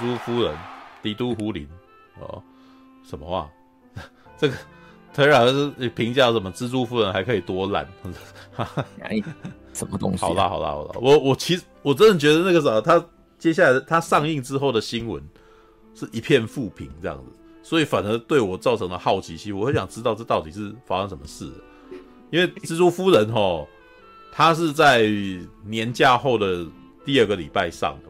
蛛夫人，帝都胡林哦，什么话？这个 Tera 是评价什么？蜘蛛夫人还可以多烂？哎，什么东西、啊？好啦好啦好啦，我我其实我真的觉得那个啥，他接下来他上映之后的新闻是一片负评这样子，所以反而对我造成了好奇心，我很想知道这到底是发生什么事。因为蜘蛛夫人齁，她是在年假后的第二个礼拜上的嘛。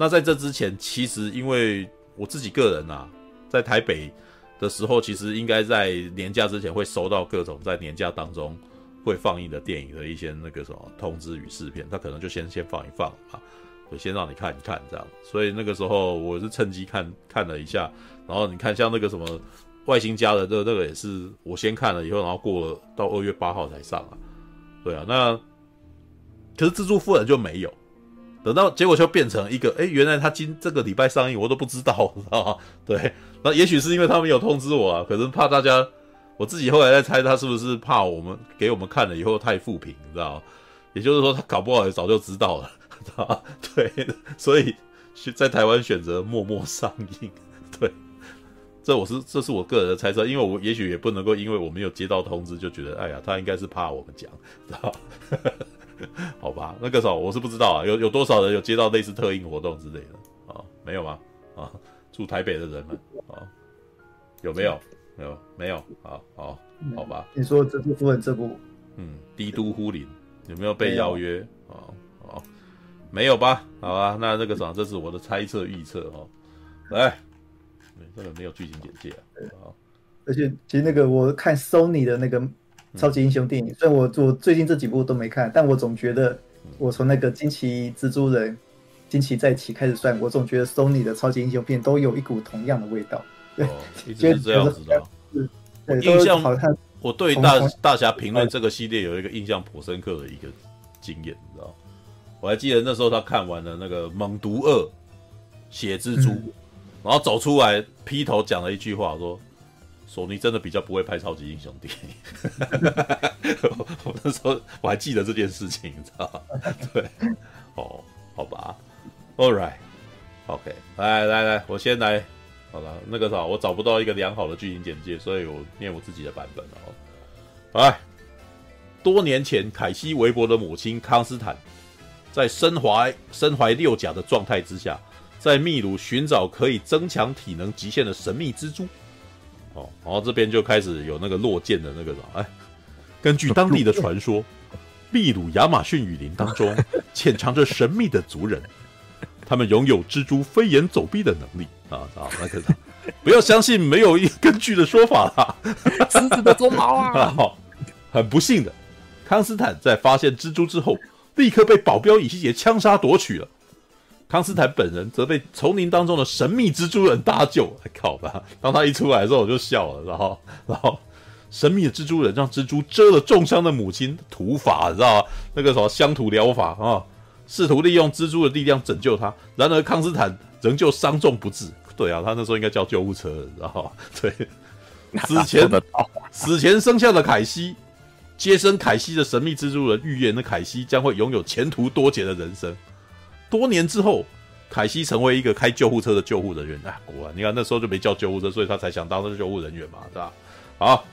那在这之前，其实因为我自己个人啊，在台北的时候，其实应该在年假之前会收到各种在年假当中会放映的电影的一些那个什么通知与试片，他可能就先先放一放嘛，就先让你看一看这样。所以那个时候我是趁机看看了一下，然后你看像那个什么。外星家的这个也是我先看了以后，然后过了到二月八号才上啊，对啊，那可是蜘蛛夫人就没有，等到结果就变成一个，哎，原来他今这个礼拜上映，我都不知道，知道吗？对，那也许是因为他没有通知我啊，可能怕大家，我自己后来在猜他是不是怕我们给我们看了以后太负评，你知道吗？也就是说他搞不好也早就知道了，知道吗？对，所以在台湾选择默默上映，对。这我是这是我个人的猜测，因为我也许也不能够，因为我没有接到通知，就觉得哎呀，他应该是怕我们讲，知道吧？好吧，那个时候我是不知道啊，有有多少人有接到类似特映活动之类的啊？没有吗？啊，住台北的人们啊，有没有？没有，没有。好好好吧。你说这部分这部，嗯，帝都呼林有没有被邀约啊？好，没有吧？好吧，那那个什么，这是我的猜测预测哦，来。这个没有剧情简介啊，而且其实那个我看 Sony 的那个超级英雄电影，嗯、虽然我我最近这几部都没看，但我总觉得我从那个惊奇蜘蛛人、惊奇再起开始算，我总觉得 Sony 的超级英雄片都有一股同样的味道。对，哦、一直是这样子的。对，印象好像我对大大侠评论这个系列有一个印象颇深刻的一个经验，你知道？我还记得那时候他看完了那个《猛毒二：血蜘蛛》。嗯然后走出来，劈头讲了一句话，说：“索尼真的比较不会拍超级英雄电影。”我那时候我还记得这件事情，你知道吗？对，哦，好吧，All right，OK，、okay. 来来来，我先来，好了，那个啥，我找不到一个良好的剧情简介，所以我念我自己的版本哦。来，多年前，凯西·韦伯的母亲康斯坦在身怀身怀六甲的状态之下。在秘鲁寻找可以增强体能极限的神秘蜘蛛，哦，然后这边就开始有那个落剑的那个什么，哎，根据当地的传说，秘鲁亚马逊雨林当中 潜藏着神秘的族人，他们拥有蜘蛛飞檐走壁的能力啊啊，那个不要相信没有一根据的说法啦，狮子的鬃毛啊！好，很不幸的，康斯坦在发现蜘蛛之后，立刻被保镖以西杰枪杀夺取了。康斯坦本人则被丛林当中的神秘蜘蛛人搭救。还靠吧！当他一出来的时候，我就笑了。然后，然后神秘的蜘蛛人让蜘蛛蛰了重伤的母亲土法，知道吗？那个什么乡土疗法啊，试图利用蜘蛛的力量拯救他。然而，康斯坦仍旧伤重不治。对啊，他那时候应该叫救护车，知道吗？对，死前死前生下的凯西，接生凯西的神秘蜘蛛人预言的凯西将会拥有前途多劫的人生。多年之后，凯西成为一个开救护车的救护人员。啊，果然，你看那时候就没叫救护车，所以他才想当这个救护人员嘛，是吧？好，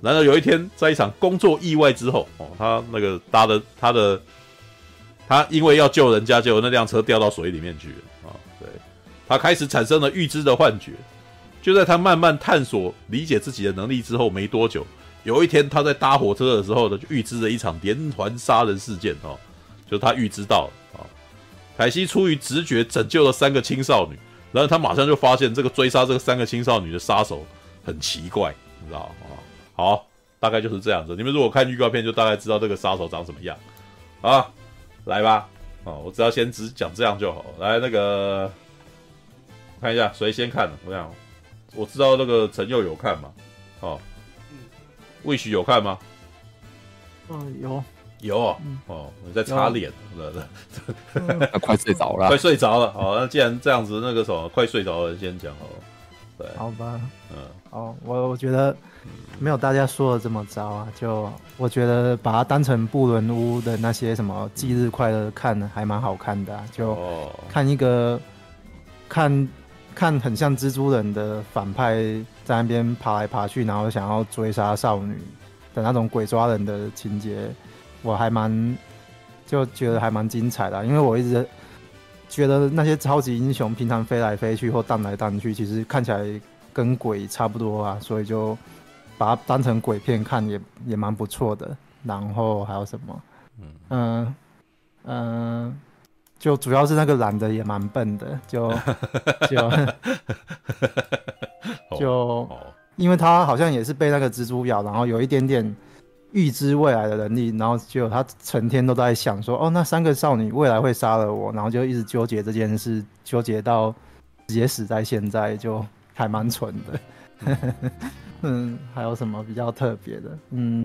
然而有一天，在一场工作意外之后，哦，他那个搭的他的，他因为要救人家，结果那辆车掉到水里面去了啊。对，他开始产生了预知的幻觉。就在他慢慢探索、理解自己的能力之后没多久，有一天他在搭火车的时候呢，就预知了一场连环杀人事件哦，就他预知到。凯西出于直觉拯救了三个青少女，然后他马上就发现这个追杀这个三个青少女的杀手很奇怪，你知道吗？好，大概就是这样子。你们如果看预告片，就大概知道这个杀手长什么样。啊，来吧，哦，我只要先只讲这样就好。来，那个看一下谁先看。我想，我知道那个陈佑有看嘛？哦，嗯，Wish 有看吗？嗯，有。有哦，哦，你在擦脸，对对，快睡着了，快睡着了。好，那既然这样子，那个什么，快睡着了，先讲哦。对，好吧，嗯，哦，我我觉得没有大家说的这么糟啊。就我觉得把它当成布伦屋的那些什么忌日快乐看，还蛮好看的。就看一个看看很像蜘蛛人的反派在那边爬来爬去，然后想要追杀少女的那种鬼抓人的情节，我还蛮就觉得还蛮精彩的，因为我一直觉得那些超级英雄平常飞来飞去或荡来荡去，其实看起来跟鬼差不多啊，所以就把它当成鬼片看也也蛮不错的。然后还有什么？嗯嗯、就主要是那个男的也蛮笨的，就 就就，因为他好像也是被那个蜘蛛咬，然后有一点点预知未来的能力，然后就他成天都在想说，哦，那三个少女未来会杀了我，然后就一直纠结这件事，纠结到直接死在现在，就还蛮蠢的。嗯，还有什么比较特别的？嗯。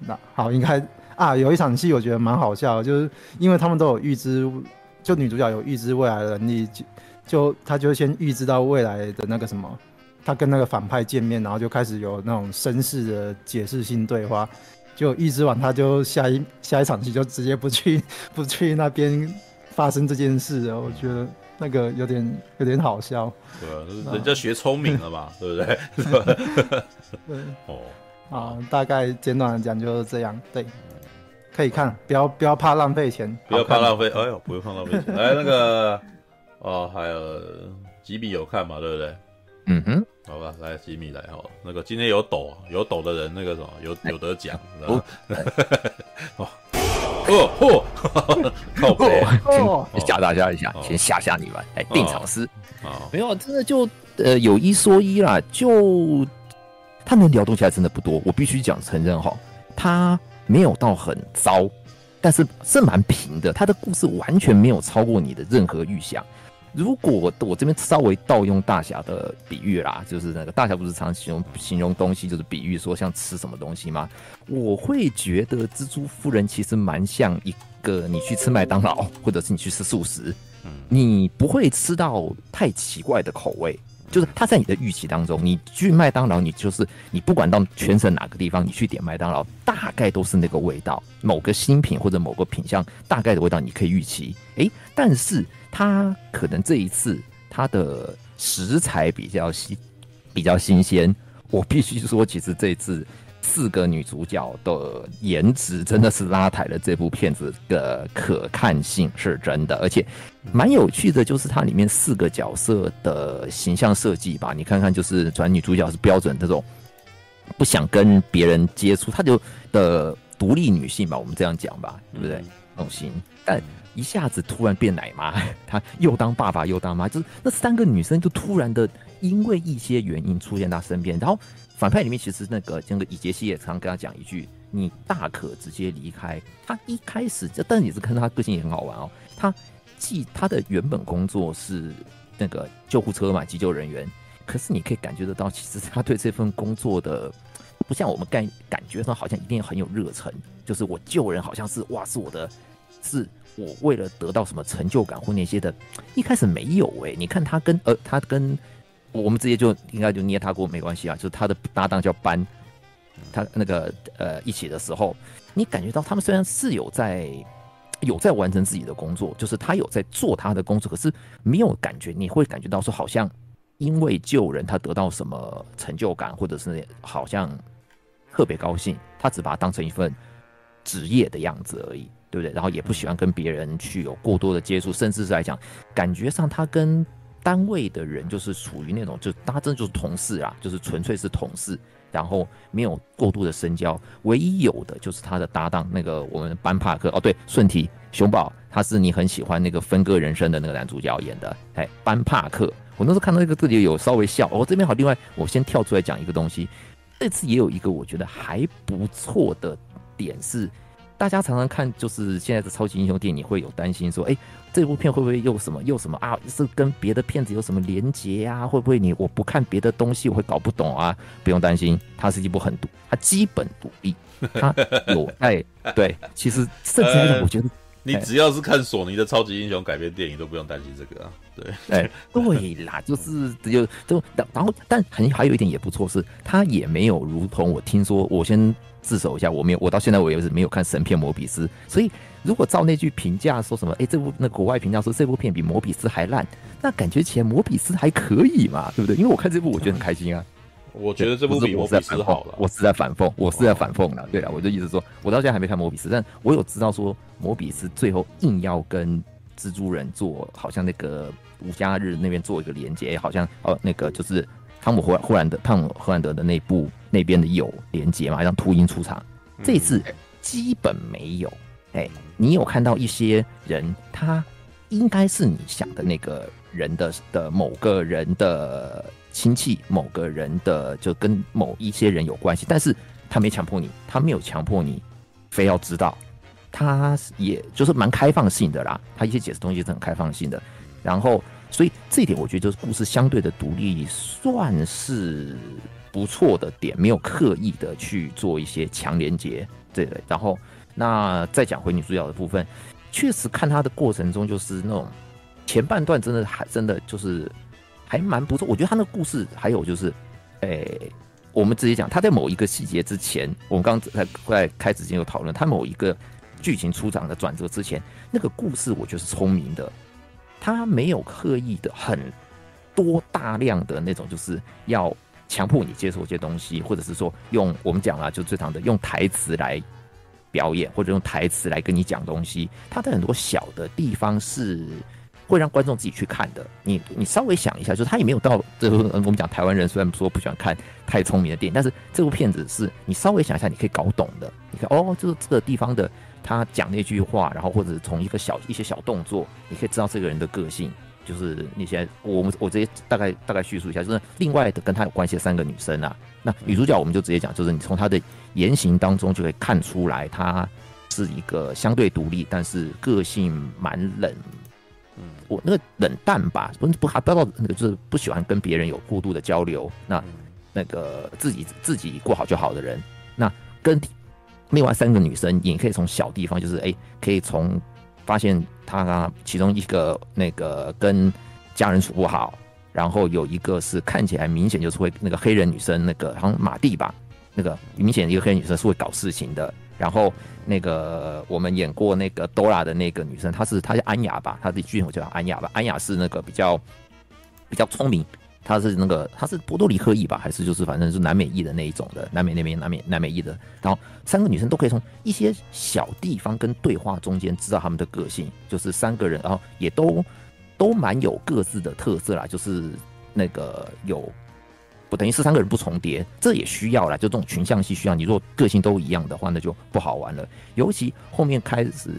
那好，应该啊，有一场戏我觉得蛮好笑，就是因为他们都有预知，就女主角有预知未来的能力，就就她就先预知到未来的那个什么，她跟那个反派见面，然后就开始有那种绅士的解释性对话，就预知完，他就下一下一场戏就直接不去 不去那边发生这件事了，我觉得那个有点有点好笑。对啊，人家学聪明了嘛，对不对？对 哦。啊，大概简短的讲就是这样，对，可以看，不要不要怕浪费钱，不要怕浪费，哎呦，不用怕浪费钱。来那个，哦，还有吉米有看嘛，对不对？嗯哼，好吧，来吉米来哈，那个今天有抖有抖的人，那个什么有有得奖，哦。哦。哦，靠北。哦，吓大家一下，先吓吓你们，哎，定场诗。啊，没有，真的就呃有一说一啦，就。他能聊东西还真的不多，我必须讲承认哈，他没有到很糟，但是是蛮平的。他的故事完全没有超过你的任何预想。如果我我这边稍微盗用大侠的比喻啦，就是那个大侠不是常形容形容东西，就是比喻说像吃什么东西吗？我会觉得蜘蛛夫人其实蛮像一个你去吃麦当劳，或者是你去吃素食，你不会吃到太奇怪的口味。就是它在你的预期当中，你去麦当劳，你就是你不管到全省哪个地方，你去点麦当劳，大概都是那个味道，某个新品或者某个品相，大概的味道你可以预期。诶，但是他可能这一次他的食材比较新，比较新鲜。我必须说，其实这次。四个女主角的颜值真的是拉抬了这部片子的可看性，是真的，而且蛮有趣的，就是它里面四个角色的形象设计吧。你看看，就是转女主角是标准这种不想跟别人接触，她就的独立女性吧，我们这样讲吧，对不对？那种型，但一下子突然变奶妈，她又当爸爸又当妈，就是那三个女生就突然的因为一些原因出现在她身边，然后。反派里面其实那个那个以杰西也常跟他讲一句：“你大可直接离开。”他一开始，但也是看他个性也很好玩哦。他既他的原本工作是那个救护车嘛，急救人员，可是你可以感觉得到，其实他对这份工作的不像我们感感觉上好像一定很有热忱，就是我救人好像是哇，是我的，是我为了得到什么成就感或那些的。一开始没有哎、你看他跟呃，他跟。我们直接就应该就捏他过没关系啊，就是他的搭档叫班，他那个呃一起的时候，你感觉到他们虽然是有在有在完成自己的工作，就是他有在做他的工作，可是没有感觉，你会感觉到说好像因为救人他得到什么成就感，或者是好像特别高兴，他只把它当成一份职业的样子而已，对不对？然后也不喜欢跟别人去有过多的接触，甚至是来讲，感觉上他跟单位的人就是属于那种，就大家真的就是同事啊，就是纯粹是同事，然后没有过度的深交。唯一有的就是他的搭档，那个我们班帕克哦，对，顺提熊宝，他是你很喜欢那个分割人生的那个男主角演的，哎，班帕克。我那时候看到那个自己有稍微笑。哦，这边好，另外我先跳出来讲一个东西，这次也有一个我觉得还不错的点是。大家常常看，就是现在的超级英雄电影，会有担心说，哎，这部片会不会又什么又什么啊？是跟别的片子有什么连结、啊？会不会你我不看别的东西，我会搞不懂啊？不用担心，它是一部很独，它基本独立，它有哎，对，其实甚至来讲，我觉得你只要是看索尼的超级英雄改编电影，都不用担心这个啊。对，哎，对啦，就是只有就然后，但很还有一点也不错，是他也没有如同我听说，我先自首一下，我没有，我到现在我也是没有看神片《摩比斯》，所以如果照那句评价说什么，哎，这部那国外评价说这部片比《摩比斯》还烂，那感觉起来《摩比斯》还可以嘛，对不对？因为我看这部 我觉得很开心啊。我觉得这部比摩比斯好了，我是在反讽，我是在反讽了。对了，我就一直说，我到现在还没看摩比斯，但我有知道说摩比斯最后硬要跟蜘蛛人做，好像那个无家日那边做一个连接，好像哦那个就是汤姆霍霍兰德汤姆霍兰德的那部那边的有连接嘛，让秃鹰出场。这次基本没有。哎，你有看到一些人，他应该是你想的那个人的的某个人的。亲戚某个人的就跟某一些人有关系，但是他没强迫你，他没有强迫你非要知道，他也就是蛮开放性的啦，他一些解释东西是很开放性的，然后所以这一点我觉得就是故事相对的独立，算是不错的点，没有刻意的去做一些强连接，对，然后那再讲回女主角的部分，确实看她的过程中就是那种前半段真的还真的就是。还蛮不错，我觉得他那故事还有就是，诶、我们直接讲，他在某一个细节之前，我们刚才在在开始前有讨论，他某一个剧情出场的转折之前，那个故事我觉得是聪明的，他没有刻意的很多大量的那种，就是要强迫你接受一些东西，或者是说用我们讲啊，就最常的用台词来表演，或者用台词来跟你讲东西，他的很多小的地方是。会让观众自己去看的。你你稍微想一下，就是他也没有到这个。我们讲台湾人虽然说不喜欢看太聪明的电影，但是这部片子是你稍微想一下，你可以搞懂的。你看哦，就是这个地方的他讲那句话，然后或者从一个小一些小动作，你可以知道这个人的个性。就是那些我们我直接大概大概叙述一下，就是另外的跟他有关系的三个女生啊。那女主角我们就直接讲，就是你从她的言行当中就可以看出来，她是一个相对独立，但是个性蛮冷。嗯，我那个冷淡吧，不不还不知道就是不喜欢跟别人有过度的交流，那那个自己自己过好就好的人，那跟另外三个女生也可以从小地方，就是哎、可以从发现她其中一个那个跟家人处不好，然后有一个是看起来明显就是会那个黑人女生，那个好像马蒂吧，那个明显一个黑人女生是会搞事情的。然后那个我们演过那个 Dora 的那个女生，她是她叫安雅吧，她的剧名我叫安雅吧。安雅是那个比较比较聪明，她是那个她是波多黎各裔吧，还是就是反正是南美裔的那一种的，南美那边南美南美裔的。然后三个女生都可以从一些小地方跟对话中间知道她们的个性，就是三个人，然后也都都蛮有各自的特色啦，就是那个有。不等于是三个人不重叠，这也需要啦，就这种群像戏需要。你如果个性都一样的话，那就不好玩了。尤其后面开始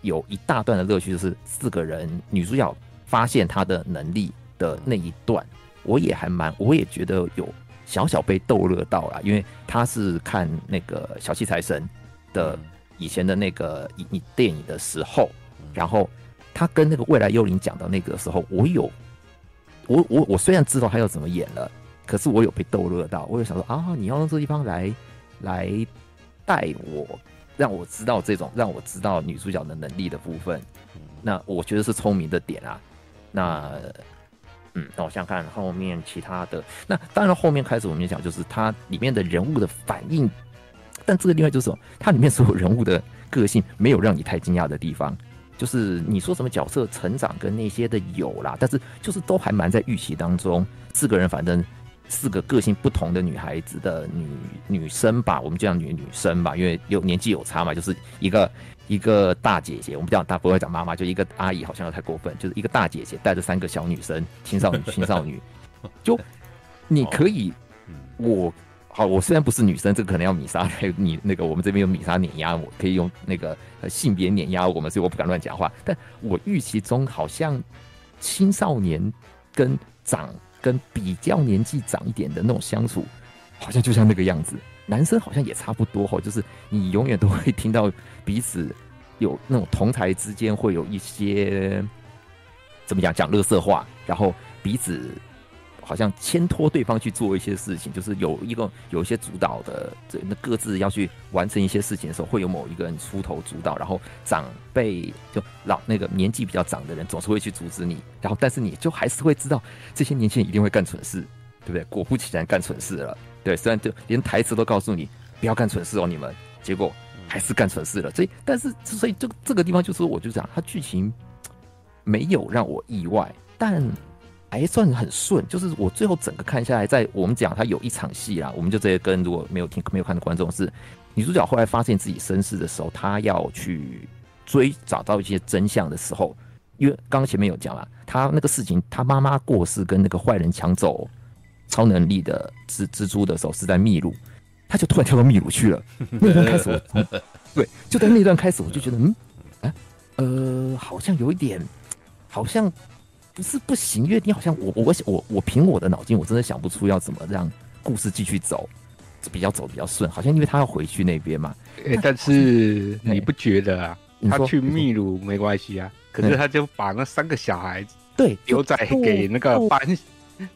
有一大段的乐趣，就是四个人女主角发现她的能力的那一段，我也还蛮，我也觉得有小小被逗乐到了，因为他是看那个小气财神的以前的那个影电影的时候，然后他跟那个未来幽灵讲到那个时候，我有我我我虽然知道他要怎么演了。可是我有被逗乐到，我有想说啊，你要用这地方来来带我，让我知道这种让我知道女主角的能力的部分，那我觉得是聪明的点啊。那嗯，那我想看后面其他的。那当然后面开始我们也讲，就是它里面的人物的反应，但这个另外就是说，它里面所有人物的个性没有让你太惊讶的地方，就是你说什么角色成长跟那些的有啦，但是就是都还蛮在预期当中，四个人反正。四个个性不同的女孩子的女女生吧，我们就讲女女生吧，因为有年纪有差嘛，就是一个一个大姐姐，我们不讲大不会讲妈妈，就一个阿姨，好像又太过分，就是一个大姐姐带着三个小女生，青少女 青少女，就你可以，我好，我虽然不是女生，这个可能要米莎来你那个我们这边有米莎碾压，我可以用那个性别碾压我们，所以我不敢乱讲话，但我预期中好像青少年跟长。跟比较年纪长一点的那种相处，好像就像那个样子。男生好像也差不多哈，就是你永远都会听到彼此有那种同台之间会有一些怎么讲讲乐色话，然后彼此好像牵拖对方去做一些事情，就是有一个有一些主导的，这那各自要去完成一些事情的时候，会有某一个人出头主导，然后长辈就老那个年纪比较长的人总是会去阻止你，然后但是你就还是会知道这些年轻人一定会干蠢事，对不对？果不其然干蠢事了，对，虽然就连台词都告诉你不要干蠢事哦，你们，结果还是干蠢事了，所以但是所以这这个地方就是我就讲，它剧情没有让我意外，但。还算很顺，就是我最后整个看下来，在我们讲他有一场戏啦，我们就直接跟如果没有听没有看的观众是女主角后来发现自己身世的时候，她要去追找到一些真相的时候，因为刚刚前面有讲了，她那个事情，她妈妈过世跟那个坏人抢走超能力的蜘蜘蛛的时候是在秘鲁，她就突然跳到秘鲁去了。那段开始我，对，就在那段开始我就觉得，嗯，啊，呃，好像有一点，好像。不是不行，因为你好像我我我我凭我的脑筋，我真的想不出要怎么让故事继续走，比较走比较顺。好像因为他要回去那边嘛。哎、欸，但是你不觉得啊？他去秘鲁没关系啊，可是他就把那三个小孩子对留在给那个班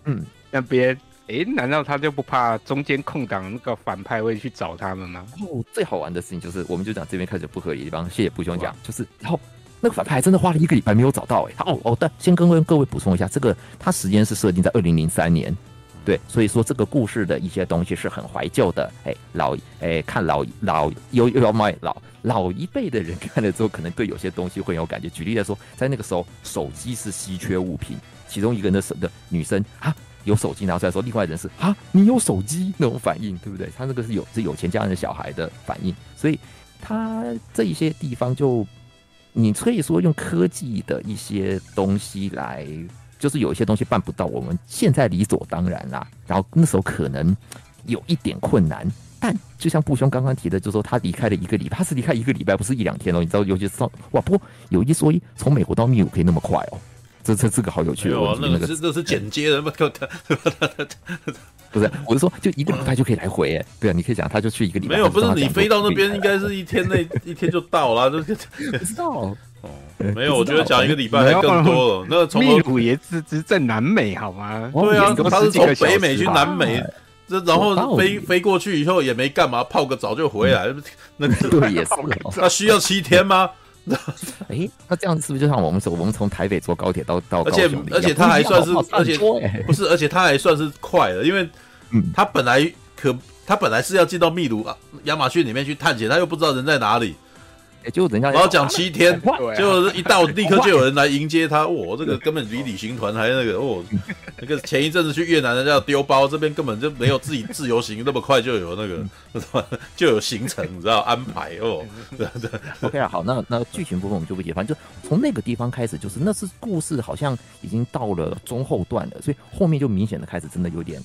嗯那边。哎、难道他就不怕中间空档那个反派会去找他们吗？哦，最好玩的事情就是，我们就讲这边开始不合理的地方。谢谢布兄讲，就是然后。那个反派还真的花了一个礼拜没有找到哎、他哦哦，但先跟各位补充一下，这个他时间是设定在二零零三年，对，所以说这个故事的一些东西是很怀旧的，哎，老哎看老老又又要卖老老一辈的人看了之后，可能对有些东西会有感觉。举例来说，在那个时候，手机是稀缺物品，其中一个人的手的女生啊有手机拿出来说，另外人是啊你有手机那种反应，对不对？他那个是有是有钱家人的小孩的反应，所以他这一些地方就。你可以说用科技的一些东西来，就是有一些东西办不到，我们现在理所当然啦。然后那时候可能有一点困难，但就像布兄刚刚提的，就是说他离开了一个礼拜，他是离开一个礼拜，不是一两天哦。你知道，尤其是哇，不过有一说一，从美国到秘鲁可以那么快哦。这这这个好有趣哦，那个是那是剪接的，不 不是，我是说就一个礼拜就可以来回哎，对啊，你可以讲他就去一个礼拜，没有，不是你飞到那边应该是一天内一天就到了，就不知道。哦，没有，我觉得讲一个礼拜还更多了。那个从秘鲁也只只在南美好吗？对啊，他是从北美去南美，这然后飞飞过去以后也没干嘛，泡个澡就回来，那个对也是，那需要七天吗？哎，那这样子是不是就像我们说，我们从台北坐高铁到到高雄，而且而且他还算是，而且不是，而且他还算是快的，因为他本来可他本来是要进到秘鲁亚马逊里面去探险，他又不知道人在哪里。也就人家我要讲七天，就一到立刻就有人来迎接他。哦，这个根本比旅行团还那个哦，那个前一阵子去越南人家要丢包，这边根本就没有自己自由行那么快就有那个，就有行程，你知道安排哦。对对，OK 啊，好，那那剧情部分我们就不解，反正就从那个地方开始，就是那是故事好像已经到了中后段了，所以后面就明显的开始真的有点。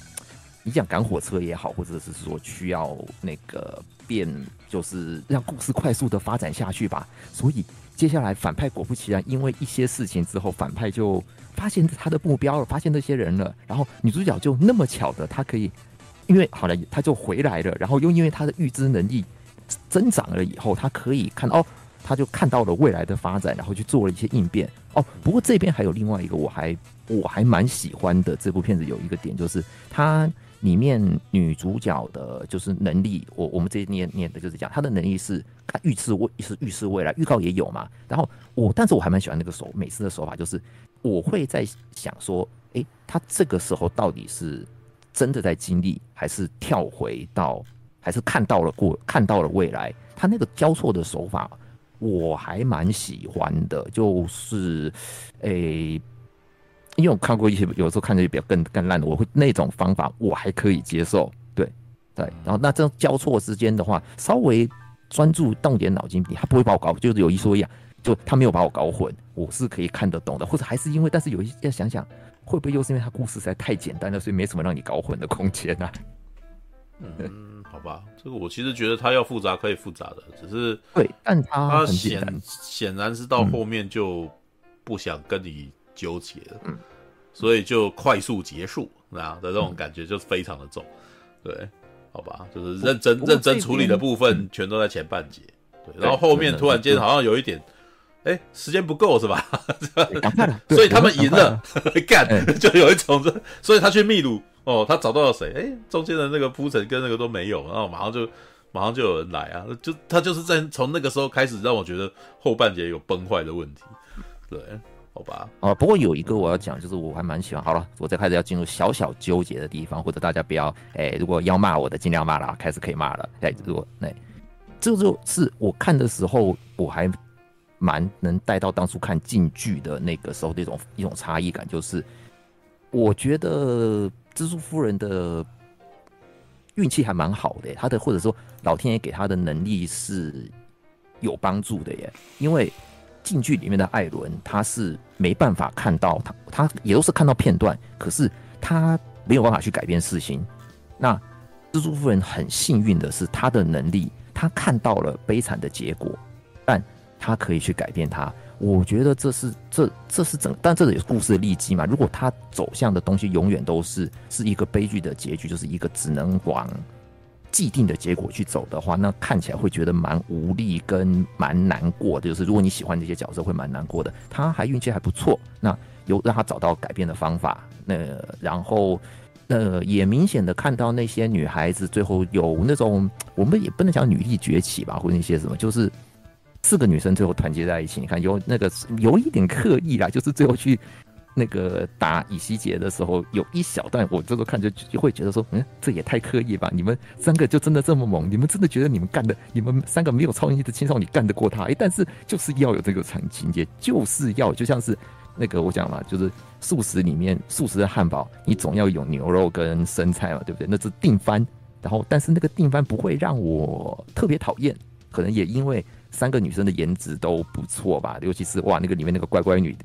你讲赶火车也好，或者是说需要那个变，就是让故事快速的发展下去吧。所以接下来反派果不其然，因为一些事情之后，反派就发现他的目标了，发现那些人了。然后女主角就那么巧的，她可以，因为好了，她就回来了。然后又因为她的预知能力增长了以后，她可以看哦，她就看到了未来的发展，然后去做了一些应变。哦，不过这边还有另外一个我还我还蛮喜欢的这部片子有一个点，就是她。里面女主角的就是能力，我我们这念念的就是讲她的能力是看预示未是预示未来，预告也有嘛。然后我，但是我还蛮喜欢那个手美式的手法，就是我会在想说，诶，她这个时候到底是真的在经历，还是跳回到，还是看到了过看到了未来？她那个交错的手法，我还蛮喜欢的，就是诶。因为我看过一些，有时候看着比较更更烂的，我会那种方法我还可以接受，对对。然后那这种交错之间的话，稍微专注动点脑筋，他不会把我搞，就是有一说一啊，就他没有把我搞混，我是可以看得懂的。或者还是因为，但是有一要想想，会不会又是因为他故事实在太简单了，所以没什么让你搞混的空间啊？嗯，好吧，这个我其实觉得他要复杂可以复杂的，只是对，但他他显显然是到后面就不想跟你。纠结。了，嗯，所以就快速结束，那的这种感觉就非常的重，对，好吧，就是认真认真处理的部分全都在前半节，对，然后后面突然间好像有一点，哎，时间不够是吧？所以他们赢了，干就有一种这，所以他去秘鲁哦，他找到了谁？哎，中间的那个铺陈跟那个都没有，然后马上就马上就有人来啊，就他就是在从那个时候开始让我觉得后半截有崩坏的问题，对。好吧，哦，不过有一个我要讲，就是我还蛮喜欢。好了，我再开始要进入小小纠结的地方，或者大家不要，哎、如果要骂我的，尽量骂了，开始可以骂了。哎、欸，如果那、这就是我看的时候，我还蛮能带到当初看进剧的那个时候那种一种差异感，就是我觉得蜘蛛夫人的运气还蛮好的、他，的或者说老天爷给她的能力是有帮助的耶，因为。进剧里面的艾伦，他是没办法看到他，他也都是看到片段，可是他没有办法去改变事情。那蜘蛛夫人很幸运的是，他的能力，他看到了悲惨的结果，但他可以去改变它。我觉得这是这这是整，但这也是故事的利基嘛。如果他走向的东西永远都是是一个悲剧的结局，就是一个只能往。既定的结果去走的话，那看起来会觉得蛮无力跟蛮难过的。就是如果你喜欢这些角色，会蛮难过的。他还运气还不错，那有让他找到改变的方法。那然后呃，也明显的看到那些女孩子最后有那种，我们也不能讲女力崛起吧，或者那些什么，就是四个女生最后团结在一起。你看有那个有一点刻意啦，就是最后去。那个打乙西结的时候，有一小段我这时候看就就会觉得说，嗯，这也太刻意吧？你们三个就真的这么猛？你们真的觉得你们干的，你们三个没有超能力的青少年干得过他？哎，但是就是要有这个场情节，就是要就像是那个我讲嘛，就是素食里面素食的汉堡，你总要有牛肉跟生菜嘛，对不对？那是定番，然后但是那个定番不会让我特别讨厌，可能也因为三个女生的颜值都不错吧，尤其是哇，那个里面那个乖乖女。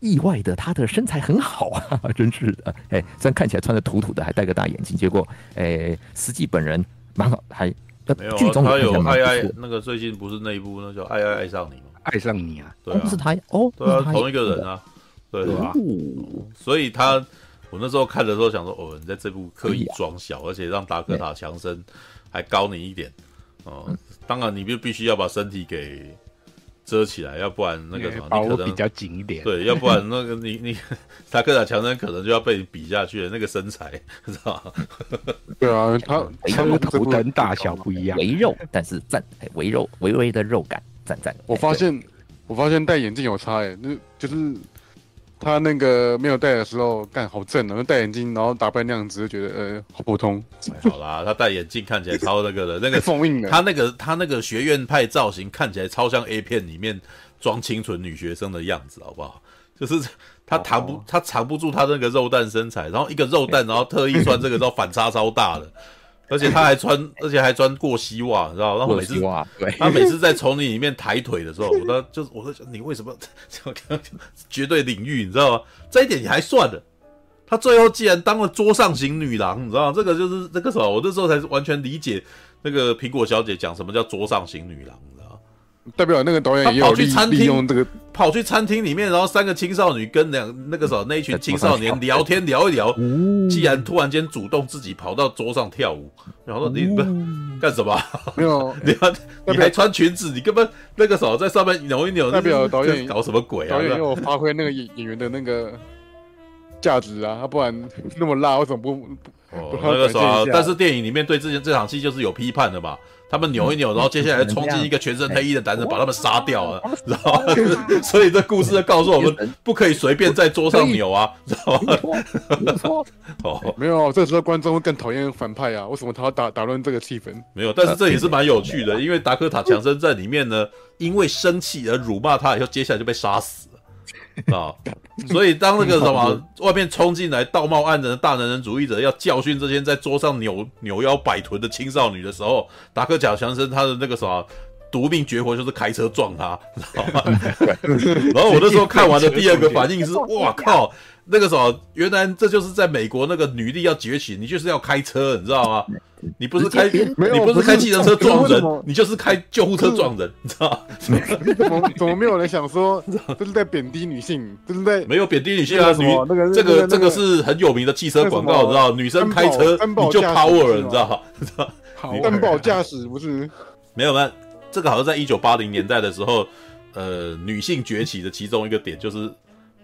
意外的，他的身材很好啊，真是的。哎，虽然看起来穿的土土的，还戴个大眼镜，结果，哎，实际本人蛮好，还没有。剧中他有爱爱，那个最近不是那一部，那叫《爱爱爱上你》吗？爱上你啊，对啊，不是他哦，对啊，同一个人啊，对吧？所以他，我那时候看的时候想说，哦，你在这部刻意装小，而且让达科塔强森还高你一点，哦，当然你就必须要把身体给。遮起来，要不然那个什么，你可能比较紧一点。对，要不然那个你你 塔克塔强森可能就要被你比下去了。那个身材，知道吗？对啊，他他们头灯大小不一样，微肉，但是赞，微肉，微微的肉感，赞赞。我发现，我发现戴眼镜有差诶，那就是。他那个没有戴的时候，干好正啊！戴眼镜，然后打扮那样子，就觉得呃好普通。好啦，他戴眼镜看起来超那个的，那个封印的。他那个他那个学院派造型看起来超像 A 片里面装清纯女学生的样子，好不好？就是他藏不、哦、他藏不住他那个肉蛋身材，然后一个肉蛋，然后特意穿这个，之后反差超大的。而且他还穿，而且还穿过膝袜，你知道？然后每次 他每次在丛林里面抬腿的时候，我都就是我在想，你为什么这样绝对领域，你知道吗？这一点你还算了。他最后既然当了桌上型女郎，你知道吗？这个就是这个时候，我那时候才完全理解那个苹果小姐讲什么叫桌上型女郎。代表那个导演也有跑去餐厅用这个，跑去餐厅里面，然后三个青少女跟两那个时候那一群青少年聊天聊一聊，既然突然间主动自己跑到桌上跳舞，然后说你不干什么？没有，你还你还穿裙子，你根本那个时候在上面扭一扭，代表导演搞什么鬼啊？导演又发挥那个演演员的那个价值啊，他不然那么辣，为什么不？哦，那个时候，但是电影里面对这件这场戏就是有批判的嘛。他们扭一扭，然后接下来冲进一个全身黑衣的男人，把他们杀掉了，知道吗？所以这故事就告诉我们，不可以随便在桌上扭啊，知道吗？没错，哦，没有，这时候观众会更讨厌反派啊。为什么他要打打乱这个气氛？没有，但是这也是蛮有趣的，因为达科塔强森在里面呢，因为生气而辱骂他，以后接下来就被杀死。啊，所以当那个什么 外面冲进来道貌岸然的大男人主义者要教训这些在桌上扭扭腰摆臀的青少女的时候，达克贾强森他的那个什么夺命绝活就是开车撞他，知道吗？然后我那时候看完的第二个反应是，哇靠！那个什么，原来这就是在美国那个女力要崛起，你就是要开车，你知道吗？你不是开，你不是开汽车车撞人，你就是开救护车撞人，你知道吗？怎么怎么没有人想说这是在贬低女性？对不对？没有贬低女性啊，女这个这个是很有名的汽车广告，你知道？女生开车你就 power 了，你知道？知道？担保驾驶不是？没有吗？这个好像在一九八零年代的时候。呃女性崛起的其中一个点就是。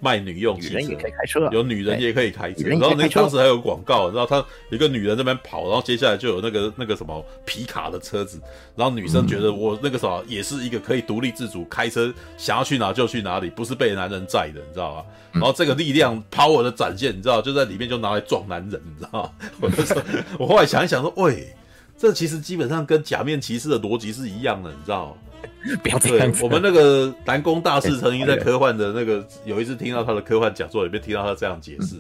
卖女用汽车，女人也可以开车，有女人也可以开车。然后那当时还有广告，然后他有一个女人在那边跑，然后接下来就有那个那个什么皮卡的车子，然后女生觉得我那个什么也是一个可以独立自主开车，想要去哪就去哪里，不是被男人载的，你知道吗？然后这个力量 power 的展现，你知道就在里面就拿来撞男人，你知道吗？我就说，我后来想一想说，喂，这其实基本上跟假面骑士的逻辑是一样的，你知道。不要这样子。我们那个南宫大师曾经在科幻的那个有一次听到他的科幻讲座里面听到他这样解释：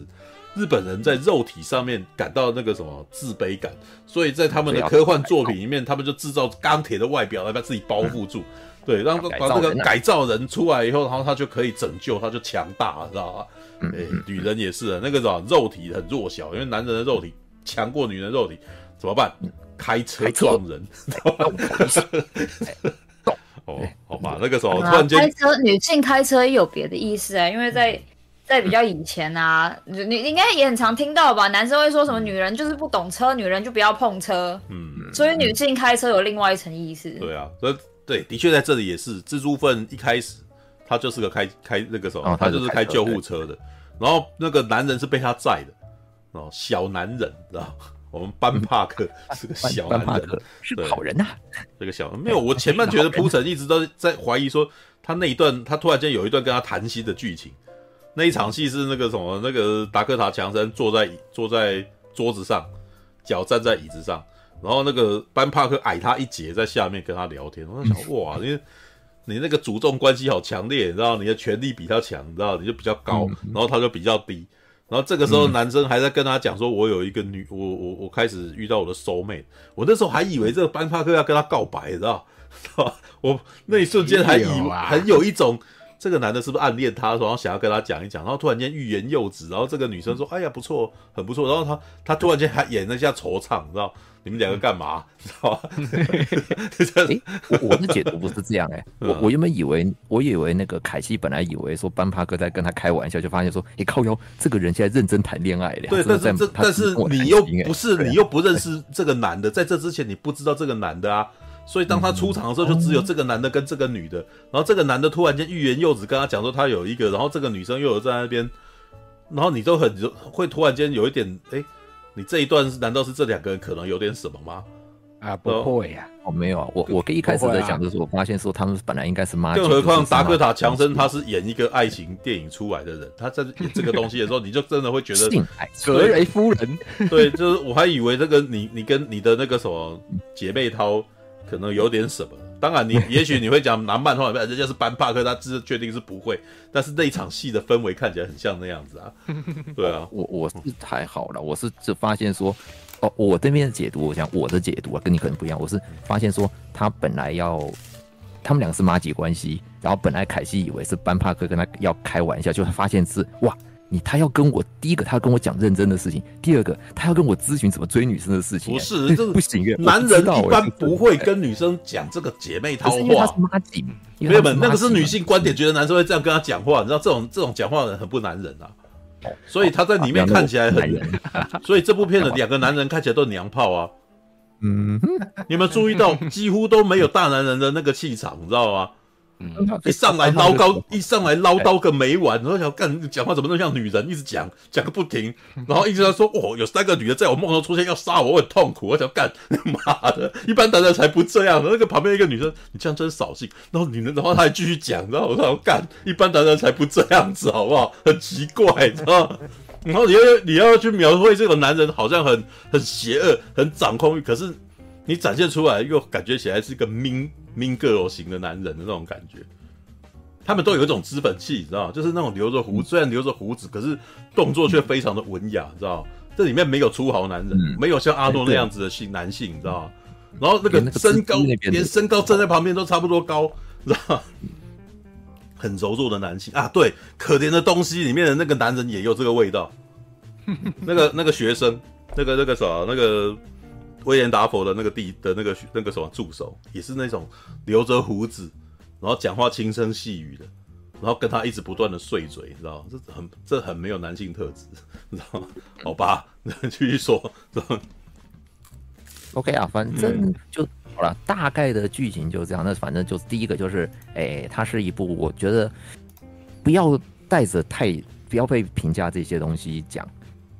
日本人在肉体上面感到那个什么自卑感，所以在他们的科幻作品里面，他们就制造钢铁的外表来把自己包覆住，对，让把这个改造人出来以后，然后他就可以拯救，他就强大，知道吧？哎，女人也是啊，那个什么肉体很弱小，因为男人的肉体强过女人的肉体，怎么办？开车撞人。哦，好吧，那个时候突然间开车，女性开车也有别的意思啊，因为在在比较以前啊，你你应该也很常听到吧？男生会说什么女人就是不懂车，女人就不要碰车，嗯，所以女性开车有另外一层意思。对啊，所以对，的确在这里也是，蜘蛛粪一开始他就是个开开那个什么，他就是开救护车的，然后那个男人是被他载的，哦，小男人知道。我们班帕克是个小男人，嗯、是个好人呐、啊。这个小没有，我前半觉得铺陈一直都在怀疑说他那一段，他突然间有一段跟他谈心的剧情。那一场戏是那个什么，那个达克塔强森坐在坐在桌子上，脚站在椅子上，然后那个班帕克矮他一截，在下面跟他聊天。我在想，哇，你你那个主动关系好强烈，你知道，你的权力比他强，你知道，你就比较高，然后他就比较低。然后这个时候，男生还在跟他讲说：“我有一个女，我我我开始遇到我的 soul mate。”我那时候还以为这个班帕克要跟他告白，你知道？我那一瞬间还以为很有一种这个男的是不是暗恋她，然后想要跟她讲一讲。然后突然间欲言又止，然后这个女生说：“哎呀，不错，很不错。”然后他他突然间还演了一下惆怅，你知道？你们两个干嘛？知道吧？哎，我的解读不是这样哎、欸，我我原本以为，我以为那个凯西本来以为说班帕克在跟他开玩笑，就发现说，哎，靠哟，这个人现在认真谈恋爱了。对，但是这但是你又不是，你又不认识这个男的，在这之前你不知道这个男的啊，所以当他出场的时候，就只有这个男的跟这个女的，然后这个男的突然间欲言又止，跟他讲说他有一个，然后这个女生又有在那边，然后你都很会突然间有一点哎。你这一段是难道是这两个人可能有点什么吗？啊，不会呀，哦，没有啊，我我跟一开始在讲的时候，我发现说他们本来应该是妈，更何况达克塔强森他是演一个爱情电影出来的人，他在演这个东西的时候，你就真的会觉得格雷夫人，对，就是我还以为这个你你跟你的那个什么姐妹淘可能有点什么。当然，你也许你会讲拿漫画，人家是班帕克，他是确定是不会。但是那一场戏的氛围看起来很像那样子啊。对啊，我我是还好了，我是就发现说，哦，我这边的解读，我想我的解读啊，跟你可能不一样。我是发现说，他本来要他们两个是妈姐关系，然后本来凯西以为是班帕克跟他要开玩笑，就发现是哇。你他要跟我第一个，他要跟我讲认真的事情；第二个，他要跟我咨询怎么追女生的事情。不是，这不行。男人一般不会跟女生讲这个姐妹淘话。因为他是麻吉，没有没有，那个是女性观点，觉得男生会这样跟他讲话。你知道这种这种讲话的人很不男人啊。所以他在里面看起来很，所以这部片的两个男人看起来都娘炮啊。嗯，你有没有注意到几乎都没有大男人的那个气场，你知道吗？一上来唠叨，一上来唠叨个没完，然后想干讲话怎么那么像女人，一直讲 讲个不停，然后一直在说哦，有三个女的在我梦中出现要杀我，我很痛苦，我想干妈的，一般男人才不这样。那个旁边一个女生，你这样真扫兴。然后女人，然后她还继续讲，然后我说干，一般男人才不这样子，好不好？很奇怪，知道吗？然后你要你要去描绘这个男人好像很很邪恶，很掌控欲，可是你展现出来又感觉起来是一个 mean。mean girl 型的男人的那种感觉，他们都有一种资本气，你知道吗？就是那种留着胡，虽然留着胡子，可是动作却非常的文雅，你知道吗？这里面没有粗豪男人，没有像阿诺那样子的性男性，你知道吗？然后那个身高，连身高站在旁边都差不多高，你知道吗？很柔弱的男性啊，对，可怜的东西里面的那个男人也有这个味道。那个那个学生，那个那个啥，那个。威廉达佛的那个弟的那个那个什么助手，也是那种留着胡子，然后讲话轻声细语的，然后跟他一直不断的碎嘴，你知道吗？这很这很没有男性特质，你知道吗？好吧，继续说，OK 啊，反正就好了，大概的剧情就这样。那反正就是第一个就是，哎、欸，它是一部我觉得不要带着太不要被评价这些东西讲，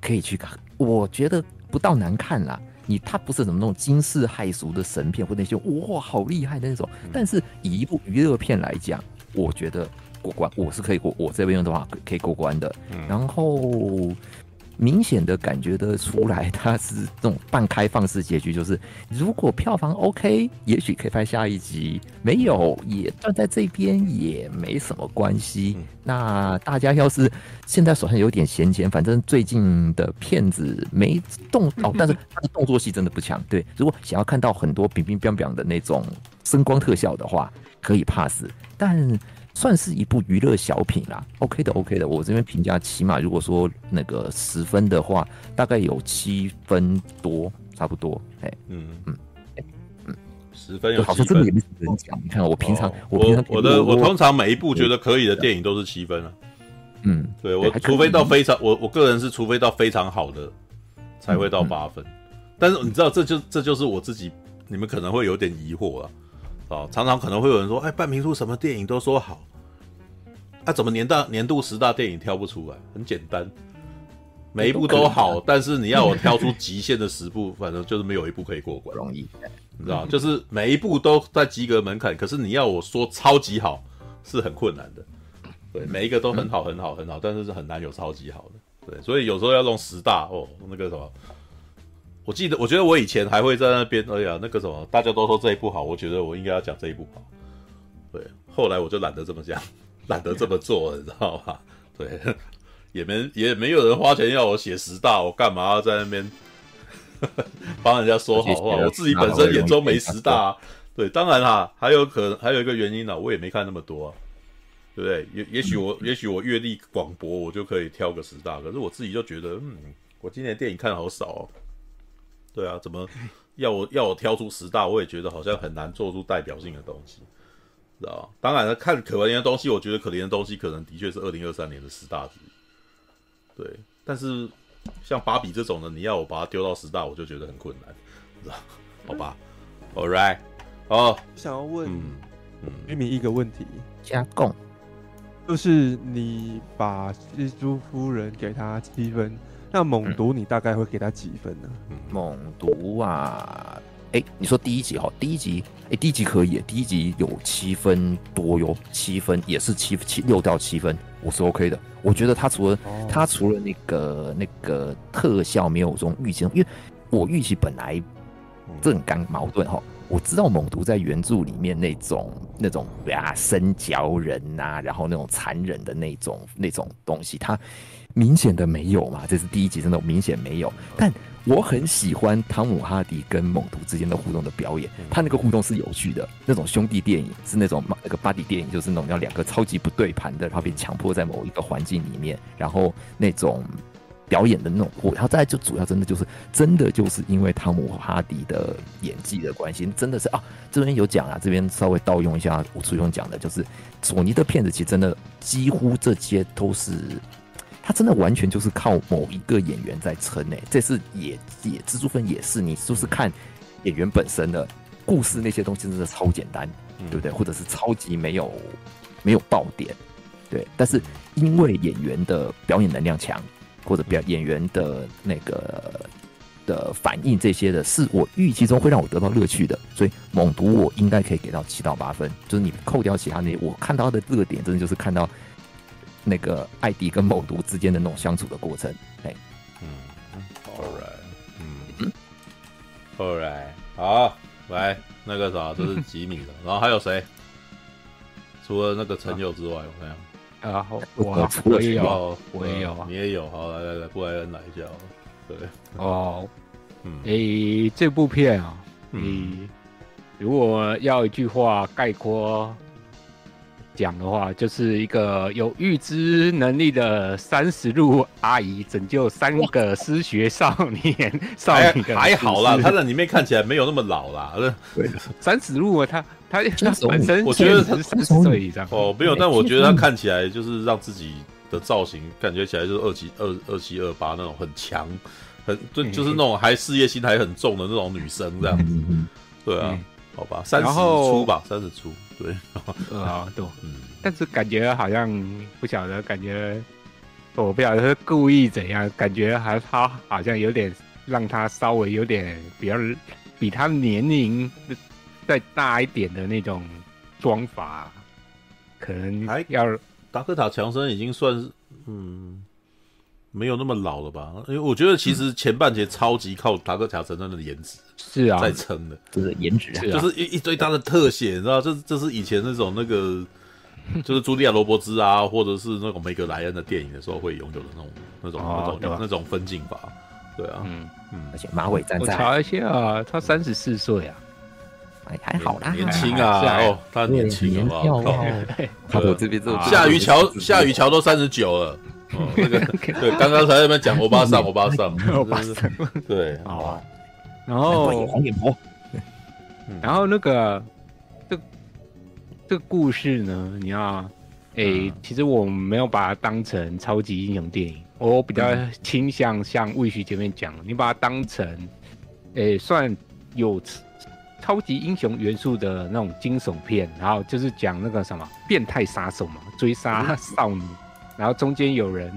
可以去看。我觉得不到难看啦，你它不是什么那种惊世骇俗的神片或那些哇好厉害的那种，但是以一部娱乐片来讲，我觉得过关，我是可以过，我这边用的话可以过关的。然后。明显的感觉得出来，它是这种半开放式结局，就是如果票房 OK，也许可以拍下一集；没有，也断在这边也没什么关系。那大家要是现在手上有点闲钱，反正最近的片子没动哦，但是它的动作戏真的不强。对，如果想要看到很多冰冰冰冰的那种声光特效的话，可以 pass。但算是一部娱乐小品啦，OK 的，OK 的。我这边评价起码如果说那个十分的话，大概有七分多，差不多。哎，嗯嗯嗯，十分有。好像真的也没什么人讲。你看我平常，我平常我的我通常每一部觉得可以的电影都是七分啊。嗯，对我除非到非常，我我个人是除非到非常好的才会到八分。但是你知道，这就这就是我自己，你们可能会有点疑惑了。哦，常常可能会有人说：“哎，半瓶醋什么电影都说好，那、啊、怎么年大年度十大电影挑不出来？很简单，每一部都好，但是你要我挑出极限的十部，反正就是没有一部可以过关。容易，你知道，就是每一部都在及格门槛，可是你要我说超级好，是很困难的。对，每一个都很好，很好，很好，但是是很难有超级好的。对，所以有时候要弄十大哦，那个什么。”我记得，我觉得我以前还会在那边，哎呀，那个什么，大家都说这一部好，我觉得我应该要讲这一部好。对，后来我就懒得这么讲，懒得这么做了，你知道吧？对，也没也没有人花钱要我写十大，我干嘛要在那边 帮人家说好话？我自己本身眼中没十大。对，当然啦，还有可能还有一个原因呢，我也没看那么多，啊，对不对？也也许我也许我阅历广博，我就可以挑个十大。可是我自己就觉得，嗯，我今年电影看的好少哦。对啊，怎么要我要我挑出十大？我也觉得好像很难做出代表性的东西，知道吧？当然了，看可怜的东西，我觉得可怜的东西可能的确是二零二三年的十大之一。对，但是像芭比这种的，你要我把它丢到十大，我就觉得很困难，知道？好吧，All right，哦，想要问玉米一个问题，加共，就是你把蜘蛛夫人给他七分。那猛毒你大概会给他几分呢？嗯、猛毒啊，哎、欸，你说第一集哈，第一集，哎、欸，第一集可以，第一集有七分多哟，七分也是七七六到七分，我是 OK 的。我觉得他除了、哦、他除了那个那个特效没有这种预期，因为我预期本来这很刚矛盾哈。我知道猛毒在原著里面那种那种呀生嚼人呐、啊，然后那种残忍的那种那种东西，他。明显的没有嘛，这是第一集，真的明显没有。但我很喜欢汤姆哈迪跟猛毒之间的互动的表演，他那个互动是有趣的，那种兄弟电影是那种那个巴迪电影，就是那种要两个超级不对盘的，然后被强迫在某一个环境里面，然后那种表演的那种，然后再来就主要真的就是真的就是因为汤姆哈迪的演技的关系，真的是啊，这边有讲啊，这边稍微盗用一下吴楚勇讲的，就是索尼的片子其实真的几乎这些都是。他真的完全就是靠某一个演员在撑诶，这次也也蜘蛛分也是，你就是看演员本身的故事那些东西真的超简单，对不对？或者是超级没有没有爆点，对。但是因为演员的表演能量强，或者表演员的那个的反应这些的，是我预期中会让我得到乐趣的，所以猛毒我应该可以给到七到八分。就是你扣掉其他那些，我看到的热点真的就是看到。那个艾迪跟某毒之间的那种相处的过程，哎，嗯，All right，嗯，All right，好，来那个啥，这是吉米的，然后还有谁？除了那个陈友之外，我看下。啊，我我也有，我也有，你也有，好，来来来，布莱恩来一下，对，哦，嗯，诶，这部片啊，你，如果要一句话概括。讲的话，就是一个有预知能力的三十路阿姨拯救三个失学少年少女的。还好啦，她在里面看起来没有那么老啦。对，三十路啊，他他他本身我觉得他三十岁以上哦，没有，但我觉得她看起来就是让自己的造型感觉起来就是二七二二七二八那种很强，很就就是那种还事业心还很重的那种女生这样子。对啊，好吧，三十出吧，三十出。对，啊，对，嗯，但是感觉好像不晓得，感觉我不晓得是故意怎样，感觉还他好像有点让他稍微有点比较比他年龄再大一点的那种装法，可能要达克塔强森已经算是嗯没有那么老了吧？因为我觉得其实前半节超级靠达克塔强森的颜值。是啊，在撑的，就是颜值，就是一一堆他的特写，你知道，这这是以前那种那个，就是茱莉亚·罗伯兹啊，或者是那种梅格莱恩的电影的时候会拥有的那种那种那种那种分镜法，对啊，嗯。嗯，而且马尾站在，我查一下啊，他三十四岁啊，哎，还好啦，年轻啊，哦，他年轻好不好？他我这边这夏雨乔，夏雨乔都三十九了，那个对，刚刚才在那边讲欧巴桑，欧巴桑，欧巴桑，对，好啊。然后黄脸婆，然后那个这这个故事呢，你要诶，其实我没有把它当成超级英雄电影，我比较倾向像魏旭前面讲，你把它当成诶算有超级英雄元素的那种惊悚片，然后就是讲那个什么变态杀手嘛，追杀少女，然后中间有人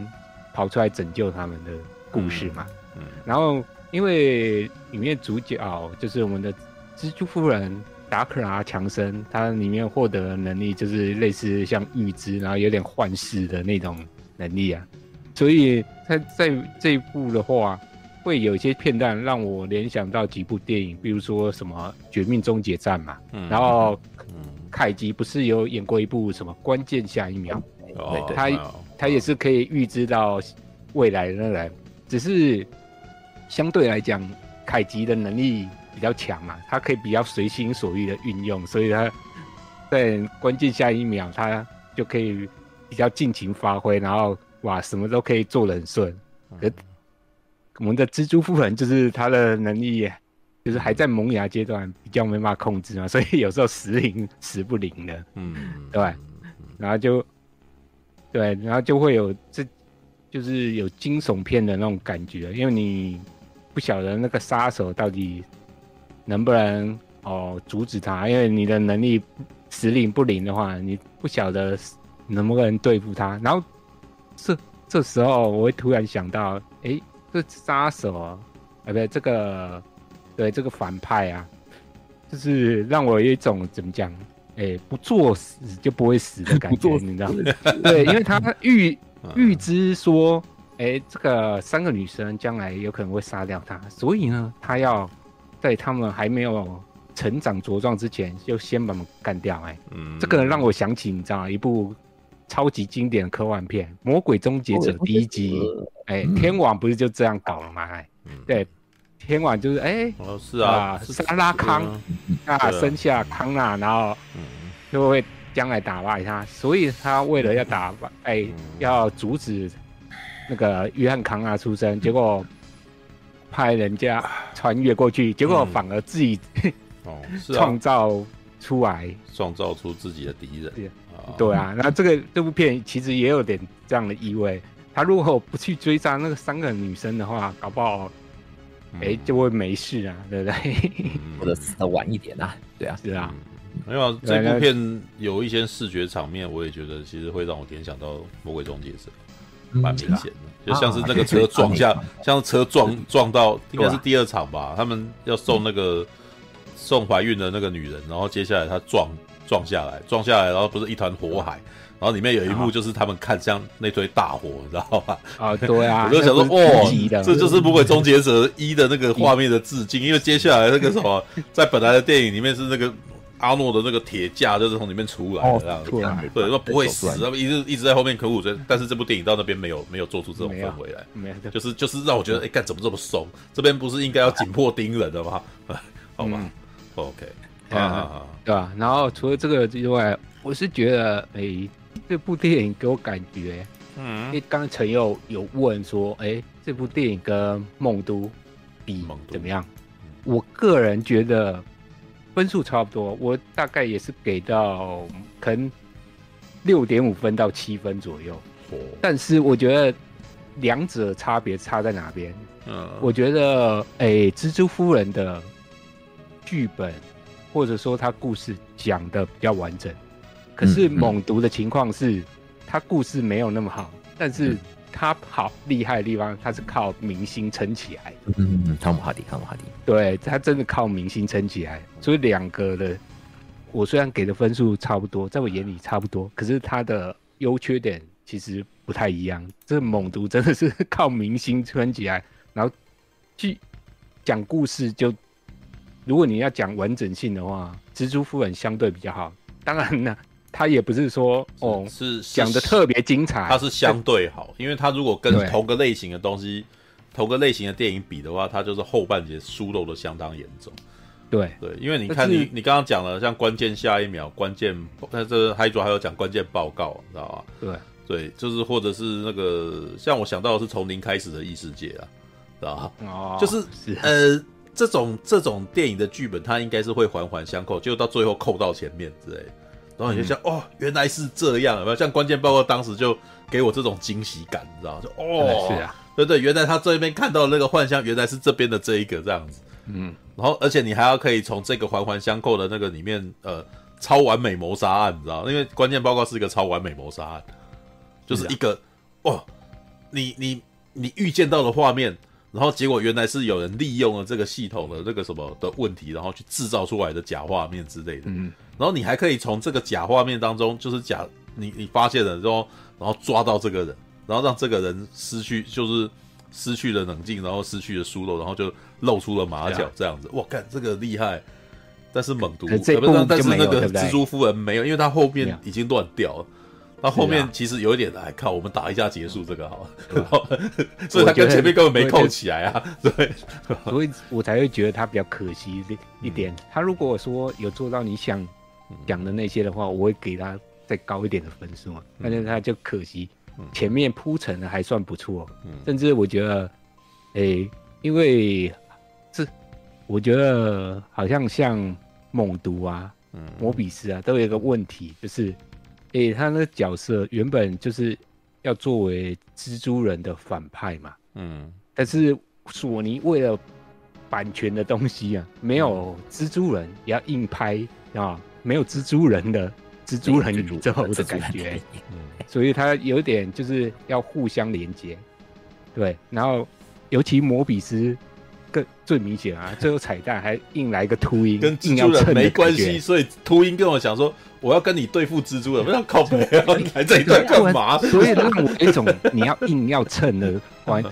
跑出来拯救他们的故事嘛，嗯，然后。因为里面主角就是我们的蜘蛛夫人达克拉强森，他里面获得的能力就是类似像预知，然后有点幻视的那种能力啊。所以他在这一部的话，会有一些片段让我联想到几部电影，比如说什么《绝命终结战》嘛，嗯、然后凯吉不是有演过一部什么《关键下一秒》？哦，对，他他也是可以预知到未来的那个人，只是。相对来讲，凯吉的能力比较强嘛，他可以比较随心所欲的运用，所以他在关键下一秒，他就可以比较尽情发挥，然后哇，什么都可以做得很顺。可我们的蜘蛛夫人就是他的能力，就是还在萌芽阶段，比较没办法控制嘛，所以有时候时灵时不灵的，嗯，对，然后就对，然后就会有这就是有惊悚片的那种感觉，因为你。不晓得那个杀手到底能不能哦阻止他，因为你的能力时灵不灵的话，你不晓得能不能对付他。然后这这时候我会突然想到，哎，这杀手啊，不对，这个对这个反派啊，就是让我有一种怎么讲，哎，不作死就不会死的 感觉，你知道吗？对，因为他预预知说。哎，这个三个女生将来有可能会杀掉他，所以呢，他要在他们还没有成长茁壮之前，就先把他们干掉。哎，嗯，这个让我想起你知道吗一部超级经典的科幻片《魔鬼终结者》第一集。哎，天网不是就这样搞了吗？哎，对，天网就是哎，哦是啊，沙拉康啊生下康纳，然后就会将来打败他，所以他为了要打败，哎，要阻止。那个约翰康纳出生，结果派人家穿越过去，结果反而自己、嗯、哦创造出来，创造出自己的敌人。对啊，那这个这部片其实也有点这样的意味。他如果不去追杀那个三个女生的话，搞不好哎、嗯、就会没事啊，对不对？或者死的晚一点啊？对啊，是啊。没有、啊、这部片有一些视觉场面，我也觉得其实会让我联想到《魔鬼终结者》。蛮明显的，就像是那个车撞下，像是车撞撞到，应该是第二场吧。他们要送那个送怀孕的那个女人，然后接下来她撞撞下来，撞下来，然后不是一团火海，然后里面有一幕就是他们看向那堆大火，你知道吧？啊，对啊，我就想说，哦，这就是《魔鬼终结者一》的那个画面的致敬，因为接下来那个什么，在本来的电影里面是那个。阿诺的那个铁架就是从里面出来的这样子，对，说不会死，他们一直一直在后面苦苦追，但是这部电影到那边没有没有做出这种氛围来，没有，就是就是让我觉得，哎，干怎么这么松？这边不是应该要紧迫盯人的吗？好吧，OK，啊，对吧？然后除了这个之外，我是觉得，哎，这部电影给我感觉，嗯，因为刚才陈佑有问说，哎，这部电影跟梦都比怎么样？我个人觉得。分数差不多，我大概也是给到可能六点五分到七分左右。但是我觉得两者差别差在哪边？嗯，我觉得，哎，蜘蛛夫人的剧本或者说他故事讲的比较完整，可是猛毒的情况是，他故事没有那么好，但是他好厉害的地方，他是靠明星撑起来的。嗯嗯，汤姆哈迪，汤姆哈迪，对，他真的靠明星撑起来，所以两个的，我虽然给的分数差不多，在我眼里差不多，可是他的优缺点其实不太一样。这猛毒真的是靠明星撑起来，然后去讲故事就，如果你要讲完整性的话，蜘蛛夫人相对比较好。当然呢，他也不是说哦是讲的特别精彩，他是相对好，因为他如果跟同个类型的东西、同个类型的电影比的话，他就是后半截疏漏的相当严重。对对，因为你看你你刚刚讲了，像关键下一秒、关键，那这还主要还有讲关键报告，你知道吧？对对，就是或者是那个，像我想到的是从零开始的异世界啊，知道吧？哦，就是，是呃，这种这种电影的剧本，它应该是会环环相扣，就到最后扣到前面之类，然后你就想，嗯、哦，原来是这样，有没有？像关键报告当时就给我这种惊喜感，你知道吗？就哦，是啊，对对，原来他这边看到的那个幻象，原来是这边的这一个这样子。嗯，然后而且你还要可以从这个环环相扣的那个里面，呃，超完美谋杀案，你知道吗？因为关键报告是一个超完美谋杀案，就是一个，哦，你你你预见到的画面，然后结果原来是有人利用了这个系统的这个什么的问题，然后去制造出来的假画面之类的。嗯，然后你还可以从这个假画面当中，就是假你你发现了之后，然后抓到这个人，然后让这个人失去就是。失去了冷静，然后失去了疏漏，然后就露出了马脚，这样子。哇，干这个厉害！但是猛毒，呃，但是那个蜘蛛夫人没有，因为他后面已经乱掉了。他后面其实有一点，来靠，我们打一下结束这个好了。所以他跟前面根本没扣起来啊。对，所以我才会觉得他比较可惜一点。他如果说有做到你想讲的那些的话，我会给他再高一点的分数。但是他就可惜。前面铺陈的还算不错，嗯，甚至我觉得，诶、欸，因为是，我觉得好像像猛毒啊，嗯，摩比斯啊，都有一个问题，就是，诶、欸，他那个角色原本就是要作为蜘蛛人的反派嘛，嗯，但是索尼为了版权的东西啊，没有蜘蛛人也要硬拍啊，没有蜘蛛人的。蜘蛛人宇宙的感觉，所以它有点就是要互相连接，对。然后尤其摩比斯更最明显啊，最后彩蛋还硬来一个秃鹰，跟蜘蛛人没关系，所以秃鹰跟我讲说，我要跟你对付蜘蛛人，不要 靠北啊，你来这一段干嘛？所以让我有一种你要硬要蹭的感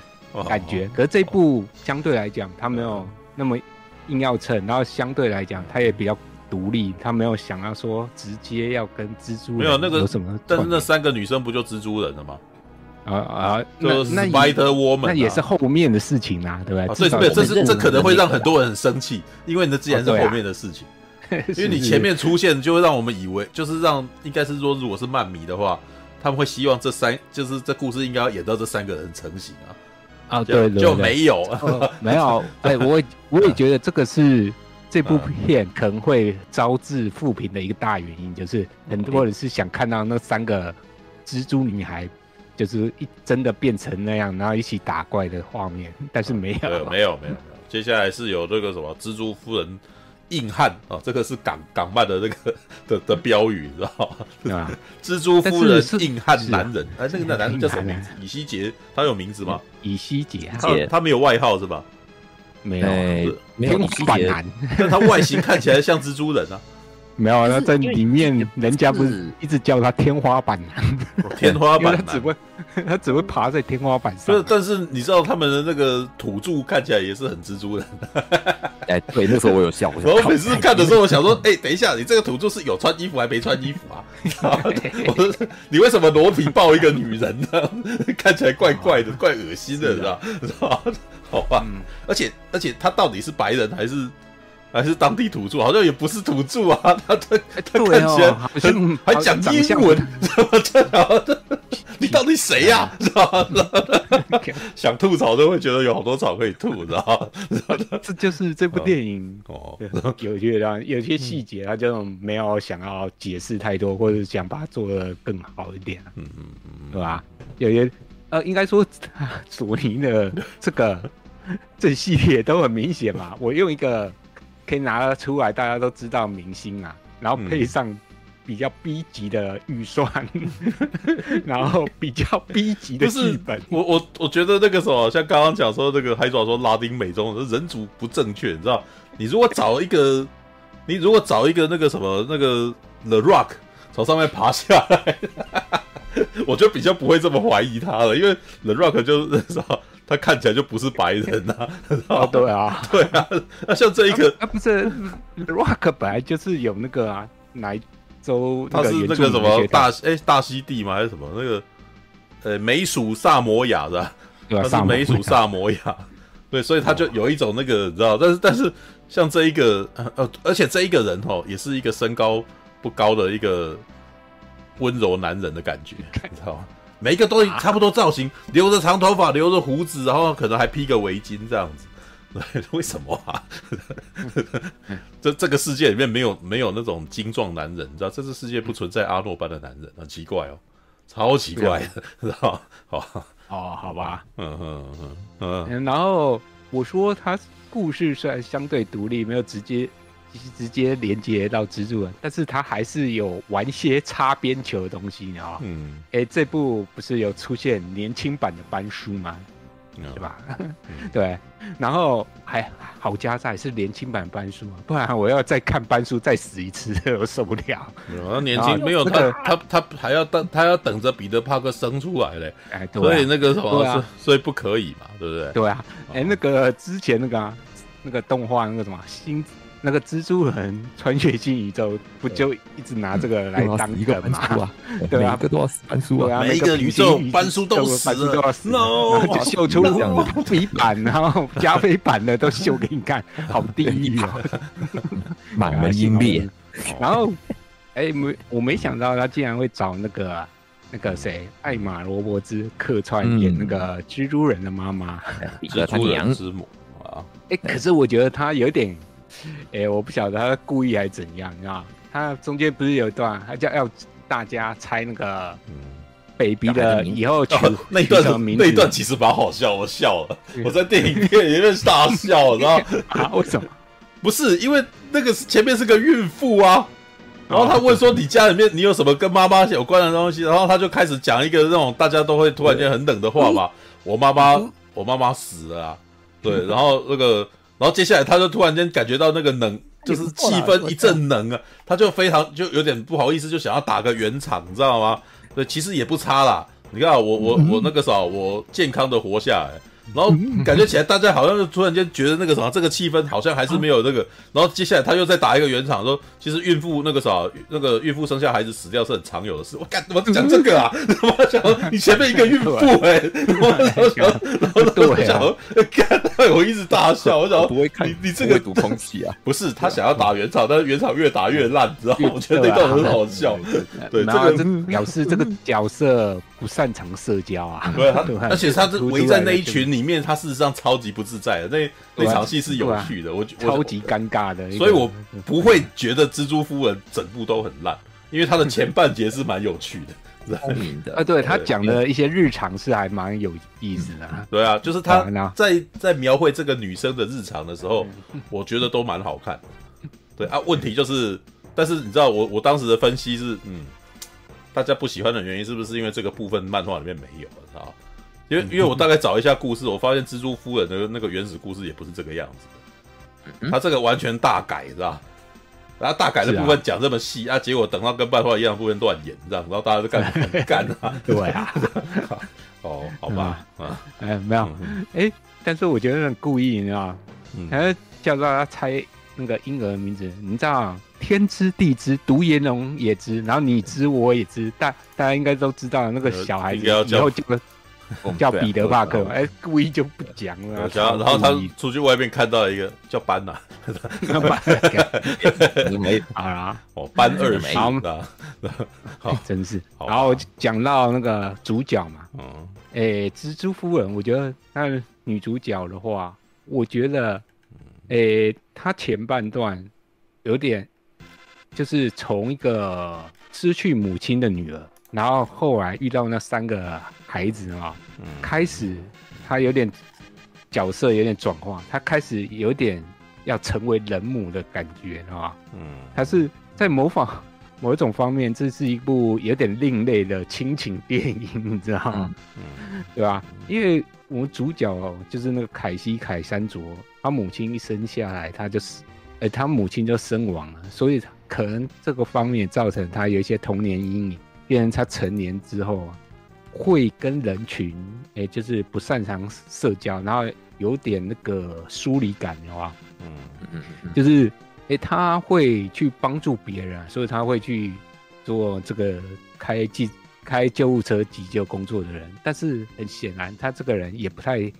感觉。可是这一部相对来讲，他没有那么硬要蹭，然后相对来讲，它也比较。独立，他没有想要说直接要跟蜘蛛人没有那个有什么，但是那三个女生不就蜘蛛人了吗？啊啊，就是 Spider Woman，那也是后面的事情啊，对不对？所以这是这可能会让很多人很生气，因为那既然是后面的事情，因为你前面出现就会让我们以为，就是让应该是说，如果是漫迷的话，他们会希望这三就是这故事应该要演到这三个人成型啊。啊，对，就没有没有，哎，我我也觉得这个是。这部片可能会招致负评的一个大原因，就是很多人是想看到那三个蜘蛛女孩，就是一真的变成那样，然后一起打怪的画面，但是没有，没有，没有，没有，接下来是有这个什么蜘蛛夫人硬汉啊，这个是港港漫的这个的的标语，你知道吗？啊，蜘蛛夫人硬汉男人，哎，那个那男人叫什么名字？以西杰，他有名字吗？以西杰，他他没有外号是吧？没有，没有天花板，但他外形看起来像蜘蛛人啊。没有，那在里面人家不是一直叫他天花板男？天花板，他只会 他只会爬在天花板上。不是，但是你知道他们的那个土著看起来也是很蜘蛛人。哎，对，那时候我有笑。我每次看的时候，我想说，哎，等一下，你这个土著是有穿衣服还没穿衣服啊？我说你为什么裸体抱一个女人呢？看起来怪怪的，怪恶心的，是吧？是吧？好吧，而且而且他到底是白人还是？还是当地土著，好像也不是土著啊。他他他看起来很还讲英文，这？你到底谁呀？知道吗？想吐槽都会觉得有好多草可以吐，知道吗？这就是这部电影哦，有些有些细节，他就没有想要解释太多，或者想把它做得更好一点，嗯嗯嗯，对吧？有些。呃，应该说索尼的这个 这系列都很明显嘛。我用一个可以拿得出来，大家都知道明星啊，然后配上比较 B 级的预算，嗯、然后比较 B 级的剧本。我我我觉得那个什么，像刚刚讲说那个海爪说拉丁美洲人族不正确，你知道？你如果找一个，你如果找一个那个什么那个 The Rock 从上面爬下来。我就比较不会这么怀疑他了，因为 The Rock 就是他看起来就不是白人呐。哦，对啊，对啊。那像这一个，啊不是 The Rock 本来就是有那个啊，哪州？他是那个什么大哎大溪地吗？还是什么那个？呃，美属萨摩亚的，他是美属萨摩亚。对，所以他就有一种那个你知道，但是但是像这一个呃，而且这一个人哦，也是一个身高不高的一个。温柔男人的感觉，你知道吗？每一个都差不多造型，留着长头发，留着胡子，然后可能还披个围巾这样子。对，为什么啊？这这个世界里面没有没有那种精壮男人，你知道？这个世界不存在阿诺般的男人，很奇怪哦，超奇怪的，知道吗？好哦，好吧，嗯嗯嗯嗯。然后我说他故事虽然相对独立，没有直接。直接连接到蜘蛛人，但是他还是有玩一些擦边球的东西，你知道吗？嗯，哎、欸，这部不是有出现年轻版的班叔吗？对、嗯、吧？嗯、对，然后还好加在是年轻版班叔，不然我要再看班叔再死一次，我受不了。他年轻没有他他他还要等他要等着彼得帕克生出来嘞，哎、啊，所以那个什么，啊、所以不可以嘛，对不对？对啊，哎、欸，那个之前那个、啊、那个动画那个什么新。那个蜘蛛人穿越新宇宙不就一直拿这个来当梗嘛？对啊，每个都要死班叔啊，每一个宇宙搬书都死了，就秀出加菲版，然后加菲版的都秀给你看，好地狱啊，满门英烈。然后，哎，没，我没想到他竟然会找那个那个谁，艾玛罗伯兹客串演那个蜘蛛人的妈妈，蜘蛛人之母啊。哎，可是我觉得他有点。哎、欸，我不晓得他故意还是怎样，你知道？他中间不是有一段，他叫要大家猜那个嗯，baby 的以后取、哦、那一段什么名字？那一段其实蛮好笑，我笑了，我在电影院里面大笑，然后 啊，为什么？不是因为那个前面是个孕妇啊，然后他问说你家里面你有什么跟妈妈有关的东西，然后他就开始讲一个那种大家都会突然间很冷的话嘛，我妈妈我妈妈死了啊，对，然后那个。然后接下来，他就突然间感觉到那个冷，就是气氛一阵冷啊，他就非常就有点不好意思，就想要打个圆场，你知道吗？对，其实也不差啦。你看我我我那个啥，我健康的活下来。然后感觉起来，大家好像就突然间觉得那个什么，这个气氛好像还是没有那个。然后接下来他又再打一个圆场，说其实孕妇那个啥，那个孕妇生下孩子死掉是很常有的事。我干，怎么讲这个啊？我想你前面一个孕妇哎，我想，然后我想，干，我一直大笑。我想，不会看你你这个读空气啊？不是，他想要打圆场，但是圆场越打越烂，知道吗？我觉得那段很好笑。对，这个表示这个角色不擅长社交啊。对，而且他是围在那一群里。里面他事实上超级不自在的，那那场戏是有趣的，我超级尴尬的，所以我不会觉得蜘蛛夫人整部都很烂，因为他的前半节是蛮有趣的，聪明的啊，对他讲的一些日常是还蛮有意思的，对啊，就是他在在描绘这个女生的日常的时候，我觉得都蛮好看，对啊，问题就是，但是你知道我我当时的分析是，嗯，大家不喜欢的原因是不是因为这个部分漫画里面没有，知道？因为因为我大概找一下故事，我发现蜘蛛夫人的那个原始故事也不是这个样子的，他这个完全大改，是吧？然后大改的部分讲这么细啊，结果等到跟漫画一样的部分乱演，这样，然后大家都干 干啊？对啊，哦，好吧，啊，哎，没有，哎，但是我觉得很故意，你知道吗？他叫大家猜那个婴儿的名字，你知道？天知地知，独眼龙也知，然后你知我也知，大大家应该都知道那个小孩子以后就。叫彼得·帕克，哎，故意就不讲了。然后他出去外面看到一个叫班呐，没 啊，哦，班二没好，真是。然后讲到那个主角嘛，嗯，哎，蜘蛛夫人，我觉得那女主角的话，我觉得，哎，她前半段有点，就是从一个失去母亲的女儿。然后后来遇到那三个孩子啊，嗯、开始他有点角色有点转化，他开始有点要成为人母的感觉啊，嗯，他是在模仿 某一种方面，这是一部有点另类的亲情电影，你知道吗？嗯，对吧？因为我们主角哦，就是那个凯西凯山卓，他母亲一生下来他就死，哎，他母亲就身亡了，所以可能这个方面造成他有一些童年阴影。变成他成年之后啊，会跟人群，哎，就是不擅长社交，然后有点那个疏离感的话，嗯嗯嗯，就是，哎，他会去帮助别人，所以他会去做这个开急开救护车急救工作的人。但是很显然，他这个人也不太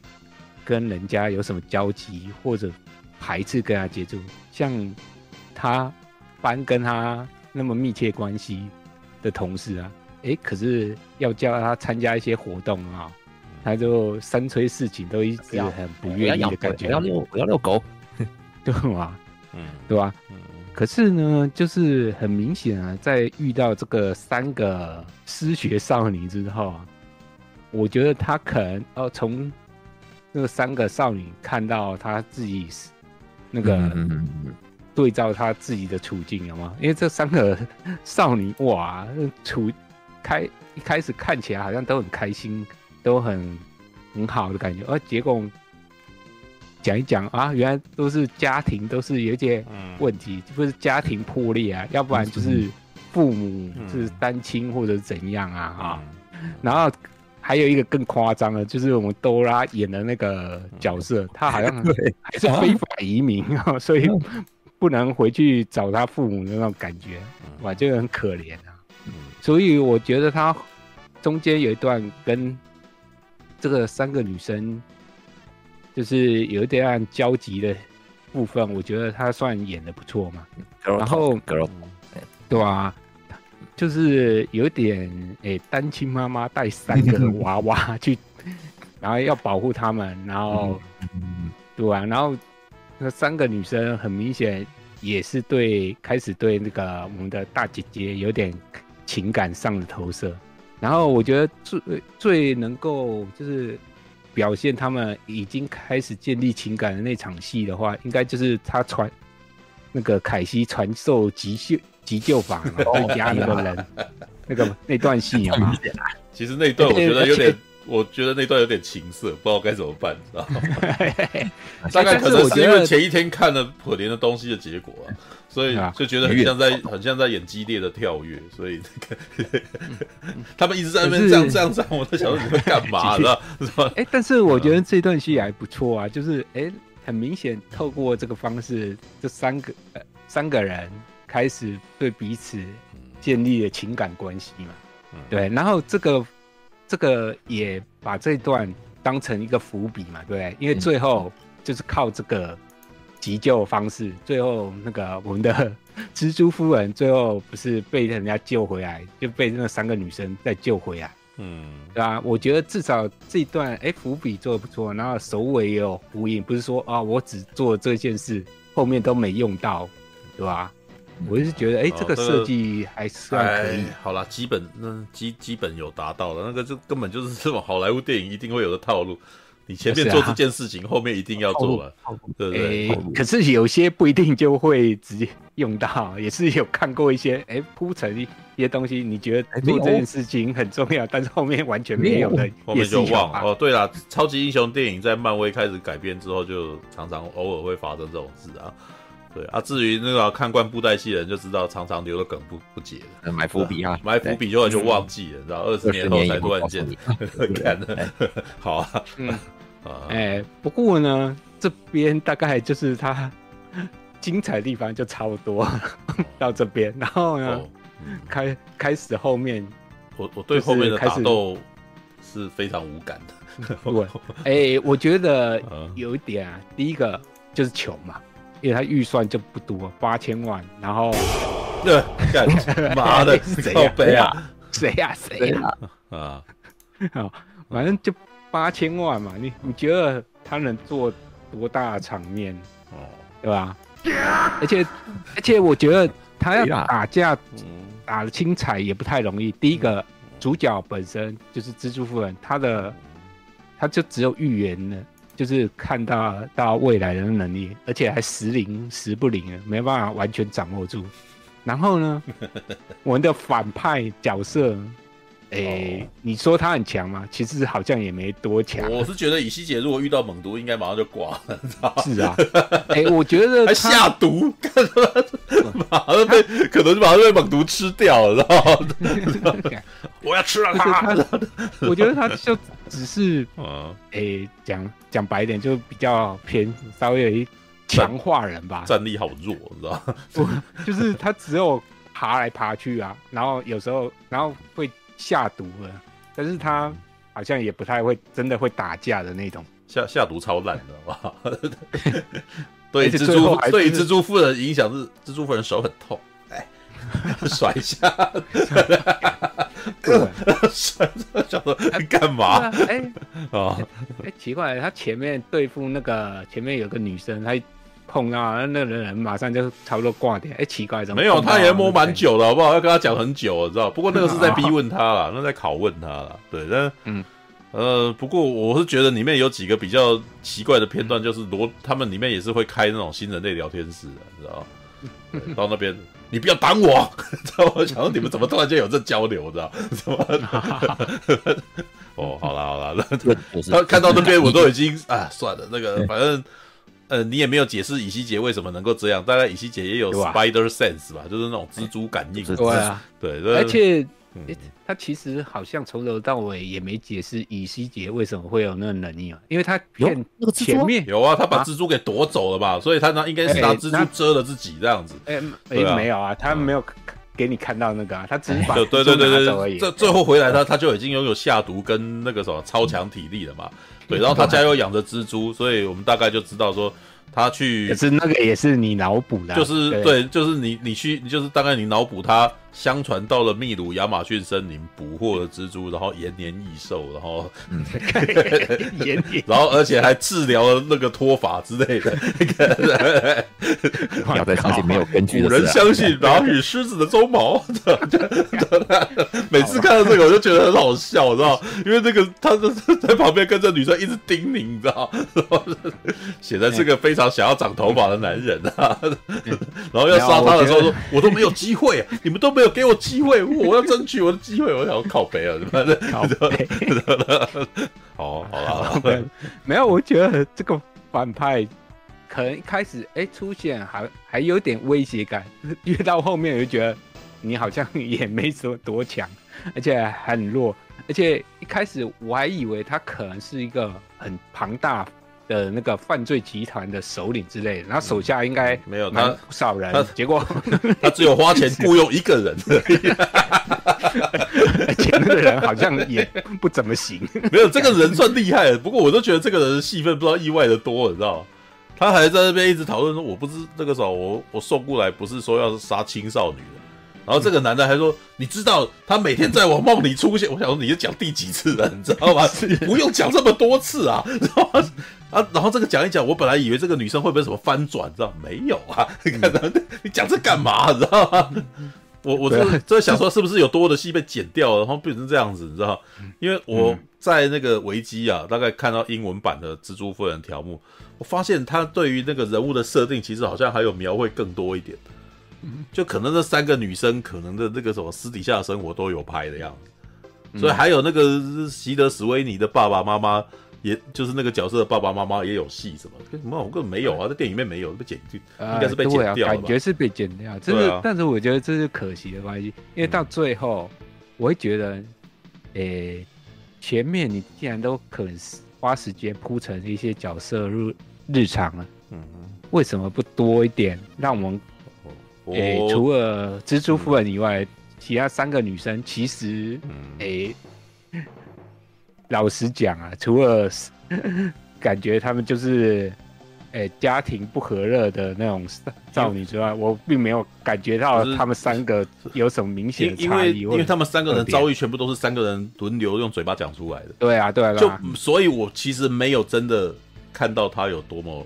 跟人家有什么交集，或者排斥跟他接触。像他班跟他那么密切关系。的同事啊，哎、欸，可是要叫他参加一些活动啊，他就三催四请，都一直很不愿意的感觉。不要遛，不要遛狗，对吗？嗯，对吧？嗯。可是呢，就是很明显啊，在遇到这个三个失学少女之后啊，我觉得他可能哦从那个三个少女看到他自己那个。嗯对照他自己的处境，有吗？因为这三个少女哇，处开一开始看起来好像都很开心，都很很好的感觉，而结果讲一讲啊，原来都是家庭都是有一些问题，嗯、不是家庭破裂啊，要不然就是父母是单亲或者怎样啊啊，嗯、然后还有一个更夸张的，就是我们多拉演的那个角色，嗯、他好像还是非法移民啊，所以。不能回去找他父母的那种感觉，哇，就很可怜啊。所以我觉得他中间有一段跟这个三个女生就是有一点交集的部分，我觉得他算演的不错嘛。然后，对啊，就是有点诶，单亲妈妈带三个娃娃去，然后要保护他们，然后，对啊，然后。那三个女生很明显也是对开始对那个我们的大姐姐有点情感上的投射，然后我觉得最最能够就是表现他们已经开始建立情感的那场戏的话，应该就是他传那个凯西传授急救急救法嘛，对压那个人那个那段戏啊，其实那段我觉得有点。我觉得那段有点情色，不知道该怎么办，知道吗？大概可能是因为前一天看了可怜的东西的结果啊，所以就觉得很像在很像在演激烈的跳跃，所以 他们一直在那边这样这样这样，我在想说你们干嘛呢？是吧？哎，但是我觉得这段戏还不错啊，就是哎，很明显透过这个方式，这三个呃三个人开始对彼此建立了情感关系嘛，对，然后这个。这个也把这段当成一个伏笔嘛，对不对？因为最后就是靠这个急救方式，最后那个我们的 蜘蛛夫人最后不是被人家救回来，就被那三个女生再救回来，嗯，对吧？我觉得至少这一段哎伏笔做的不错，然后首尾也有呼应，不是说啊我只做这件事，后面都没用到，对吧？我是觉得，哎、欸，这个设计还算可以。哦、好啦，基本那基基本有达到了，那个就根本就是这种好莱坞电影一定会有的套路。你前面做这件事情，啊、后面一定要做了，对不对？欸、可是有些不一定就会直接用到，也是有看过一些，哎、欸，铺陈一些东西，你觉得做这件事情很重要，但是后面完全没有的，后面就忘了。哦，对了，超级英雄电影在漫威开始改编之后，就常常偶尔会发生这种事啊。对啊，至于那个看惯布袋戏的人就知道，常常留的梗不不解的，埋伏笔啊，埋伏笔就会就忘记了，你知道，二十年后才突然间看 的，好啊，嗯。啊，哎，不过呢，这边大概就是他精彩的地方就差不多到这边，然后呢，开开始后面，我我对后面的打斗是非常无感的，对，哎，我觉得有一点啊，第一个就是穷嘛。因为他预算就不多，八千万，然后，对，干妈的，谁呀啊？谁呀？谁呀？啊，好，反正就八千万嘛。你你觉得他能做多大的场面？哦，对吧？而且而且，我觉得他要打架打得精彩也不太容易。第一个，主角本身就是蜘蛛夫人，他的他就只有预言了，就是看到到未来的能力，而且还时灵时不灵，没办法完全掌握住。然后呢，我们的反派角色。哎、欸，哦、你说他很强吗？其实好像也没多强。我是觉得以西姐如果遇到猛毒，应该马上就挂了，是啊，哎、欸，我觉得 还下毒，马上被可能就马上被猛毒吃掉了，知道吗？我要吃了他。我觉得他就只是，哎、欸，讲讲白一点，就比较偏稍微一强化人吧，战力好弱，你知道就是他只有爬来爬去啊，然后有时候，然后会。下毒了，但是他好像也不太会，真的会打架的那种。下下毒超烂的，好不好？对蜘蛛，对蜘蛛夫人影响是蜘蛛夫人手很痛，哎，甩一下，甩，小说干嘛？哎，哦，哎，奇怪，他前面对付那个前面有个女生，他。碰啊，那个人马上就差不多挂点。哎、欸，奇怪，怎么没有？他也摸蛮久了，好不好？要跟他讲很久，知道？不过那个 是在逼问他啦，那在拷问他啦。对，但嗯呃，不过我是觉得里面有几个比较奇怪的片段，就是罗他们里面也是会开那种新人类聊天室的，知道？到那边你不要挡我，知道？我想说你们怎么突然间有这交流，知道？什么？哦，好了好了，他看到那边我都已经啊，算了，那个反正。呃，你也没有解释乙西杰为什么能够这样，大概以西杰也有 spider sense 吧，就是那种蜘蛛感应。对啊，对，而且他其实好像从头到尾也没解释乙西杰为什么会有那个能力啊，因为他骗那个前面有啊，他把蜘蛛给夺走了吧，所以他那应该是拿蜘蛛遮了自己这样子。哎哎，没有啊，他没有给你看到那个啊，他只是把对对对对对，这最后回来他他就已经拥有下毒跟那个什么超强体力了嘛。对，然后他家又养着蜘蛛，所以我们大概就知道说他去，可是那个也是你脑补的，就是对，对，就是你你去，就是大概你脑补他。相传到了秘鲁亚马逊森林捕获了蜘蛛，然后延年益寿，然后延年，然后而且还治疗了那个脱发之类的。不要再相信没有根据的。古人相信拿与狮子的鬃毛。每次看到这个我就觉得很好笑，知道因为那个他在旁边跟着女生一直叮咛，你知道显然是个非常想要长头发的男人啊。然后要杀他的时候说，我都没有机会，你们都没有。给我机会，我要争取我的机会。我想要靠北啊，反正靠北。好，好了，没有。我觉得这个反派可能一开始哎、欸、出现还还有点威胁感，越到后面我就觉得你好像也没什么多强，而且很弱。而且一开始我还以为他可能是一个很庞大。的那个犯罪集团的首领之类的，然后手下应该没有他不少人，结果 他只有花钱雇佣一个人，而且那个人好像也不怎么行。没有这个人算厉害，不过我都觉得这个人的戏份不知道意外的多，你知道吗？他还在那边一直讨论说，我不知那个时候我我送过来不是说要杀青少女的。然后这个男的还说：“你知道他每天在我梦里出现。”我想说，你是讲第几次了？你知道吗？不用讲这么多次啊，知道吗？啊，然后这个讲一讲，我本来以为这个女生会不会什么翻转，知道没有啊？你看，你讲这干嘛？你知道吗？我我这这想说，是不是有多的戏被剪掉了，然后变成这样子？你知道？因为我在那个维基啊，大概看到英文版的蜘蛛夫人条目，我发现他对于那个人物的设定，其实好像还有描绘更多一点。就可能这三个女生可能的那个什么私底下的生活都有拍的样子，所以还有那个席德史威尼的爸爸妈妈，也就是那个角色的爸爸妈妈也有戏，什么什么我根本没有啊，在电影里面没有被剪掉，应该是被剪掉了，感觉是被剪掉，这是，但是我觉得这是可惜的关系，因为到最后我会觉得，诶，前面你既然都肯花时间铺成一些角色日日常了，嗯，为什么不多一点让我们？诶、欸，除了蜘蛛夫人以外，嗯、其他三个女生其实，诶、嗯欸，老实讲啊，除了 感觉她们就是，诶、欸，家庭不和乐的那种少女之外，嗯、我并没有感觉到她们三个有什么明显的差异。因为，因为他们三个人遭遇全部都是三个人轮流用嘴巴讲出来的。对啊，对啊，就所以，我其实没有真的看到她有多么。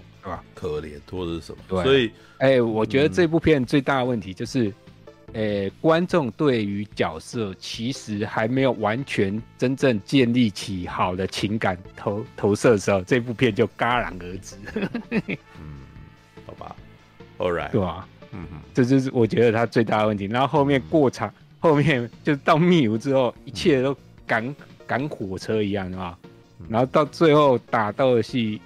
可怜或者是什么？对，所以，哎、欸，我觉得这部片最大的问题就是，呃，观众对于角色其实还没有完全真正建立起好的情感投投射的时候，这部片就戛然而止。嗯，好吧，All right，对吧？嗯嗯，这就是我觉得他最大的问题。然后后面过场，后面就到秘鲁之后，一切都赶赶火车一样啊。然后到最后打斗的戏，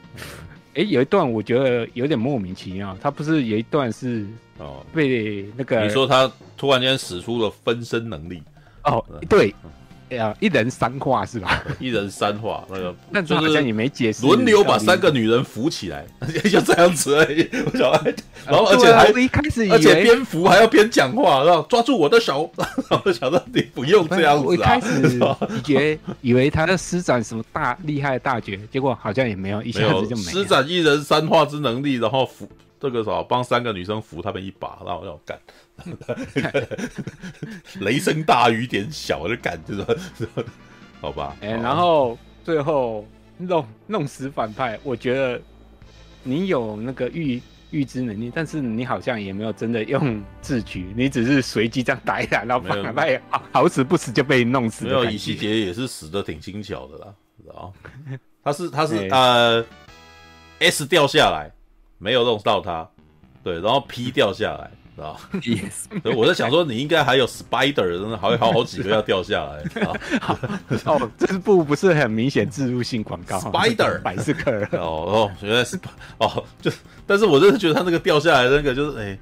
哎，有一段我觉得有点莫名其妙。他不是有一段是。哦，被那个你说他突然间使出了分身能力哦，对，一人三话是吧？一人三话那个，那就是你没解释，轮流把三个女人扶起来，就这样子而已。我想，然后而且还一开始，而且边扶还要边讲话，然后抓住我的手，然后想到你不用这样子。我一开始以为以为他在施展什么大厉害的大绝，结果好像也没有，一下子就没施展一人三话之能力，然后扶。这个时候帮三个女生扶他们一把，然后要干，雷声大雨点小就感觉说，好吧。哎、欸，然后最后弄弄死反派，我觉得你有那个预预知能力，但是你好像也没有真的用智取，你只是随机这样打一打，然后反派好好死不死就被弄死。没有，乙希杰也是死的挺轻巧的啦，知道他是 他是、欸、呃 S 掉下来。没有弄到他，对，然后 P 掉下来，知道 Yes，所以我在想说，你应该还有 Spider，真的还有好好几个要掉下来。好，哦，这部不是很明显植入性广告，Spider 百事可乐。哦哦，原来是哦，就，但是我真的觉得他那个掉下来的那个就是，哎，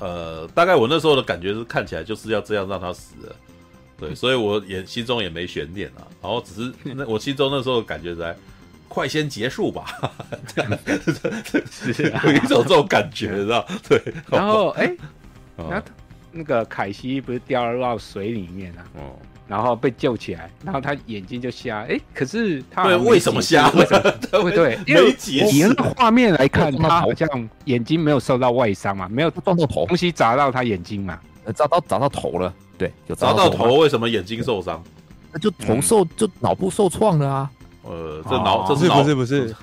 呃，大概我那时候的感觉是看起来就是要这样让他死了，对，所以我也心中也没悬念啊，然后只是那我心中那时候的感觉在。快先结束吧，是 有一种这种感觉，知道？对。然后，哎，那那个凯西不是掉到水里面啊？哦。然后被救起来，然后他眼睛就瞎。哎，可是他为什么瞎？为什么？对对，因为以那个画面来看，他好像眼睛没有受到外伤嘛，没有撞到头，东西砸到他眼睛嘛，砸到砸到头了。对，有砸到头，为什么眼睛受伤？那就头受就脑部受创了啊。呃，这脑这是不是不是？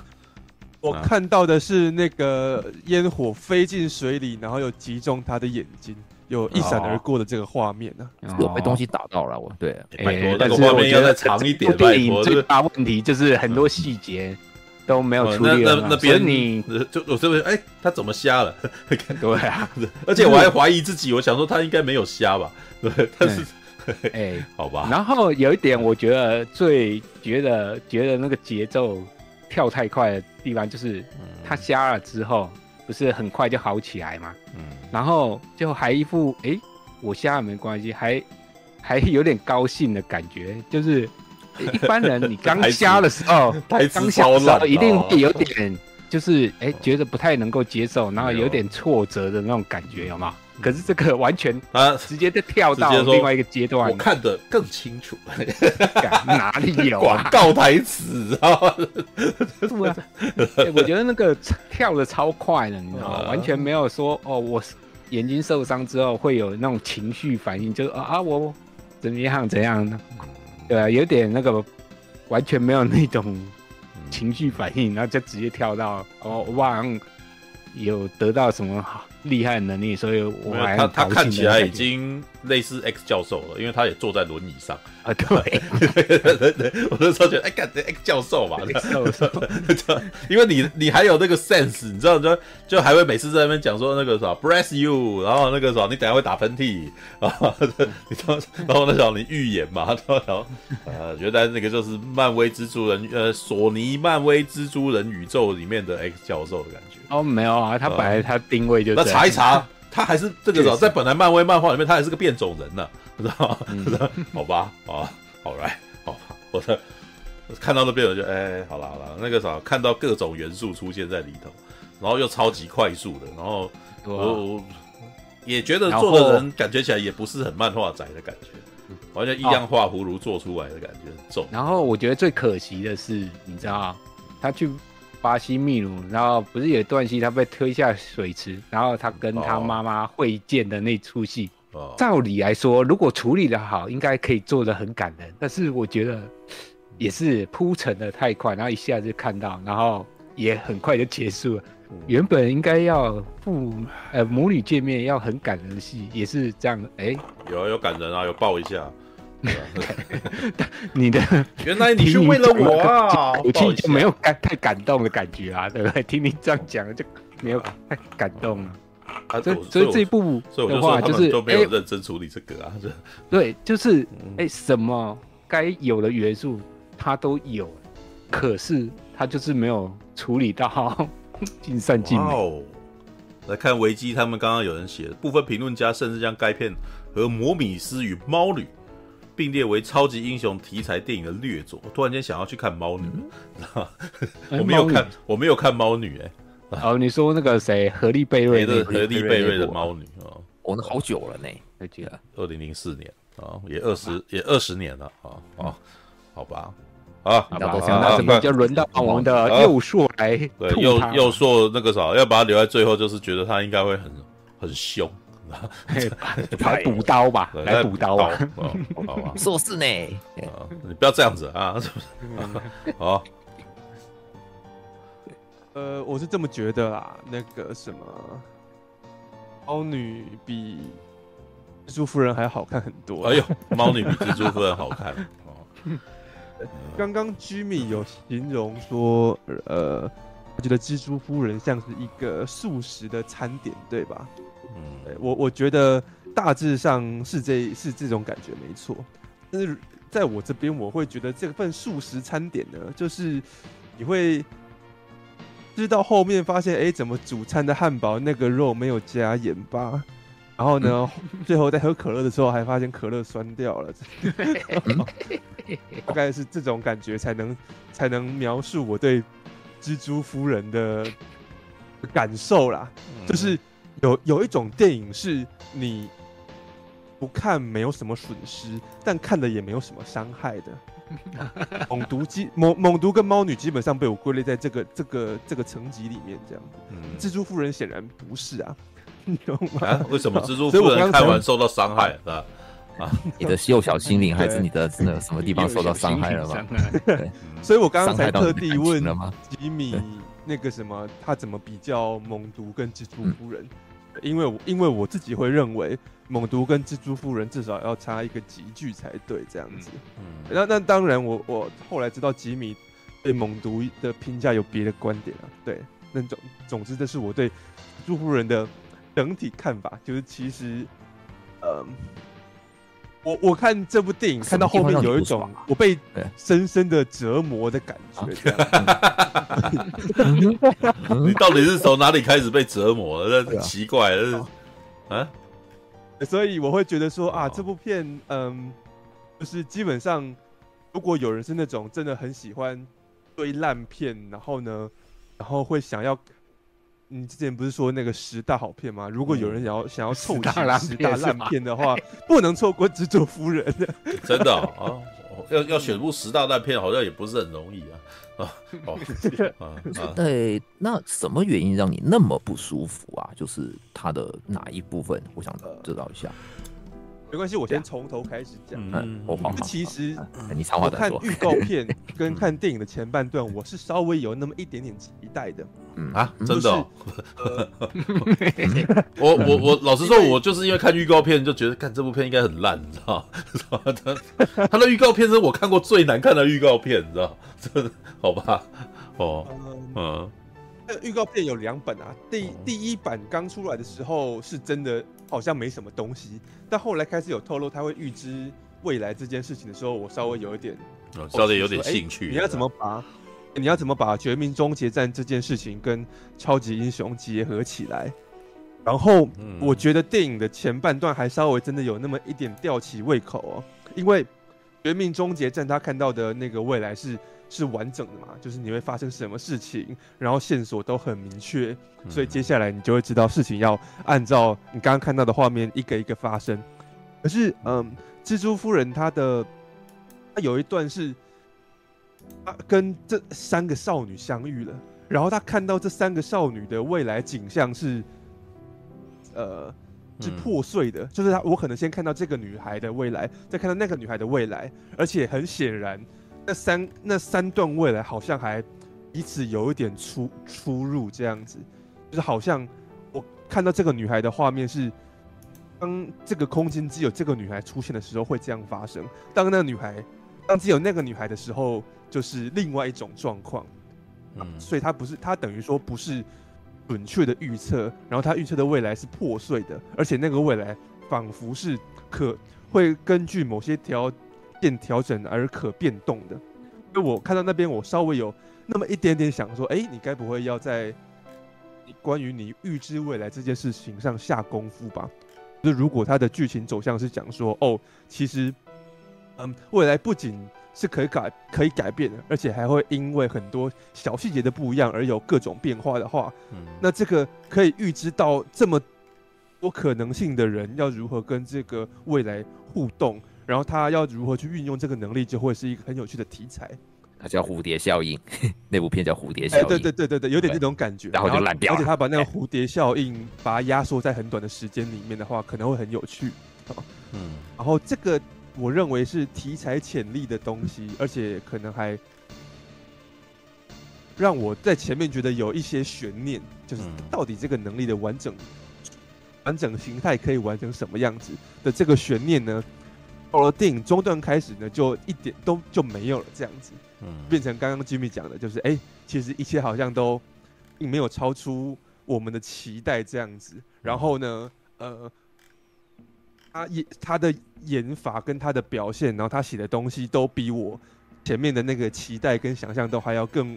我看到的是那个烟火飞进水里，然后又击中他的眼睛，有一闪而过的这个画面呢。有被东西打到了，我对。拜托，那个画面要再长一点。电影最大问题就是很多细节都没有处理。那那那别人你就我这边哎，他怎么瞎了？对啊，而且我还怀疑自己，我想说他应该没有瞎吧？对，但是。哎，欸、好吧。然后有一点，我觉得最觉得觉得那个节奏跳太快的地方，就是他瞎了之后，不是很快就好起来嘛？嗯。然后就还一副哎、欸，我瞎了没关系，还还有点高兴的感觉。就是一般人你刚 瞎的时候，刚瞎的时候一定会有点，就是哎、欸，觉得不太能够接受，然后有点挫折的那种感觉，有吗？可是这个完全啊，直接就跳到另外一个阶段，我看得更清楚。哪里有啊？广告台词啊？是啊，我觉得那个跳的超快的，你知道吗？完全没有说哦，我眼睛受伤之后会有那种情绪反应，就是啊啊，我怎么样怎样呢？对啊，有点那个完全没有那种情绪反应，然后就直接跳到哦，哇，有得到什么好？厉害的能力，所以我还他他看起来已经类似 X 教授了，因为他也坐在轮椅上啊。对，我那时候觉得，哎，感觉 X 教授嘛，教授，因为你你还有那个 sense，你知道就就还会每次在那边讲说那个啥 bless you，然后那个啥你等下会打喷嚏 啊，你然后那时候你预言嘛，然后呃，觉得那个就是漫威蜘蛛人呃索尼漫威蜘蛛人宇宙里面的 X 教授的感觉。哦，没有啊，他本来他定位就、嗯、那查一查，他还是这个时候，在本来漫威漫画里面，他还是个变种人呢，知道吗？嗯、好吧，啊，好来，好，我的看到那边我就哎，好了好了，那个啥，看到各种元素出现在里头，然后又超级快速的，然后我，我也觉得做的人感觉起来也不是很漫画宅的感觉，完全一样画葫芦做出来的感觉很重。然后我觉得最可惜的是，你知道他去。巴西秘鲁，然后不是有一段戏，他被推下水池，然后他跟他妈妈会见的那出戏。哦，照理来说，如果处理的好，应该可以做的很感人。但是我觉得也是铺陈的太快，然后一下就看到，然后也很快就结束了。原本应该要父呃母女见面要很感人的戏，也是这样的。哎、欸，有有感人啊，有抱一下。你的 原来你是为了我啊，我听就没有感太感动的感觉啊，对不对？听你这样讲就没有太感动了。啊，所以所以这一部的话就是都没有认真处理这个啊，欸、对，就是哎、欸，什么该有的元素它都有，可是它就是没有处理到尽善尽美。哦，来看维基，他们刚刚有人写，部分评论家甚至将该片和《摩米斯与猫女》并列为超级英雄题材电影的劣作。我突然间想要去看猫女，嗯、我没有看，我没有看猫女、欸，哎，哦，你说那个谁，荷丽贝瑞的荷丽贝瑞的猫女啊，哦，那好久了呢，还记得二零零四年啊，也二十也二十年了啊啊，好吧。啊，那什么就轮到我们的右硕来？对，右右硕那个啥，要把他留在最后，就是觉得他应该会很很凶，来补刀吧，来补刀吧，好吧？硕士呢？你不要这样子啊！好，呃，我是这么觉得啦。那个什么，猫女比蜘蛛夫人还好看很多。哎呦，猫女比蜘蛛夫人好看哦。刚刚 Jimmy 有形容说，呃，我觉得蜘蛛夫人像是一个素食的餐点，对吧？嗯，我我觉得大致上是这是这种感觉没错。但是在我这边，我会觉得这份素食餐点呢，就是你会吃到后面发现，哎、欸，怎么主餐的汉堡那个肉没有加盐巴？然后呢，最后在喝可乐的时候，还发现可乐酸掉了。大概是这种感觉，才能才能描述我对蜘蛛夫人的感受啦。就是有有一种电影是你不看没有什么损失，但看了也没有什么伤害的。猛毒基猛猛毒跟猫女基本上被我归类在这个这个这个层级里面，这样子。蜘蛛夫人显然不是啊。啊？为什么 蜘蛛夫人看完受到伤害啊？啊，你的幼小心灵还是你的那个什么地方受到伤害了吗？对，所以我刚刚才特地问吉米那个什么，他怎么比较猛毒跟蜘蛛夫人？因为因为我自己会认为猛毒跟蜘蛛夫人至少要差一个级距才对，这样子。嗯，那那当然，我我后来知道吉米对猛毒的评价有别的观点啊。对，那总总之，这是我对蜘蛛夫人的。整体看法就是，其实，呃，我我看这部电影看到后面有一种我被深深的折磨的感觉。你到底是从哪里开始被折磨的？这奇怪了，啊？所以我会觉得说啊，这部片，嗯，就是基本上，如果有人是那种真的很喜欢堆烂片，然后呢，然后会想要。你之前不是说那个十大好片吗？如果有人想要想要凑齐十大烂片的话，不能错过《蜘蛛夫人》。真的啊，哦、要要选部十大烂片，好像也不是很容易啊。啊，哦，对，那什么原因让你那么不舒服啊？就是它的哪一部分？我想知道一下。没关系，我先从头开始讲。嗯，我好。其实，你长话短说。看预告片 跟看电影的前半段，我是稍微有那么一点点期待的。嗯啊，真的。我我我老实说，我就是因为看预告片就觉得，看这部片应该很烂，你知道吗？他他的预告片是我看过最难看的预告片，你知道？真的，好吧？哦，嗯。预告片有两本啊，第第一版刚出来的时候是真的好像没什么东西，但后来开始有透露他会预知未来这件事情的时候，我稍微有一点，稍微有点兴趣。你要怎么把你要怎么把《绝命终结战》这件事情跟超级英雄结合起来？然后我觉得电影的前半段还稍微真的有那么一点吊起胃口哦，因为《绝命终结战》他看到的那个未来是。是完整的嘛？就是你会发生什么事情，然后线索都很明确，所以接下来你就会知道事情要按照你刚刚看到的画面一个一个发生。可是，嗯，蜘蛛夫人她的她有一段是，她跟这三个少女相遇了，然后她看到这三个少女的未来景象是，呃，是破碎的，就是她我可能先看到这个女孩的未来，再看到那个女孩的未来，而且很显然。那三那三段未来好像还彼此有一点出出入这样子，就是好像我看到这个女孩的画面是，当这个空间只有这个女孩出现的时候会这样发生，当那个女孩，当只有那个女孩的时候，就是另外一种状况。嗯，所以它不是，它等于说不是准确的预测，然后它预测的未来是破碎的，而且那个未来仿佛是可会根据某些条件调整而可变动的。因为我看到那边，我稍微有那么一点点想说，哎，你该不会要在关于你预知未来这件事情上下功夫吧？就如果它的剧情走向是讲说，哦，其实，嗯，未来不仅是可以改可以改变的，而且还会因为很多小细节的不一样而有各种变化的话，嗯，那这个可以预知到这么多可能性的人要如何跟这个未来互动，然后他要如何去运用这个能力，就会是一个很有趣的题材。它叫蝴蝶效应，那部片叫蝴蝶效应。对对对对对，有点这种感觉。然后就烂掉了。而且他把那个 蝴蝶效应把它压缩在很短的时间里面的话，可能会很有趣。嗯。然后这个。我认为是题材潜力的东西，而且可能还让我在前面觉得有一些悬念，就是到底这个能力的完整完整形态可以完成什么样子的这个悬念呢？到了电影中段开始呢，就一点都就没有了，这样子，嗯，变成刚刚 Jimmy 讲的，就是哎、欸，其实一切好像都并没有超出我们的期待这样子，然后呢，呃。他演他的演法跟他的表现，然后他写的东西都比我前面的那个期待跟想象都还要更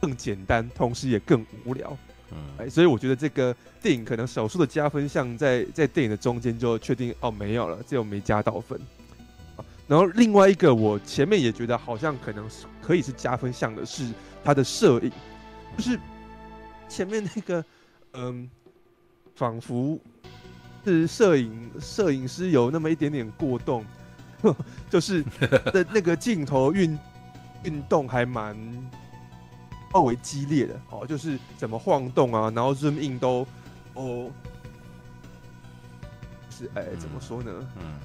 更简单，同时也更无聊。嗯，所以我觉得这个电影可能少数的加分项在在电影的中间就确定哦没有了，这又没加到分。然后另外一个我前面也觉得好像可能是可以是加分项的是他的摄影，就是前面那个嗯，仿佛。是摄影摄影师有那么一点点过动，就是的那个镜头运运动还蛮较为激烈的哦，就是怎么晃动啊，然后 zoom in 都哦，是哎怎么说呢？嗯，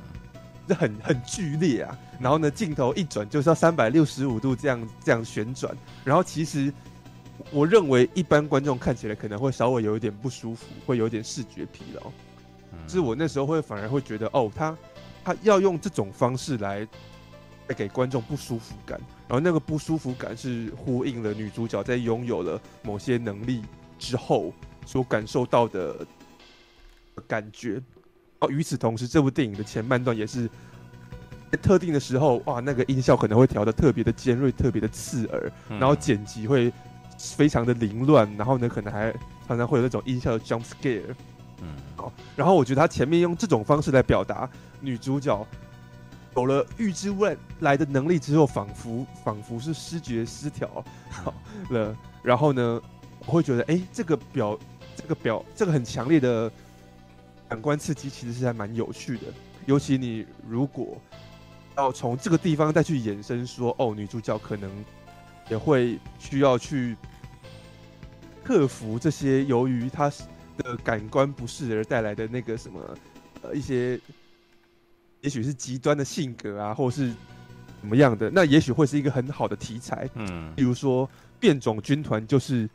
这很很剧烈啊。然后呢，镜头一转就是要三百六十五度这样这样旋转，然后其实我认为一般观众看起来可能会稍微有一点不舒服，会有点视觉疲劳。是我那时候会反而会觉得，哦，他他要用这种方式来带给观众不舒服感，然后那个不舒服感是呼应了女主角在拥有了某些能力之后所感受到的感觉。哦，与此同时，这部电影的前半段也是在特定的时候，哇，那个音效可能会调的特别的尖锐，特别的刺耳，然后剪辑会非常的凌乱，然后呢，可能还常常会有那种音效的 jump scare。嗯，好。然后我觉得他前面用这种方式来表达女主角有了预知未来的能力之后，仿佛仿佛是失觉失调好 了。然后呢，我会觉得，哎，这个表，这个表，这个很强烈的感官刺激，其实是还蛮有趣的。尤其你如果要从这个地方再去延伸说，哦，女主角可能也会需要去克服这些，由于她。的感官不适而带来的那个什么，呃，一些，也许是极端的性格啊，或是怎么样的，那也许会是一个很好的题材。嗯，比如说变种军团就是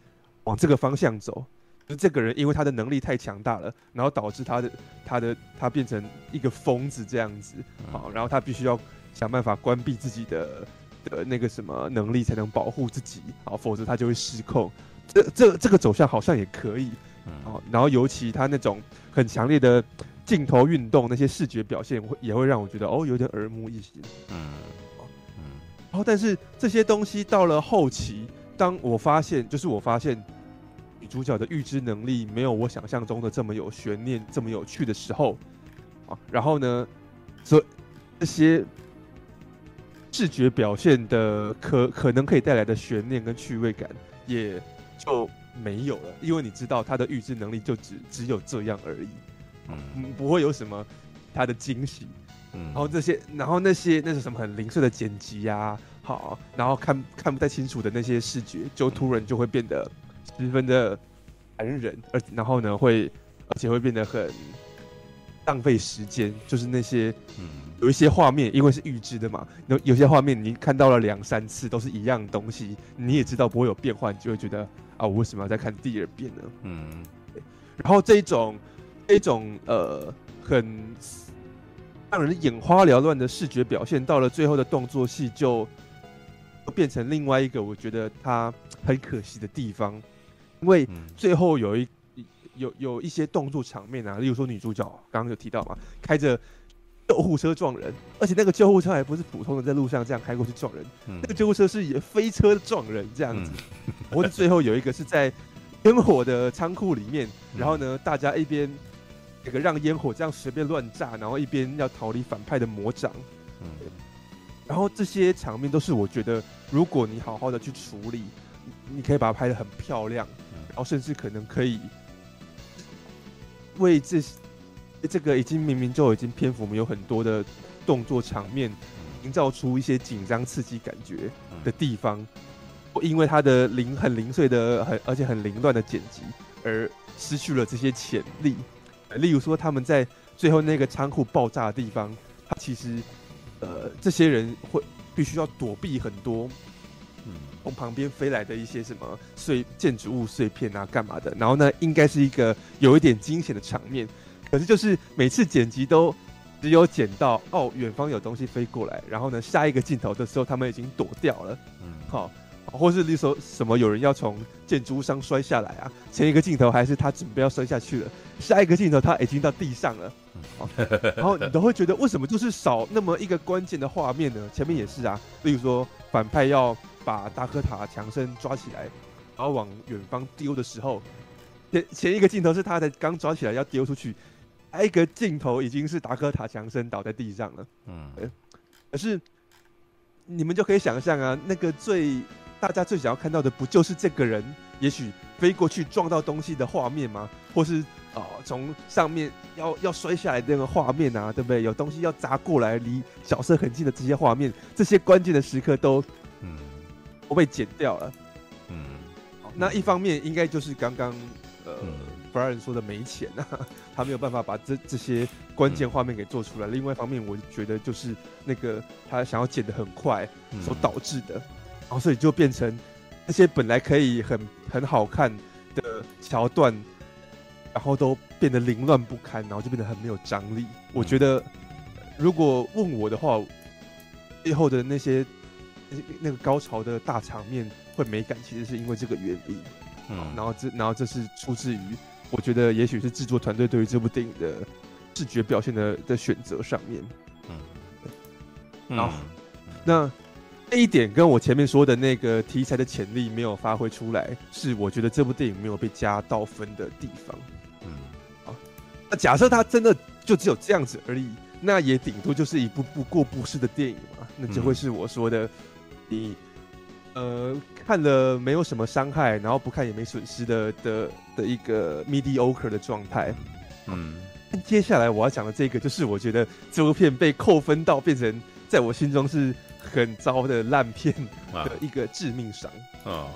往这个方向走，就这个人因为他的能力太强大了，然后导致他的他的他变成一个疯子这样子，好，然后他必须要想办法关闭自己的的那个什么能力，才能保护自己，好，否则他就会失控。这这这个走向好像也可以。哦，然后尤其他那种很强烈的镜头运动，那些视觉表现会也会让我觉得哦，有点耳目一新。嗯，嗯，然后但是这些东西到了后期，当我发现，就是我发现女主角的预知能力没有我想象中的这么有悬念，这么有趣的时候，啊，然后呢，所以这些视觉表现的可可能可以带来的悬念跟趣味感，也就。没有了，因为你知道他的预知能力就只只有这样而已，嗯，不会有什么他的惊喜，嗯，然后这些，然后那些那是什么很零碎的剪辑呀、啊，好，然后看看不太清楚的那些视觉，就突然就会变得十分的残忍，而然后呢会，而且会变得很浪费时间，就是那些嗯，有一些画面，因为是预知的嘛，有有些画面你看到了两三次都是一样东西，你也知道不会有变化，你就会觉得啊，我为什么要再看第二遍呢？嗯，然后这一种这一种呃很让人眼花缭乱的视觉表现，到了最后的动作戏就变成另外一个我觉得它很可惜的地方，因为最后有一。有有一些动作场面啊，例如说女主角刚刚有提到嘛，开着救护车撞人，而且那个救护车还不是普通的在路上这样开过去撞人，嗯、那个救护车是以飞车撞人这样子。或者、嗯、最后有一个是在烟火的仓库里面，嗯、然后呢，大家一边那个让烟火这样随便乱炸，然后一边要逃离反派的魔掌。嗯，然后这些场面都是我觉得，如果你好好的去处理，你可以把它拍得很漂亮，然后甚至可能可以。为这这个已经明明就已经篇幅没有很多的动作场面，营造出一些紧张刺激感觉的地方，因为它的零很零碎的很而且很凌乱的剪辑而失去了这些潜力。例如说他们在最后那个仓库爆炸的地方，他其实呃这些人会必须要躲避很多。从旁边飞来的一些什么碎建筑物碎片啊，干嘛的？然后呢，应该是一个有一点惊险的场面，可是就是每次剪辑都只有剪到哦，远方有东西飞过来，然后呢，下一个镜头的时候他们已经躲掉了，嗯，好，或是你说什么有人要从建筑物上摔下来啊？前一个镜头还是他准备要摔下去了，下一个镜头他已经到地上了，好，然后你都会觉得为什么就是少那么一个关键的画面呢？前面也是啊，例如说反派要。把达科塔强森抓起来，然后往远方丢的时候，前前一个镜头是他才刚抓起来要丢出去，下一个镜头已经是达科塔强森倒在地上了。嗯，可是你们就可以想象啊，那个最大家最想要看到的，不就是这个人也许飞过去撞到东西的画面吗？或是啊，从上面要要摔下来的那个画面啊，对不对？有东西要砸过来，离角色很近的这些画面，这些关键的时刻都嗯。都被剪掉了，嗯，那一方面应该就是刚刚呃弗莱恩说的没钱啊，他没有办法把这这些关键画面给做出来。嗯、另外一方面，我觉得就是那个他想要剪得很快所导致的，然后、嗯、所以就变成那些本来可以很很好看的桥段，然后都变得凌乱不堪，然后就变得很没有张力。嗯、我觉得如果问我的话，背后的那些。那个高潮的大场面会美感，其实是因为这个原因。嗯，然后这然后这是出自于，我觉得也许是制作团队对于这部电影的视觉表现的的选择上面。嗯，然后那这一点跟我前面说的那个题材的潜力没有发挥出来，是我觉得这部电影没有被加到分的地方。嗯，好，那假设它真的就只有这样子而已，那也顶多就是一部不过不失的电影嘛，那就会是我说的。你呃看了没有什么伤害，然后不看也没损失的的的一个 mediocre 的状态。嗯，接下来我要讲的这个，就是我觉得这部片被扣分到变成在我心中是很糟的烂片的一个致命伤啊。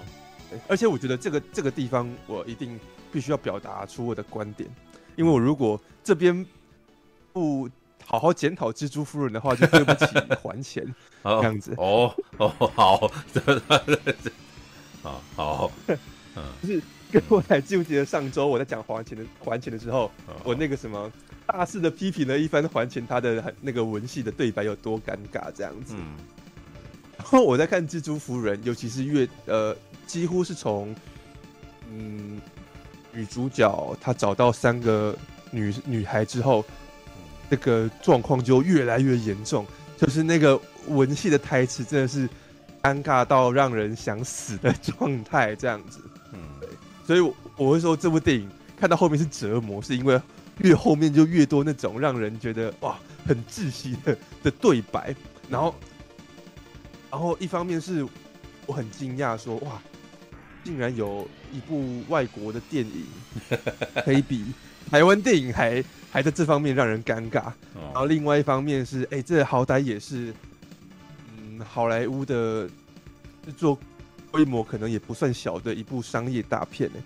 而且我觉得这个这个地方，我一定必须要表达出我的观点，因为我如果这边不。好好检讨蜘蛛夫人的话，就对不起还钱 这样子。哦哦好，啊 好，嗯，就是跟我还记不记得上周我在讲还钱的还钱的时候，我那个什么大肆的批评了一番还钱他的那个文戏的对白有多尴尬这样子。然后我在看蜘蛛夫人，尤其是越呃几乎是从嗯女主角她找到三个女女孩之后。这个状况就越来越严重，就是那个文戏的台词真的是尴尬到让人想死的 状态，这样子。嗯，对，所以我，我会说这部电影看到后面是折磨，是因为越后面就越多那种让人觉得哇很窒息的的对白，然后，然后一方面是我很惊讶说哇，竟然有一部外国的电影 可以比台湾电影还。还在这方面让人尴尬，然后另外一方面是，哎，这好歹也是，嗯，好莱坞的制作规模可能也不算小的一部商业大片呢。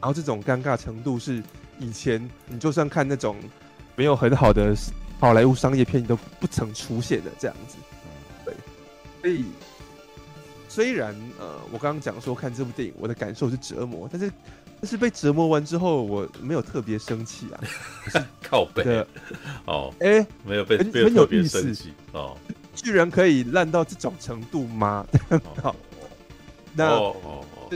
然后这种尴尬程度是以前你就算看那种没有很好的好莱坞商业片你都不曾出现的这样子。对，所以虽然呃，我刚刚讲说看这部电影，我的感受是折磨，但是但是被折磨完之后，我没有特别生气啊。靠北的哦，哎、欸，没有被很很有意思。哦，居然可以烂到这种程度吗？好，那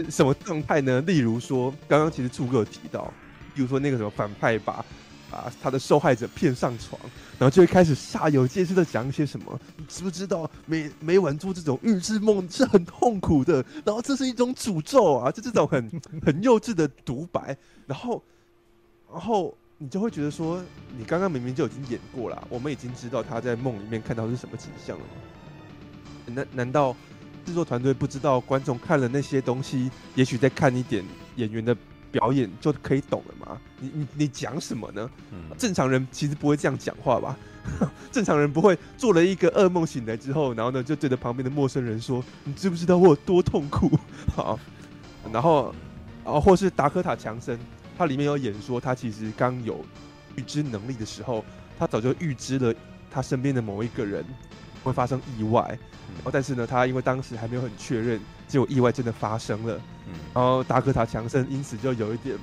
什么状态呢？例如说，刚刚其实柱哥有提到，比如说那个什么反派把把他的受害者骗上床，然后就会开始煞有介事的讲一些什么，你知不知道每每晚做这种预知梦是很痛苦的，然后这是一种诅咒啊，就这种很 很幼稚的独白，然后然后你就会觉得说，你刚刚明明就已经演过了，我们已经知道他在梦里面看到是什么景象了吗？难难道？制作团队不知道观众看了那些东西，也许再看一点演员的表演就可以懂了吗？你你你讲什么呢？嗯、正常人其实不会这样讲话吧？正常人不会做了一个噩梦醒来之后，然后呢就对着旁边的陌生人说：“你知不知道我有多痛苦？” 好，然后然后或是达科塔强森，他里面有演说，他其实刚有预知能力的时候，他早就预知了他身边的某一个人会发生意外。然后，但是呢，他因为当时还没有很确认，结果意外真的发生了。嗯，然后达科塔强森因此就有一点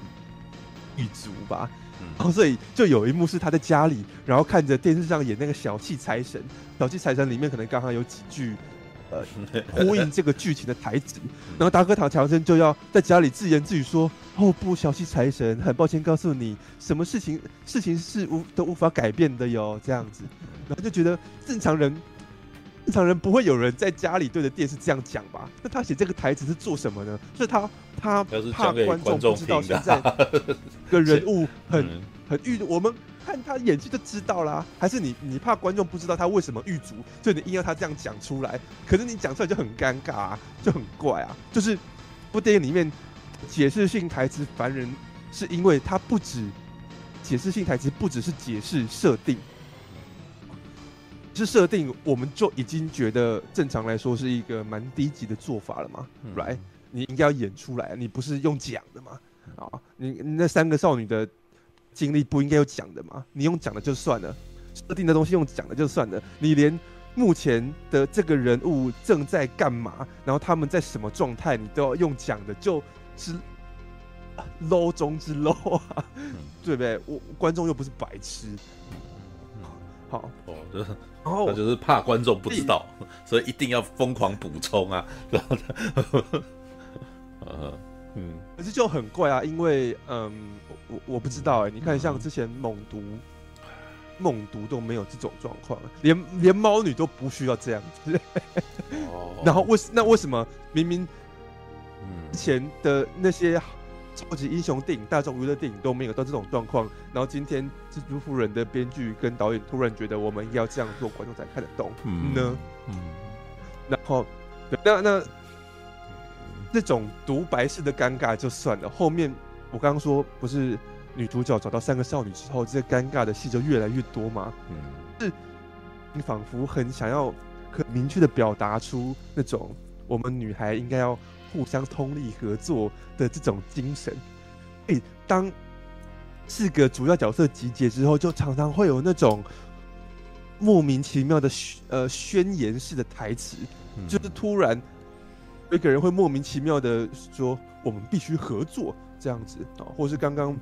郁卒吧。嗯，然后所以就有一幕是他在家里，然后看着电视上演那个小气财神。小气财神里面可能刚好有几句呃 呼应这个剧情的台词。然后达哥塔强森就要在家里自言自语说：“哦不，小气财神，很抱歉告诉你，什么事情事情是无都无法改变的哟。”这样子，然后就觉得正常人。正常人不会有人在家里对着电视这样讲吧？那他写这个台词是做什么呢？是他他怕观众不知道现在 的人物很很欲，我们看他演技就知道啦。还是你你怕观众不知道他为什么狱卒，所以你硬要他这样讲出来？可是你讲出来就很尴尬啊，就很怪啊。就是部电影里面解释性台词烦人，是因为他不止解释性台词，不只是解释设定。是设定，我们就已经觉得正常来说是一个蛮低级的做法了嘛、嗯、，right？你应该要演出来，你不是用讲的嘛？啊，你那三个少女的经历不应该有讲的嘛？你用讲的就算了，设定的东西用讲的就算了，你连目前的这个人物正在干嘛，然后他们在什么状态，你都要用讲的，就是 low 中之 low 啊，嗯、对不对？我观众又不是白痴。好。哦，就是，然后他就是怕观众不知道，所以一定要疯狂补充啊，然后，呃，嗯，可是就很怪啊，因为，嗯，我我不知道哎、欸，你看像之前猛毒，猛毒都没有这种状况，连连猫女都不需要这样子，哦，然后为那为什么明明，之前的那些。超级英雄电影、大众娱乐电影都没有到这种状况，然后今天蜘蛛夫人的编剧跟导演突然觉得我们要这样做，观众才看得懂呢？嗯，然后那那这种独白式的尴尬就算了，后面我刚刚说不是女主角找到三个少女之后，这尴尬的戏就越来越多嘛？嗯，是你仿佛很想要很明确的表达出那种我们女孩应该要。互相通力合作的这种精神，哎、欸，当四个主要角色集结之后，就常常会有那种莫名其妙的呃宣言式的台词，嗯、就是突然有一个人会莫名其妙的说：“我们必须合作。”这样子啊，或是刚刚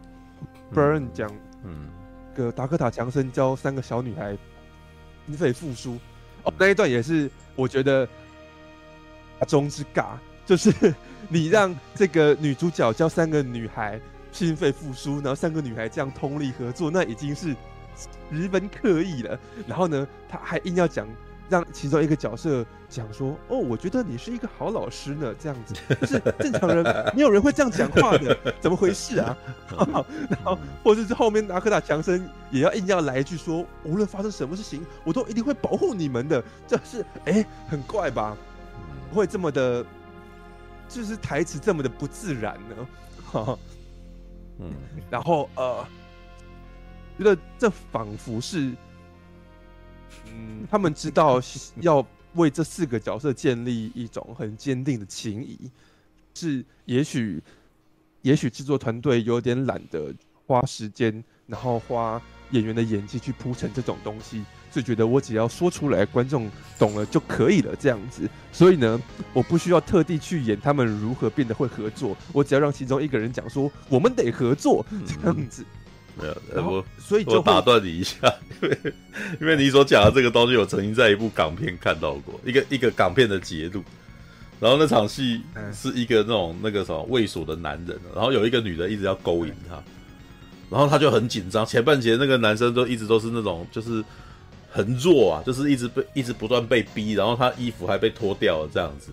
Burn 讲，嗯，个达科塔强森教三个小女孩心肺复苏。哦，那一段也是我觉得中之尬。就是 你让这个女主角教三个女孩心肺复苏，然后三个女孩这样通力合作，那已经是十分刻意了。然后呢，他还硬要讲让其中一个角色讲说：“哦，我觉得你是一个好老师呢。”这样子，就是正常人没有人会这样讲话的，怎么回事啊？然后，或者是后面阿克塔强森也要硬要来一句说：“无论发生什么事情，我都一定会保护你们的。”这是哎，很怪吧？不会这么的。就是台词这么的不自然呢，哈，嗯，然后呃，觉得这仿佛是，嗯，他们知道要为这四个角色建立一种很坚定的情谊，是也许，也许制作团队有点懒得花时间，然后花演员的演技去铺成这种东西，就觉得我只要说出来，观众懂了就可以了，这样子。所以呢，我不需要特地去演他们如何变得会合作，我只要让其中一个人讲说我们得合作这样子。没有，我所以就打断你一下，因为因为你所讲的这个东西，我曾经在一部港片看到过，一个一个港片的节录。然后那场戏是一个那种那个什么猥琐的男人，然后有一个女的一直要勾引他，然后他就很紧张。前半节那个男生都一直都是那种就是很弱啊，就是一直被一直不断被逼，然后他衣服还被脱掉了这样子。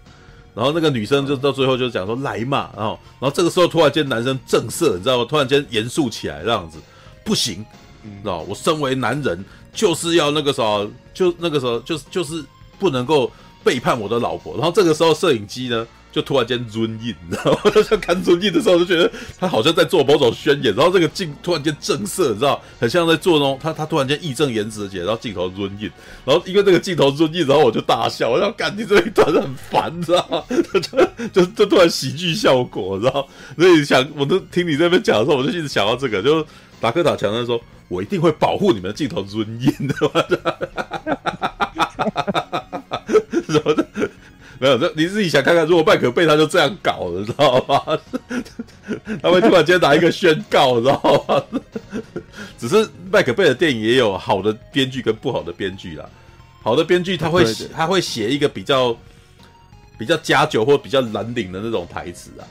然后那个女生就到最后就讲说来嘛，然后然后这个时候突然间男生正色，你知道吗？突然间严肃起来这样子，不行，你知道我身为男人就是要那个时候就那个时候就是就是不能够。背叛我的老婆，然后这个时候摄影机呢就突然间 zoom in，你知道吗？就像看 zoom in 的时候，就觉得他好像在做某种宣言，然后这个镜突然间正色，你知道，很像在做那种他他突然间义正言辞的写，然后镜头 zoom in，然后因为这个镜头 zoom in，然后我就大笑，我想干你这一段很烦，你知道吗？就就就突然喜剧效果，你知道？所以想我都听你这边讲的时候，我就一直想到这个，就达克塔强森说，我一定会保护你们的镜头 zoom in 的。什么的没有，这你自己想看看，如果麦可贝他就这样搞了，知道吗？他会突然间拿一个宣告，知道吗？只是麦可贝的电影也有好的编剧跟不好的编剧啦。好的编剧他会写，他会写一个比较比较加酒或比较蓝领的那种台词啊，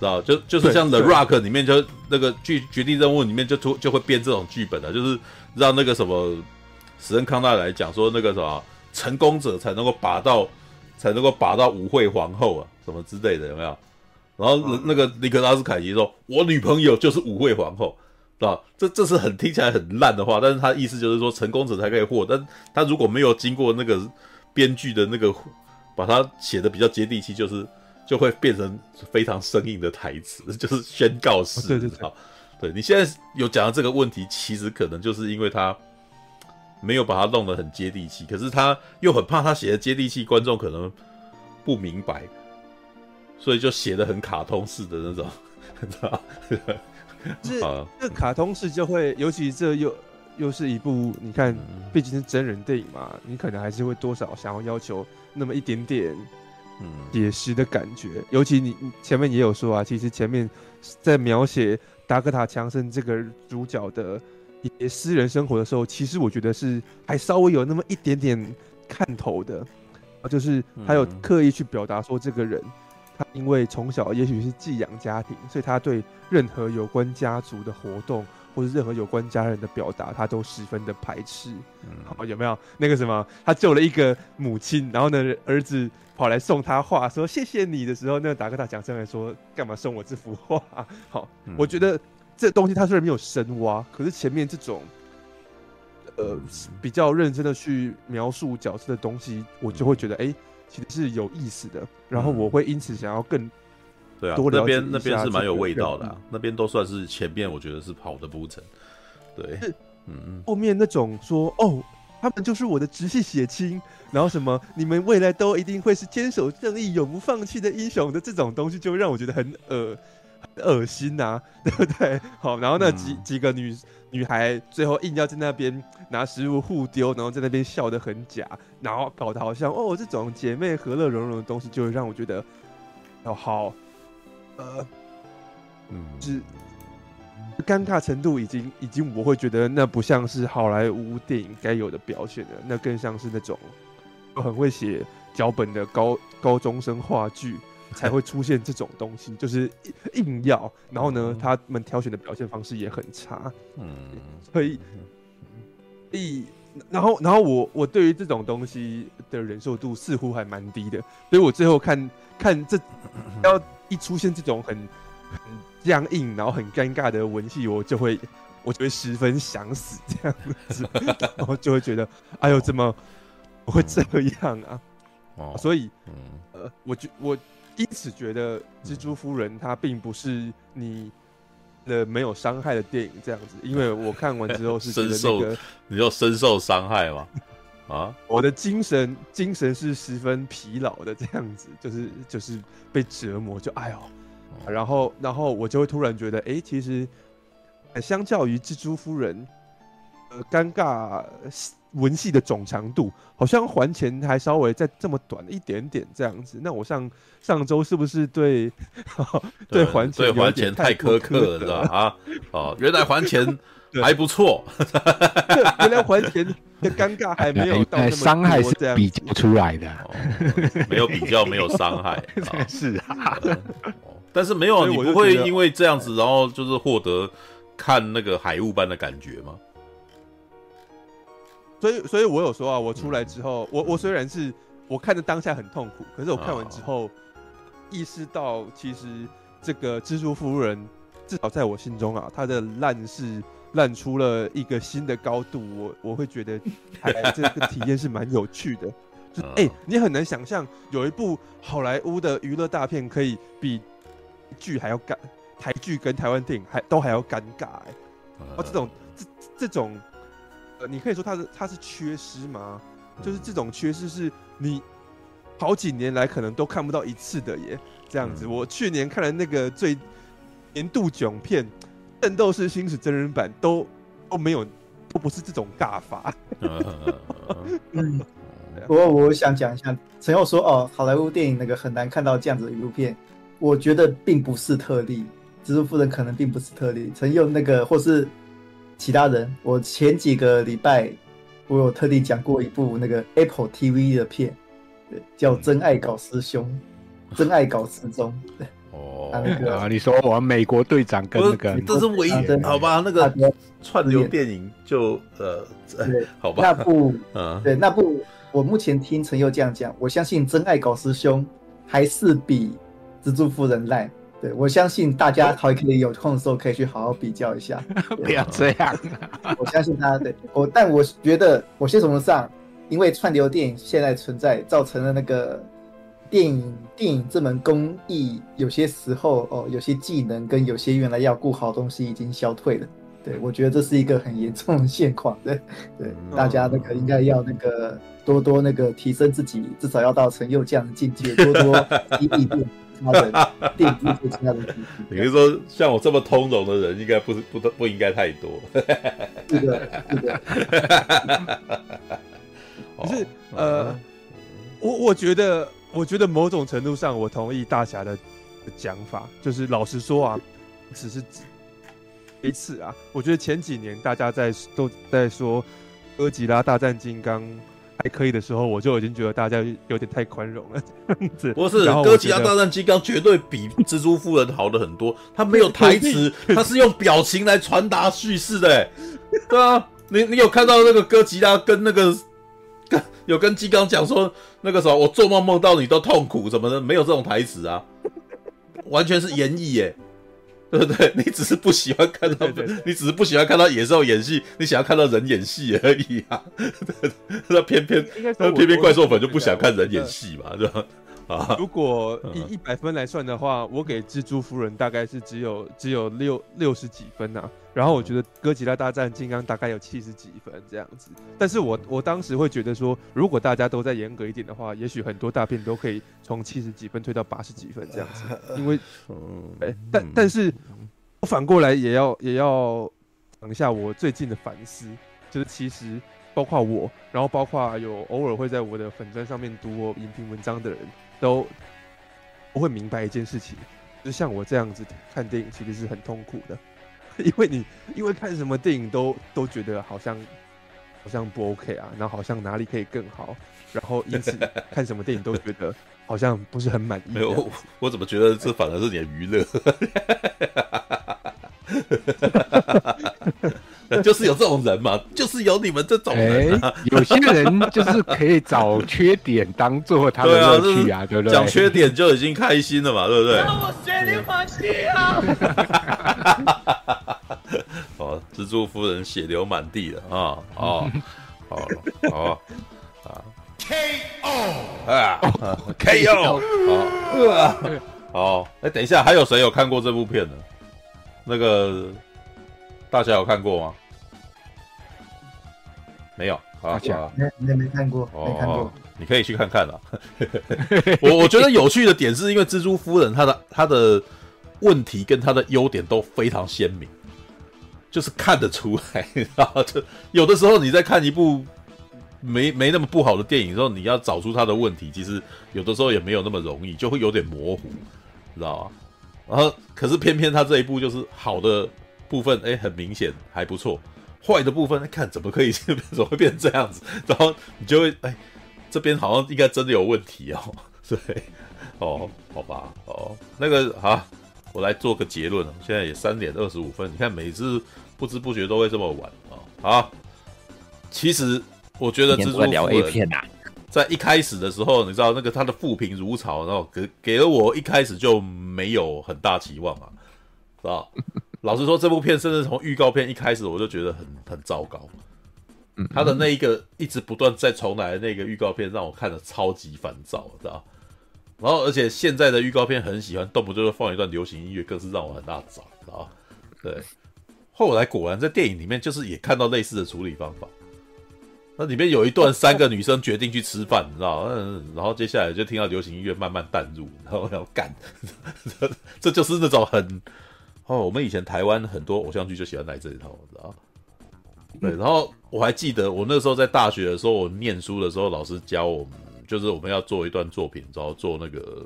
知道？就就是像《The Rock》里面就那个剧《绝地任务》里面就突就会编这种剧本的，就是让那个什么史恩康纳来讲说那个什么。成功者才能够把到，才能够把到舞会皇后啊，什么之类的有没有？然后那个尼克拉斯凯奇说：“我女朋友就是舞会皇后，是吧？”这这是很听起来很烂的话，但是他意思就是说，成功者才可以获。但他如果没有经过那个编剧的那个把它写的比较接地气，就是就会变成非常生硬的台词，就是宣告式。对对对，对你现在有讲到这个问题，其实可能就是因为他。没有把它弄得很接地气，可是他又很怕他写的接地气，观众可能不明白，所以就写的很卡通式的那种，知道是这卡通式就会，尤其这又又是一部，你看，毕竟是真人电影嘛，你可能还是会多少想要要求那么一点点写实的感觉。尤其你前面也有说啊，其实前面在描写达克塔强森这个主角的。一些私人生活的时候，其实我觉得是还稍微有那么一点点看头的，啊，就是还有刻意去表达说，这个人他因为从小也许是寄养家庭，所以他对任何有关家族的活动或者任何有关家人的表达，他都十分的排斥。好，有没有那个什么？他救了一个母亲，然后呢，儿子跑来送他画，说谢谢你的时候，那个达科塔强森来说，干嘛送我这幅画？好，我觉得。这东西它虽然没有深挖，可是前面这种，呃，比较认真的去描述角色的东西，我就会觉得，哎，其实是有意思的。然后我会因此想要更对啊，那边那边是蛮有味道的，啊，那边都算是前面我觉得是跑的铺陈。对，嗯，后面那种说哦，他们就是我的直系血亲，然后什么你们未来都一定会是坚守正义、永不放弃的英雄的这种东西，就让我觉得很呃。恶心呐、啊，对不对？好，然后那几、嗯、几个女女孩最后硬要在那边拿食物互丢，然后在那边笑得很假，然后搞得好像哦，这种姐妹和乐融融的东西，就会让我觉得哦好，呃，嗯，是尴尬程度已经已经我会觉得那不像是好莱坞电影该有的表现了，那更像是那种很会写脚本的高高中生话剧。才会出现这种东西，就是硬要，然后呢，他们挑选的表现方式也很差，嗯，所以，一，然后，然后我我对于这种东西的忍受度似乎还蛮低的，所以我最后看看这要一出现这种很很僵硬，然后很尴尬的文戏，我就会我就会十分想死这样子，然后就会觉得，哎呦，怎么我会这样啊？哦，所以，呃，我觉我。因此觉得蜘蛛夫人她并不是你的没有伤害的电影这样子，因为我看完之后是觉得那个你就深受伤害嘛？啊，我的精神精神是十分疲劳的这样子，就是就是被折磨，就哎呦，然后然后我就会突然觉得，哎、欸，其实相较于蜘蛛夫人，呃尴尬文戏的总长度，好像还钱还稍微再这么短一点点这样子。那我上上周是不是对 对还钱对还钱太苛刻了，是吧？啊，哦，原来还钱 还不错，原来还钱的尴尬还没有到伤害是比较出来的，没有比较没有伤害，是啊。但是没有，你不会因为这样子，然后就是获得看那个海雾般的感觉吗？所以，所以我有说啊，我出来之后，我我虽然是我看着当下很痛苦，可是我看完之后，意识到其实这个蜘蛛夫人至少在我心中啊，她的烂是烂出了一个新的高度，我我会觉得 还这个体验是蛮有趣的。就哎、欸，你很难想象有一部好莱坞的娱乐大片可以比剧还要尴，台剧跟台湾电影还都还要尴尬哎、欸，哦，这种这这种，呃，你可以说它是它是缺失吗？就是这种缺失是你好几年来可能都看不到一次的耶，这样子。我去年看了那个最年度囧片《圣斗士星矢真人版》都，都都没有，都不是这种尬法。嗯，不过我想讲一下，陈佑说哦，好莱坞电影那个很难看到这样子的一部片。我觉得并不是特例，蜘蛛夫人可能并不是特例。陈佑那个或是其他人，我前几个礼拜我有特地讲过一部那个 Apple TV 的片，对，叫《真爱搞师兄》，真爱搞失踪。哦，那个啊，你说我美国队长跟那个，这是唯一，好吧？那个串流电影就呃，对 好吧？那部，嗯，对，那部我目前听陈佑这样讲，我相信《真爱搞师兄》还是比。蜘蛛夫人烂，对，我相信大家还可以有空的时候可以去好好比较一下。不要这样，我相信大家对我，但我觉得某些程度上，因为串流电影现在存在，造成了那个电影电影这门工艺有些时候哦，有些技能跟有些原来要顾好东西已经消退了。对，我觉得这是一个很严重的现况。对对，大家那个应该要那个多多那个提升自己，至少要到陈佑这样的境界，多多激励。他的电影是其他的，你是说像我这么通融的人，应该不是不不应该太多。是的，是的。可是呃，我我觉得，我觉得某种程度上，我同意大侠的讲法。就是老实说啊，只是一次啊。我觉得前几年大家在都在说哥吉拉大战金刚。还可以的时候，我就已经觉得大家有点太宽容了，这样子。不是，哥吉拉大战金刚绝对比蜘蛛夫人好的很多。他没有台词，他是用表情来传达叙事的。对啊，你你有看到那个哥吉拉跟那个跟有跟金刚讲说那个时候我做梦梦到你都痛苦什么的，没有这种台词啊，完全是演绎耶。对不对？你只是不喜欢看到，对对对，你只是不喜欢看到野兽演戏，你想要看到人演戏而已啊！那偏偏那偏偏怪兽粉就不想看人演戏嘛，对吧？啊，如果以一百分来算的话，我给蜘蛛夫人大概是只有只有六六十几分呐、啊。然后我觉得哥吉拉大战金刚大概有七十几分这样子。但是我我当时会觉得说，如果大家都再严格一点的话，也许很多大片都可以从七十几分推到八十几分这样子。因为，哎，但但是我反过来也要也要讲一下我最近的反思，就是其实包括我，然后包括有偶尔会在我的粉砖上面读我影评文章的人。都不会明白一件事情，就像我这样子看电影，其实是很痛苦的，因为你因为看什么电影都都觉得好像好像不 OK 啊，然后好像哪里可以更好，然后因此看什么电影都觉得 好像不是很满意。没有我，怎么觉得这反而是你的娱乐？就是有这种人嘛，就是有你们这种人、啊欸。有些人就是可以找缺点当做他的乐趣啊，对不对？讲缺点就已经开心了嘛，对不对？我血流满地啊！哦，蜘蛛夫人血流满地了啊！哦，好，好 啊！KO 啊！KO 啊！好，哎，等一下，还有谁有看过这部片呢？那个。大侠有看过吗？没有，大侠没没没看过，没看过。你可以去看看了。我我觉得有趣的点是因为蜘蛛夫人她的她的问题跟她的优点都非常鲜明。就是看得出来，然后就有的时候你在看一部没没那么不好的电影的时候，你要找出她的问题，其实有的时候也没有那么容易，就会有点模糊，知道吧？然后可是偏偏他这一部就是好的部分，哎，很明显还不错，坏的部分，看怎么可以 怎么会变成这样子，然后你就会哎，这边好像应该真的有问题哦，对，哦，好吧，哦，那个啊。我来做个结论，现在也三点二十五分，你看每次不知不觉都会这么晚啊！好，其实我觉得蜘蛛夫人在一开始的时候，你知道那个他的负评如潮，然后给给了我一开始就没有很大期望啊，是吧？老实说，这部片甚至从预告片一开始我就觉得很很糟糕，他的那一个一直不断再重来的那个预告片让我看的超级烦躁，知道？然后，而且现在的预告片很喜欢动不动就放一段流行音乐，更是让我很大早，知道对，后来果然在电影里面就是也看到类似的处理方法。那里面有一段三个女生决定去吃饭，你知道？嗯，然后接下来就听到流行音乐慢慢淡入，然后要干，这就是那种很哦我们以前台湾很多偶像剧就喜欢来这一套知道？对然后我还记得我那时候在大学的时候我念书的时候老师教我们就是我们要做一段作品然后做那个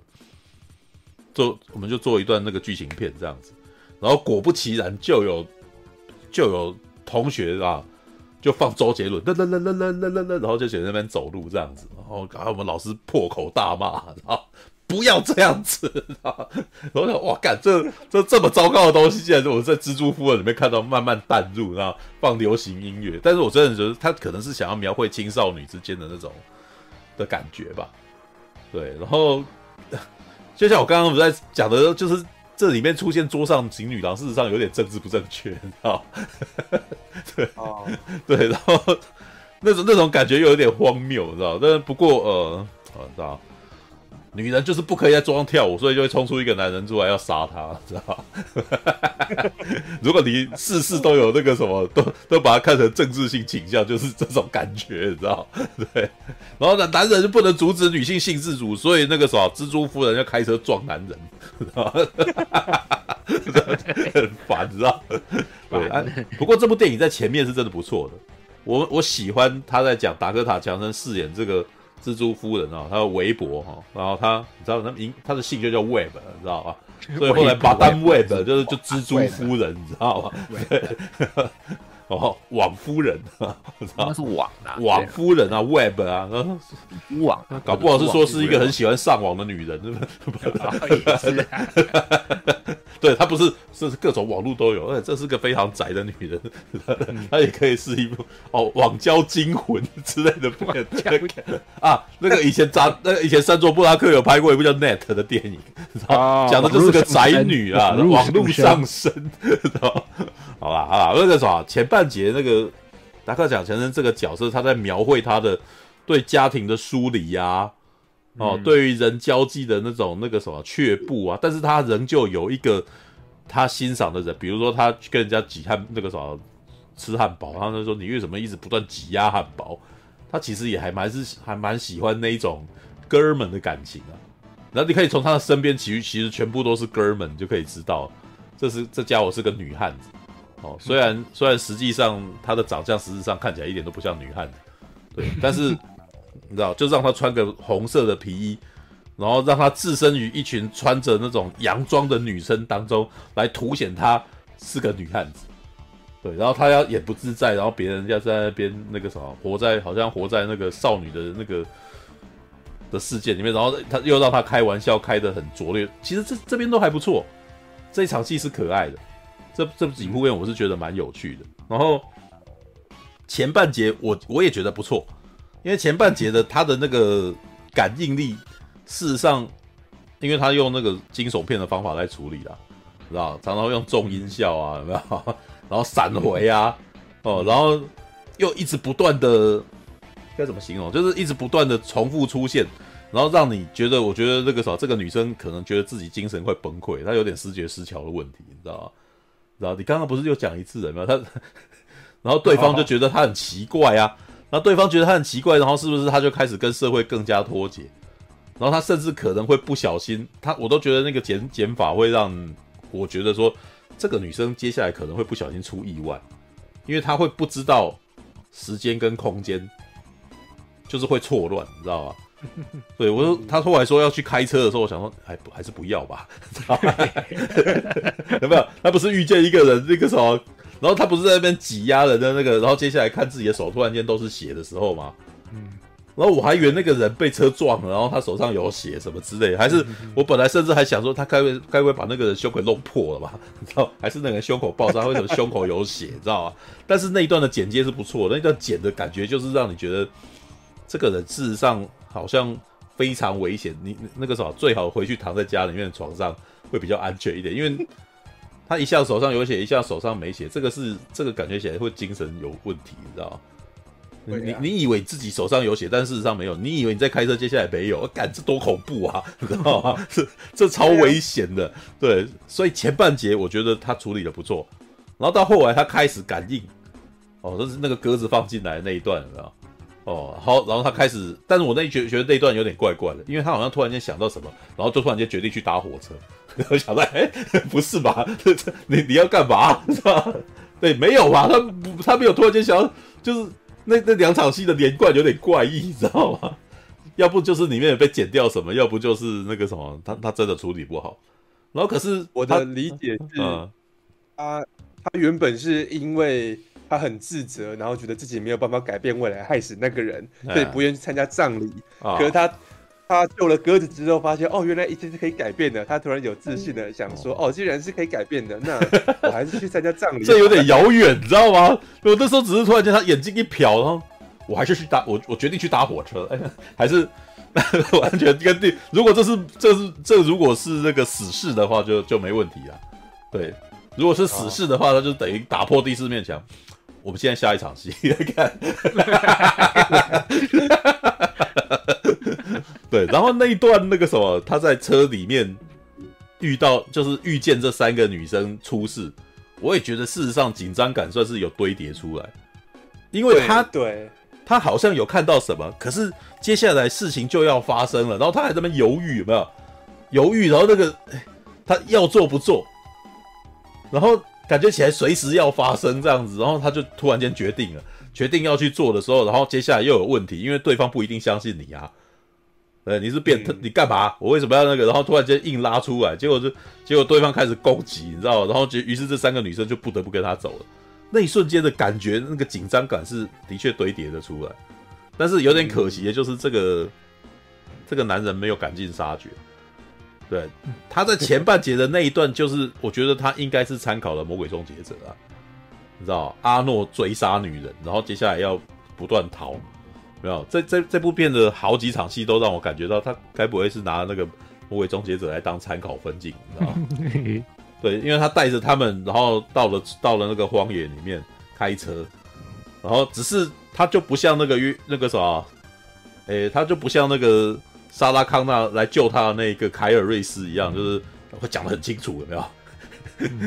做我们就做一段那个剧情片这样子然后果不其然就有就有同学啊就放周杰伦的那那那那那那然后就写在那边走路这样子然后搞得我们老师破口大骂啊不要这样子，然后 我想哇，干这这这么糟糕的东西，竟然是我在蜘蛛夫人里面看到慢慢淡入，然后放流行音乐，但是我真的觉得他可能是想要描绘青少女之间的那种。的感觉吧，对，然后 就像我刚刚不是在讲的，就是这里面出现桌上型女郎，事实上有点政治不正确，你知道？对，哦、对，然后那种那种感觉又有点荒谬，你知道？但是不过呃，知道。女人就是不可以在桌上跳舞，所以就会冲出一个男人出来要杀她，知道吧？如果你事事都有那个什么，都都把它看成政治性倾向，就是这种感觉，你知道？对。然后呢，男人就不能阻止女性性自主，所以那个什么蜘蛛夫人要开车撞男人，知道吧？很烦，知道？对、啊。不过这部电影在前面是真的不错的，我我喜欢他在讲达科塔强森饰演这个。蜘蛛夫人啊，她的微博哈，然后她你知道她名她的姓就叫 Web，你知道吧？所以后来把单 Web 就是就蜘蛛夫人，你知道吧？对，哦，网夫人，那是网啊，网夫人啊，Web 啊，网，搞不好是说是一个很喜欢上网的女人，是 对，她不是，是各种网络都有，而且这是个非常宅的女人，她也可以是一部哦网交惊魂之类的片啊。那个以前扎，那个以前山卓布拉克有拍过一部叫《Net》的电影，讲的就是个宅女啊，网络上升。好啦，好啦，那个啥，前半节那个达克贾强生这个角色，他在描绘他的对家庭的疏离呀。哦，对于人交际的那种那个什么却步啊，但是他仍旧有一个他欣赏的人，比如说他去跟人家挤汉那个什么吃汉堡，他就说你为什么一直不断挤压汉堡？他其实也还蛮是还蛮喜欢那一种哥们的感情啊。然后你可以从他的身边其实其实全部都是哥们，你就可以知道这是这家伙是个女汉子哦。虽然虽然实际上他的长相实质上看起来一点都不像女汉子，对，但是。你知道，就让他穿个红色的皮衣，然后让他置身于一群穿着那种洋装的女生当中，来凸显他是个女汉子。对，然后他要也不自在，然后别人要在那边那个什么，活在好像活在那个少女的那个的世界里面，然后他又让他开玩笑开的很拙劣。其实这这边都还不错，这一场戏是可爱的，这这几部片我是觉得蛮有趣的。然后前半节我我也觉得不错。因为前半节的他的那个感应力，事实上，因为他用那个惊悚片的方法来处理啦，知道？常常用重音效啊，有没有？然后闪回啊，哦，然后又一直不断的该怎么形容？就是一直不断的重复出现，然后让你觉得，我觉得这个啥，这个女生可能觉得自己精神快崩溃，她有点思觉失调的问题，你知道吗？知道？你刚刚不是又讲一次了吗？他，然后对方就觉得他很奇怪啊。然后对方觉得他很奇怪，然后是不是他就开始跟社会更加脱节？然后他甚至可能会不小心，他我都觉得那个减减法会让我觉得说这个女生接下来可能会不小心出意外，因为她会不知道时间跟空间，就是会错乱，你知道吗？对，我说他后来说要去开车的时候，我想说还还是不要吧，有没有？他不是遇见一个人那个什么，然后他不是在那边挤压人的那个，然后接下来看自己的手突然间都是血的时候吗？嗯，然后我还以为那个人被车撞了，然后他手上有血什么之类，还是我本来甚至还想说他该不会该不会把那个人胸口弄破了吧？你知道，还是那个人胸口爆炸，为什么胸口有血？你知道吗？但是那一段的剪接是不错的，那一段剪的感觉就是让你觉得这个人事实上。好像非常危险，你那个时候最好回去躺在家里面的床上会比较安全一点，因为 他一下手上有血，一下手上没血，这个是这个感觉起来会精神有问题，你知道吗？你你以为自己手上有血，但事实上没有，你以为你在开车，接下来没有，我干这多恐怖啊，你知道吗？这这超危险的，对，所以前半节我觉得他处理的不错，然后到后来他开始感应，哦，就是那个鸽子放进来的那一段，你知道。哦，好，然后他开始，但是我那觉觉得那一段有点怪怪的，因为他好像突然间想到什么，然后就突然间决定去搭火车。我想到，哎，不是吧？这 这你你要干嘛？是吧？对，没有吧？他不，他没有突然间想要，就是那那两场戏的连贯有点怪异，你知道吗？要不就是里面被剪掉什么，要不就是那个什么，他他真的处理不好。然后可是我的理解是，嗯、他他原本是因为。他很自责，然后觉得自己没有办法改变未来，害死那个人，所以不愿意参加葬礼。啊、可是他他救了鸽子之后，发现哦，原来一切是可以改变的。他突然有自信的想说，哦，既然是可以改变的，那我还是去参加葬礼。这有点遥远，你知道吗？我那时候只是突然间他眼睛一瞟，然后我还是去搭我我决定去搭火车，哎、还是 完全跟定。如果这是这是这如果是那个死士的话就，就就没问题了。对，如果是死士的话，他、哦、就等于打破第四面墙。我们现在下一场戏来 看，对，然后那一段那个什么，他在车里面遇到，就是遇见这三个女生出事，我也觉得事实上紧张感算是有堆叠出来，因为他对他好像有看到什么，可是接下来事情就要发生了，然后他还在那边犹豫，有没有犹豫？然后那个他要做不做，然后。感觉起来随时要发生这样子，然后他就突然间决定了，决定要去做的时候，然后接下来又有问题，因为对方不一定相信你啊。呃，你是变态，你干嘛？我为什么要那个？然后突然间硬拉出来，结果就结果对方开始攻击，你知道？然后就于是这三个女生就不得不跟他走了。那一瞬间的感觉，那个紧张感是的确堆叠的出来，但是有点可惜的就是这个这个男人没有赶尽杀绝。对，他在前半节的那一段，就是我觉得他应该是参考了《魔鬼终结者》啊，你知道，阿诺追杀女人，然后接下来要不断逃，没有？这这这部片的好几场戏都让我感觉到，他该不会是拿那个《魔鬼终结者》来当参考分镜，你知道吗？对，因为他带着他们，然后到了到了那个荒野里面开车，然后只是他就不像那个约那个什么，诶，他就不像那个。莎拉康纳来救他的那个凯尔瑞斯一样，就是会讲的很清楚，有没有？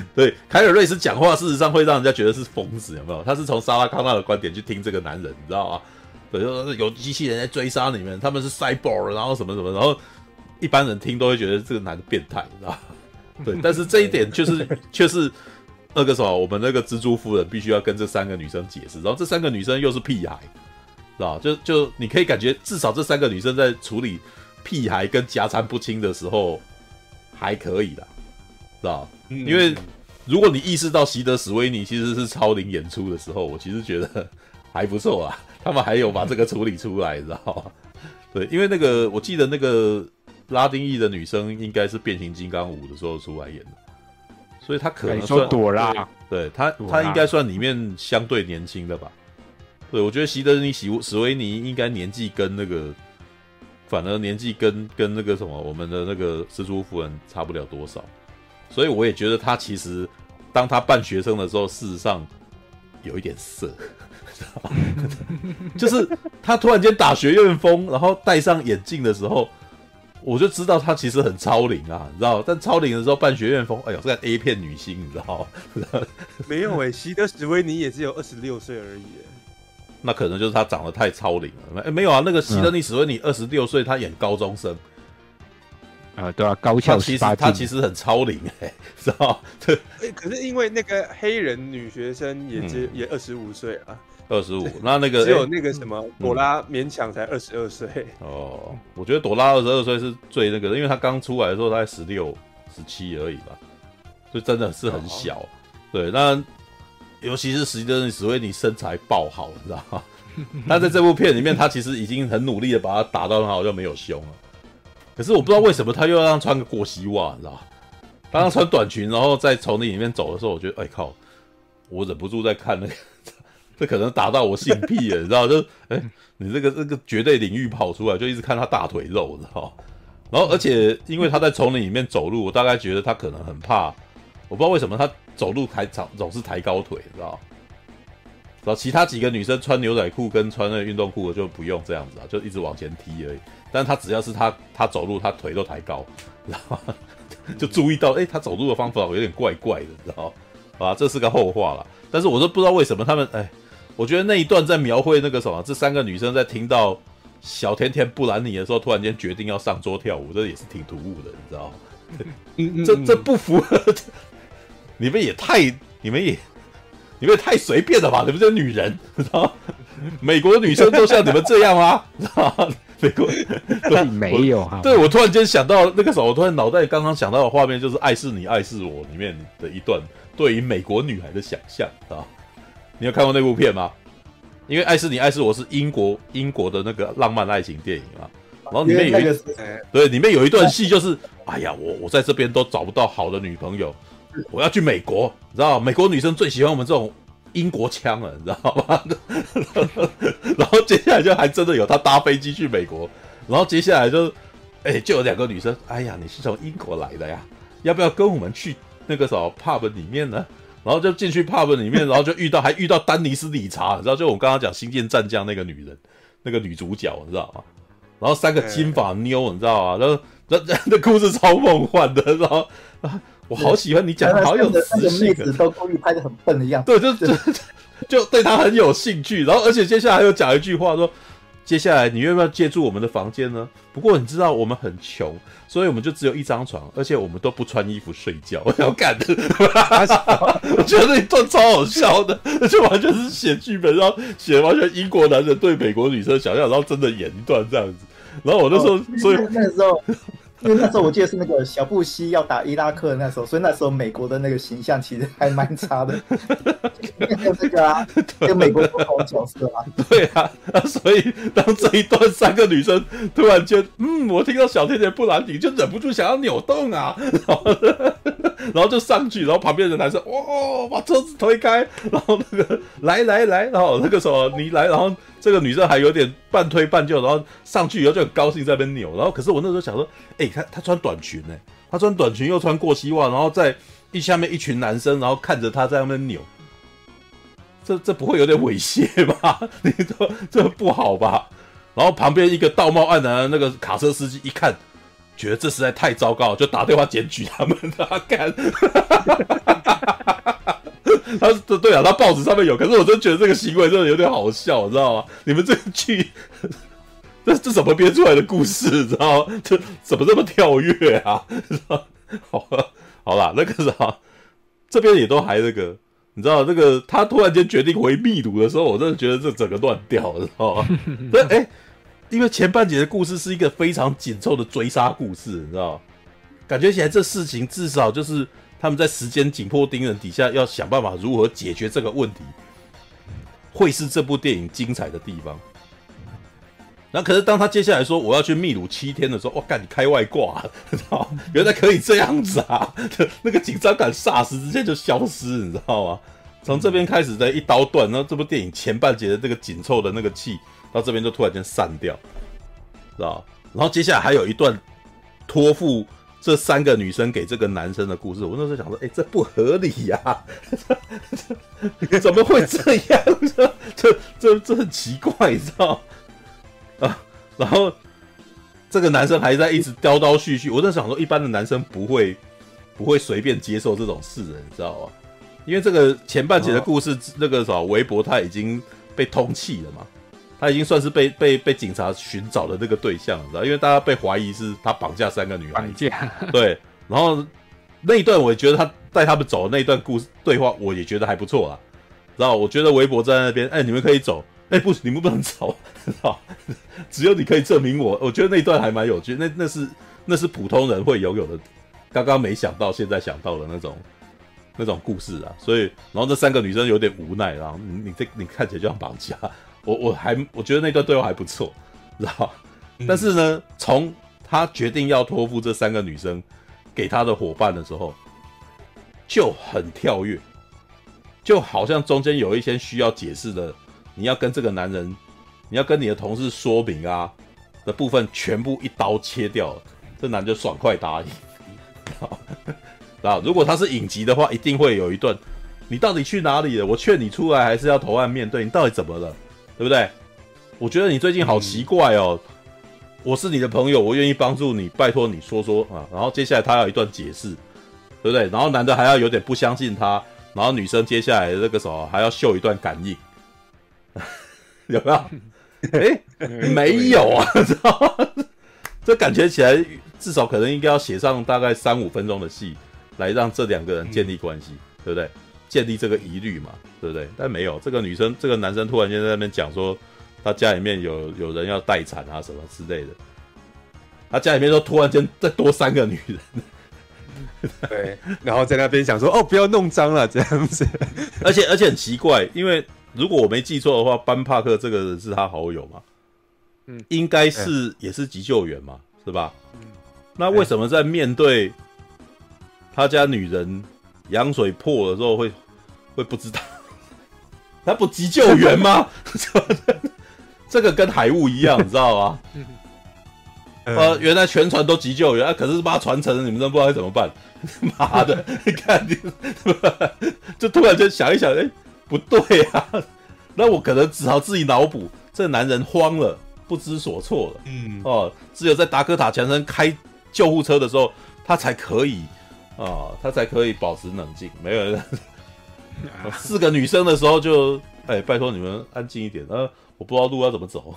对，凯尔瑞斯讲话，事实上会让人家觉得是疯子，有没有？他是从莎拉康纳的观点去听这个男人，你知道吗？对，就是有机器人在追杀你们，他们是 cyborg，然后什么什么，然后一般人听都会觉得这个男的变态，你知道吗？对，但是这一点就是却是那个什么，我们那个蜘蛛夫人必须要跟这三个女生解释，然后这三个女生又是屁孩。是吧？就就你可以感觉，至少这三个女生在处理屁孩跟家产不清的时候还可以的，是吧？嗯、因为如果你意识到席德史威尼其实是超龄演出的时候，我其实觉得 还不错啊。他们还有把这个处理出来，知道吗？对，因为那个我记得那个拉丁裔的女生应该是变形金刚五的时候出来演的，所以她可能算朵拉，对她她应该算里面相对年轻的吧。对，我觉得席德尼史史威尼应该年纪跟那个，反而年纪跟跟那个什么，我们的那个蜘蛛夫人差不了多少，所以我也觉得他其实当他扮学生的时候，事实上有一点色，就是他突然间打学院风，然后戴上眼镜的时候，我就知道他其实很超龄啊，你知道？但超龄的时候扮学院风，哎呦，这个 A 片女星，你知道？没有哎、欸，席德史威尼也只有二十六岁而已。那可能就是他长得太超龄了。哎，没有啊，那个希德尼史威尼二十六岁，他演高中生，啊，对啊，高校其实他其实很超龄哎，知道？对，可是因为那个黑人女学生也只也二十五岁啊，二十五，那那个只有那个什么朵拉勉强才二十二岁。哦，我觉得朵拉二十二岁是最那个的，因为她刚出来的时候她才十六、十七而已吧，就真的是很小。对，那尤其是史蒂芬史威尼身材爆好，你知道吗？他在这部片里面，他其实已经很努力的把他打到很好，就没有胸了。可是我不知道为什么他又要让穿个过膝袜，你知道吗？当他穿短裙，然后在丛林里面走的时候，我觉得，哎靠，我忍不住在看那个，这可能打到我性癖了，你知道？就，哎，你这个这个绝对领域跑出来，就一直看他大腿肉，你知道？然后，而且因为他在丛林里面走路，我大概觉得他可能很怕，我不知道为什么他走路抬长总是抬高腿，知道？然后其他几个女生穿牛仔裤跟穿那个运动裤的就不用这样子啊，就一直往前踢而已。但是他只要是她她走路，她腿都抬高，然后 就注意到，哎，她走路的方法有点怪怪的，知道啊，这是个后话了。但是我都不知道为什么他们，哎，我觉得那一段在描绘那个什么，这三个女生在听到小甜甜布兰妮的时候，突然间决定要上桌跳舞，这也是挺突兀的，你知道吗？这这不符合，你们也太，你们也，你们也太随便了吧？你们这女人，知 道美国的女生都像你们这样吗？知 道美国 对没有哈？对，我突然间想到那个时候，我突然脑袋刚刚想到的画面就是《爱是你爱是我》里面的一段对于美国女孩的想象啊。你有看过那部片吗？因为《爱是你爱是我》是英国英国的那个浪漫爱情电影啊。然后里面有一个对，里面有一段戏就是，哎呀，我我在这边都找不到好的女朋友，我要去美国，你知道美国女生最喜欢我们这种。英国腔了，你知道吗？然后接下来就还真的有他搭飞机去美国，然后接下来就，哎、就有两个女生，哎呀，你是从英国来的呀，要不要跟我们去那个什么 pub 里面呢？然后就进去 pub 里面，然后就遇到还遇到丹尼斯理查，你知道，就我们刚刚讲《星舰战将》那个女人，那个女主角，你知道吗？然后三个金发妞，你知道吗？然后那那那故事超梦幻的，然后啊。我好喜欢你讲的好有磁性，都故意拍的很笨的样子。对，就 就就对他很有兴趣。然后，而且接下来又讲一句话说：“接下来你愿不愿意借住我们的房间呢？”不过你知道我们很穷，所以我们就只有一张床，而且我们都不穿衣服睡觉。我要干的，我觉得那一段超好笑的，而且完全是写剧本，然后写完全英国男人对美国女生想象，然后真的演一段这样子。然后我就说，所以那时候。因为那时候我记得是那个小布希要打伊拉克的那时候，所以那时候美国的那个形象其实还蛮差的。有这个啊，跟美国不同角色啊。对啊，所以当这一段三个女生突然间，嗯，我听到小甜甜布兰迪就忍不住想要扭动啊，然后，然后就上去，然后旁边的男生哇，把车子推开，然后那个来来来，然后那个什么你来，然后。这个女生还有点半推半就，然后上去以后就很高兴在那边扭，然后可是我那时候想说，哎，她她穿短裙呢，她穿短裙又穿过膝袜，然后在一下面一群男生，然后看着她在那边扭，这这不会有点猥亵吧？你说这不好吧？然后旁边一个道貌岸然的那个卡车司机一看，觉得这实在太糟糕，就打电话检举他们，他干。他对对啊，他报纸上面有，可是我真觉得这个行为真的有点好笑，你知道吗？你们这个剧，这这怎么编出来的故事，你知道吗？这怎么这么跳跃啊？好了，好了，那个啥，这边也都还那个，你知道这个他突然间决定回秘鲁的时候，我真的觉得这整个乱掉了，知道吗？对，哎，因为前半节的故事是一个非常紧凑的追杀故事，你知道吗？感觉起来这事情至少就是。他们在时间紧迫盯人底下，要想办法如何解决这个问题，会是这部电影精彩的地方。然后，可是当他接下来说我要去秘鲁七天的时候，我干，你开外挂，知道原来可以这样子啊！那个紧张感霎时之间就消失，你知道吗？从这边开始的一刀断，然后这部电影前半节的这个紧凑的那个气，到这边就突然间散掉，知道？然后接下来还有一段托付。这三个女生给这个男生的故事，我那时候想说，哎，这不合理呀、啊，怎么会这样？这这这很奇怪，你知道啊？然后这个男生还在一直叨叨絮絮，我在想说，一般的男生不会不会随便接受这种事的，你知道吗？因为这个前半节的故事，那个啥，微博他已经被通气了嘛，他已经算是被被被警察寻找的那个对象，你知道？因为大家被怀疑是他绑架三个女孩，绑架。对，然后那一段我也觉得他带他们走的那一段故事对话，我也觉得还不错啦。然后我觉得微博站在那边，哎，你们可以走，哎，不，你们不能走，知道？只有你可以证明我。我觉得那一段还蛮有趣，那那是那是普通人会拥有的，刚刚没想到，现在想到的那种。那种故事啊，所以然后这三个女生有点无奈，然后你你这你看起来就像绑架，我我还我觉得那段对话还不错，知道？嗯、但是呢，从他决定要托付这三个女生给他的伙伴的时候，就很跳跃，就好像中间有一些需要解释的，你要跟这个男人，你要跟你的同事说明啊的部分，全部一刀切掉了，这男就爽快答应。啊！如果他是影集的话，一定会有一段，你到底去哪里了？我劝你出来，还是要投案面对？你到底怎么了？对不对？我觉得你最近好奇怪哦。嗯、我是你的朋友，我愿意帮助你，拜托你说说啊。然后接下来他要一段解释，对不对？然后男的还要有点不相信他，然后女生接下来这个时候还要秀一段感应，有没有？哎、欸，没有啊，知道吗？这感觉起来至少可能应该要写上大概三五分钟的戏。来让这两个人建立关系，嗯、对不对？建立这个疑虑嘛，对不对？但没有这个女生，这个男生突然间在那边讲说，他家里面有有人要待产啊什么之类的，他家里面都突然间再多三个女人，对，然后在那边想说，哦，不要弄脏了这样子，而且而且很奇怪，因为如果我没记错的话，班帕克这个人是他好友嘛，嗯，应该是、欸、也是急救员嘛，是吧？嗯，那为什么在面对？他家女人羊水破了之后会会不知道，他不急救员吗？这个跟海雾一样，你知道吗？呃，原来全船都急救员，啊、可是把他传承了，你们都不知道该怎么办。妈的，你看你，就突然间想一想，哎、欸，不对啊，那我可能只好自己脑补，这个男人慌了，不知所措了。嗯，哦，只有在达科塔强森开救护车的时候，他才可以。啊、哦，他才可以保持冷静。没有人，四个女生的时候就，哎，拜托你们安静一点。呃，我不知道路要怎么走。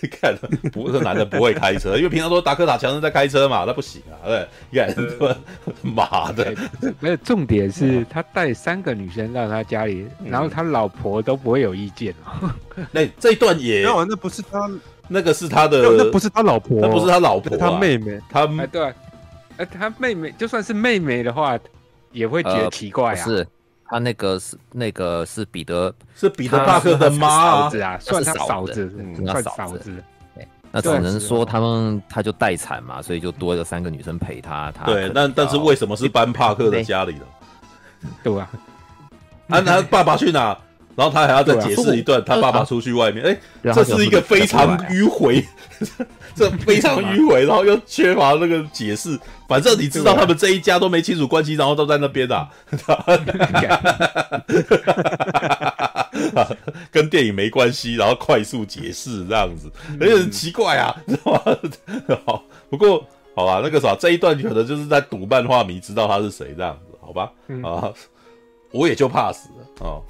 你 看，不是男的不会开车，因为平常都达克塔强生在开车嘛，那不行啊。对，你看，妈的，没有重点是他带三个女生到他家里，嗯、然后他老婆都不会有意见哦。那这一段也，那那不是他，那个是他的，那不是他老婆，那不是他老婆、啊，他妹妹，他哎对。他妹妹就算是妹妹的话，也会觉得奇怪啊。呃、是，他那个是那个是彼得，是彼得帕克的妈嫂子啊，算他嫂子，算嫂子。那只能说他们他就待产嘛，所以就多了三个女生陪他。他对，但但是为什么是班帕克的家里呢？对啊，啊，他爸爸去哪？然后他还要再解释一段，他爸爸出去外面，哎，这是一个非常迂回，这非常迂回，然后又缺乏那个解释。反正你知道他们这一家都没亲属关系，然后都在那边啊，跟电影没关系，然后快速解释这样子，有点很奇怪啊，知道吗？好，不过好吧，那个啥，这一段可能就是在赌漫画迷知道他是谁这样子，好吧？啊，我也就怕死了哦。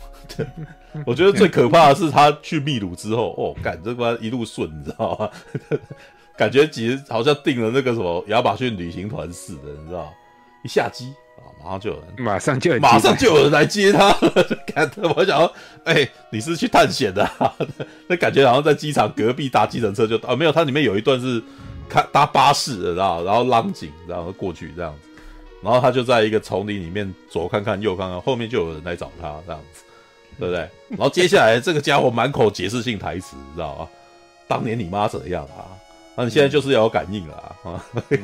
我觉得最可怕的是他去秘鲁之后，哦，干这关一路顺，你知道吗？感觉其实好像订了那个什么亚马逊旅行团似的，你知道？一下机啊，马上就有人，马上就有马上就有人来接他。看，我想说，哎、欸，你是去探险的、啊？那感觉好像在机场隔壁搭计程车就啊，没有，它里面有一段是开搭巴士的，然后？然后拉紧，然后过去这样子，然后他就在一个丛林里面左看看右看看，后面就有人来找他这样子。对不对？然后接下来这个家伙满口解释性台词，你知道吗？当年你妈怎样啊？那你现在就是要有感应了啊！嗯、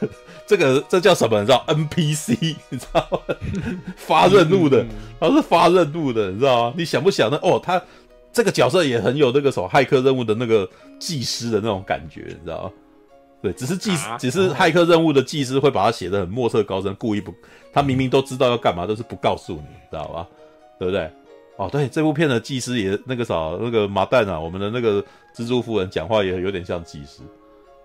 这个这叫什么？你知道 NPC？你知道吗？发任务的，他是发任务的，你知道吗？你想不想呢？哦，他这个角色也很有那个什么骇客任务的那个技师的那种感觉，你知道吗？对，只是技师，啊、只是骇客任务的技师会把他写得很墨色高深，故意不，他明明都知道要干嘛，都是不告诉你，知道吧？对不对？哦，对，这部片的技师也那个啥，那个麻蛋啊，我们的那个蜘蛛夫人讲话也有点像技师，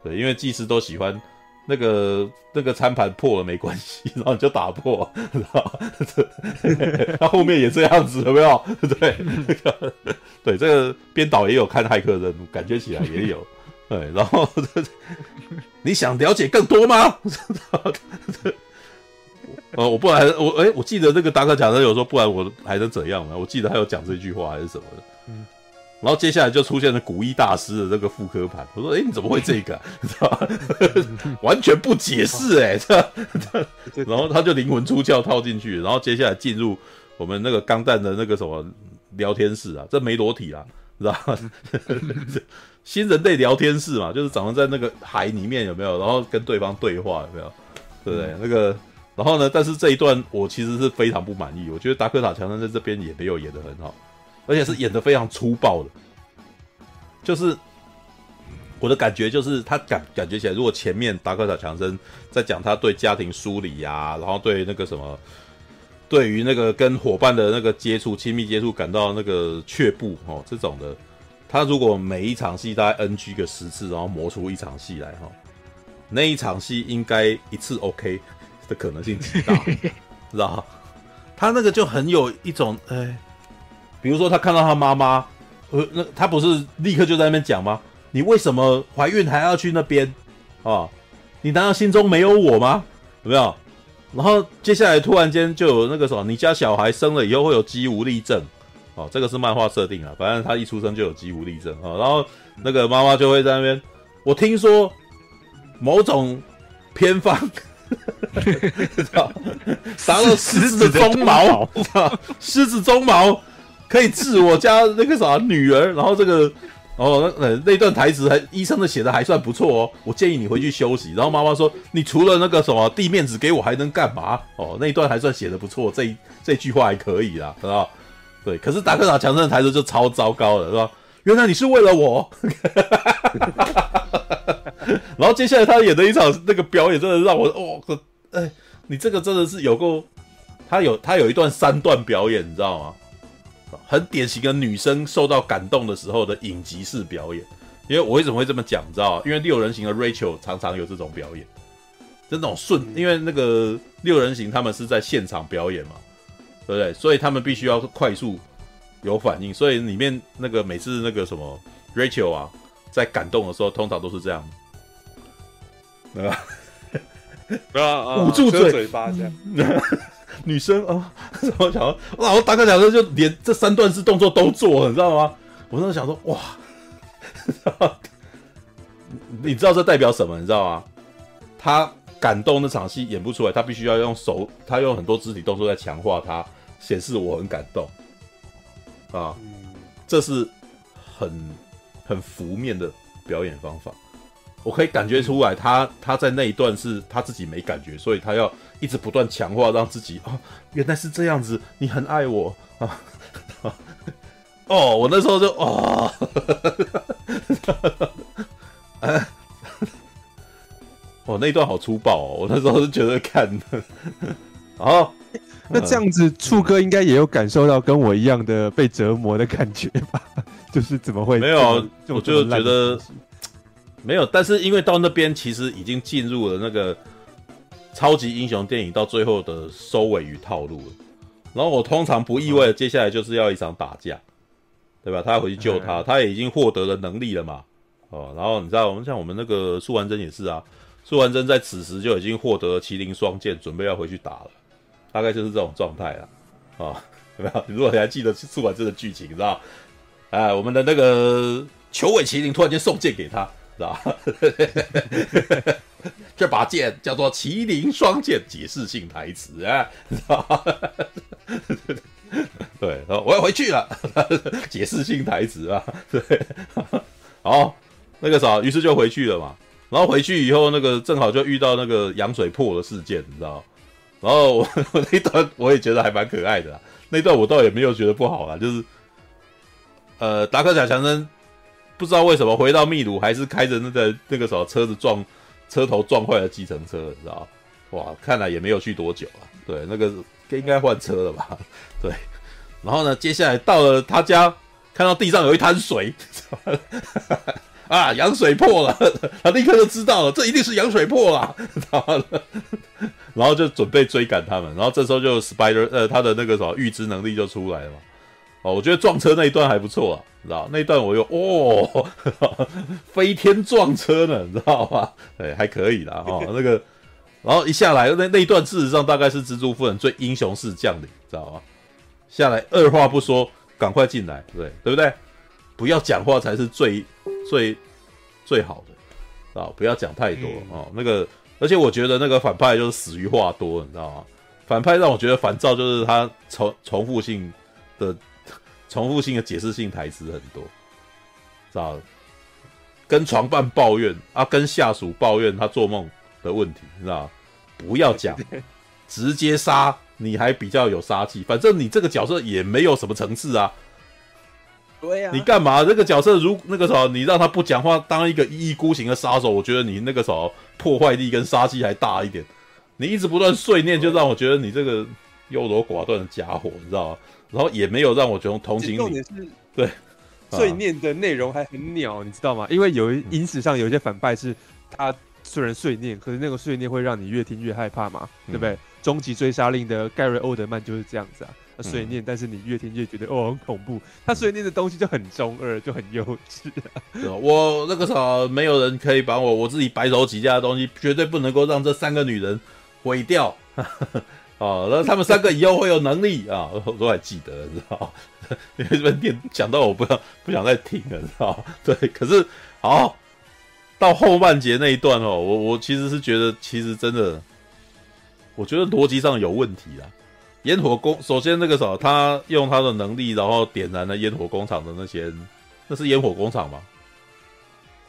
对，因为技师都喜欢那个那个餐盘破了没关系，然后你就打破，他后面也这样子，有没有？对，那个对这个编导也有看《骇客任务》，感觉起来也有。对，然后你想了解更多吗？呃，我不然我哎、欸，我记得那个达克讲的有说，不然我还能怎样呢？我记得他有讲这句话还是什么的。嗯。然后接下来就出现了古一大师的这个复刻盘。我说：“哎，你怎么会这个、啊？知道吧？完全不解释哎，这然后他就灵魂出窍套进去，然后接下来进入我们那个钢弹的那个什么聊天室啊，这没裸体啊，知道吧？新人类聊天室嘛，就是长得在那个海里面有没有？然后跟对方对话有没有？对不对？那个然后呢？但是这一段我其实是非常不满意，我觉得达克塔强森在这边也没有演得很好。”而且是演得非常粗暴的，就是我的感觉就是他感感觉起来，如果前面达克塔强森在讲他对家庭梳理呀，然后对那个什么，对于那个跟伙伴的那个接触、亲密接触感到那个却步哦，这种的，他如果每一场戏大概 NG 个十次，然后磨出一场戏来哈，那一场戏应该一次 OK 的可能性极大，知道他那个就很有一种哎。比如说，他看到他妈妈，呃，那他不是立刻就在那边讲吗？你为什么怀孕还要去那边啊？你难道心中没有我吗？有没有？然后接下来突然间就有那个什么，你家小孩生了以后会有肌无力症，哦，这个是漫画设定啊，反正他一出生就有肌无力症啊。然后那个妈妈就会在那边，我听说某种偏方，知道，杀了狮子的鬃毛，狮子鬃毛。可以治我家那个啥女儿，然后这个哦，那那段台词还医生的写的还算不错哦。我建议你回去休息。然后妈妈说：“你除了那个什么递面纸给我，还能干嘛？”哦，那一段还算写的不错，这这句话还可以啦，是吧？对，可是达克塔强森的台词就超糟糕了，是吧？原来你是为了我。然后接下来他演的一场那个表演，真的让我哦，哎，你这个真的是有够，他有他有一段三段表演，你知道吗？很典型的女生受到感动的时候的影集式表演，因为我为什么会这么讲，你知道吗？因为六人行的 Rachel 常常有这种表演，就那种顺，因为那个六人行他们是在现场表演嘛，对不对？所以他们必须要快速有反应，所以里面那个每次那个什么 Rachel 啊，在感动的时候，通常都是这样，对吧？啊，捂住嘴，嘴巴这样。女生啊，我想说，哇！我大概讲说，就连这三段式动作都做了，你知道吗？我当时想说，哇！你知道这代表什么？你知道吗？他感动那场戏演不出来，他必须要用手，他用很多肢体动作在强化他，显示我很感动啊！这是很很浮面的表演方法。我可以感觉出来他，他他在那一段是他自己没感觉，所以他要一直不断强化，让自己哦，原来是这样子，你很爱我啊！哦，我那时候就哦，哎，哦，那一段好粗暴哦，我那时候是觉得看的。哦，那这样子，触哥应该也有感受到跟我一样的被折磨的感觉吧？就是怎么会没有？我就觉得。没有，但是因为到那边其实已经进入了那个超级英雄电影到最后的收尾与套路了。然后我通常不意外的，接下来就是要一场打架，对吧？他要回去救他，他也已经获得了能力了嘛。哦，然后你知道，我们像我们那个苏还真也是啊，苏还真在此时就已经获得了麒麟双剑，准备要回去打了，大概就是这种状态了。啊，对吧？如果你还记得苏完真的剧情，你知道？哎，我们的那个九尾麒麟突然间送剑给他。知道 这把剑叫做麒麟双剑，解释性台词啊，知 道对，我要回去了，解释性台词啊，对，好，那个啥，于是就回去了嘛。然后回去以后，那个正好就遇到那个羊水破的事件，你知道？然后我那段我也觉得还蛮可爱的，那段我倒也没有觉得不好啦，就是呃，达克甲强森。不知道为什么回到秘鲁还是开着那个那个什么车子撞车头撞坏了计程车，你知道？哇，看来也没有去多久啊。对，那个应该换车了吧？对。然后呢，接下来到了他家，看到地上有一滩水，啊，羊水破了，他立刻就知道了，这一定是羊水破了，然后就准备追赶他们，然后这时候就 Spider 呃他的那个什么预知能力就出来了嘛。哦，我觉得撞车那一段还不错啊，你知道那一段我又哦，飞天撞车呢，你知道吗？对，还可以啦。哦，那个，然后一下来那那一段，事实上大概是蜘蛛夫人最英雄式降临，知道吗？下来二话不说，赶快进来，对对不对？不要讲话才是最最最好的啊！不要讲太多哦。那个，而且我觉得那个反派就是死于话多，你知道吗？反派让我觉得烦躁，就是他重重复性的。重复性的解释性台词很多，知道？跟床伴抱怨啊，跟下属抱怨他做梦的问题，知道？不要讲，直接杀，你还比较有杀气。反正你这个角色也没有什么层次啊。对呀。你干嘛？这个角色如那个时候，你让他不讲话，当一个一意孤行的杀手，我觉得你那个时候破坏力跟杀气还大一点。你一直不断碎念，就让我觉得你这个优柔寡断的家伙，你知道吗？然后也没有让我觉得同情对，碎念的内容还很鸟，你知道吗？因为有影史上有一些反派是，他虽然碎念，可是那个碎念会让你越听越害怕嘛，对不对？终极追杀令的盖瑞欧德曼就是这样子啊，碎念，但是你越听越觉得哦很恐怖。他碎念的东西就很中二，就很幼稚啊。我那个时候没有人可以把我我自己白手起家的东西，绝对不能够让这三个女人毁掉。哦，然后他们三个以后会有能力啊，我都还记得，你知道因为这边电讲到我不要不想再听了，你知道对，可是好到后半节那一段哦，我我其实是觉得，其实真的，我觉得逻辑上有问题啦。烟火工首先那个时候，他用他的能力，然后点燃了烟火工厂的那些，那是烟火工厂吗？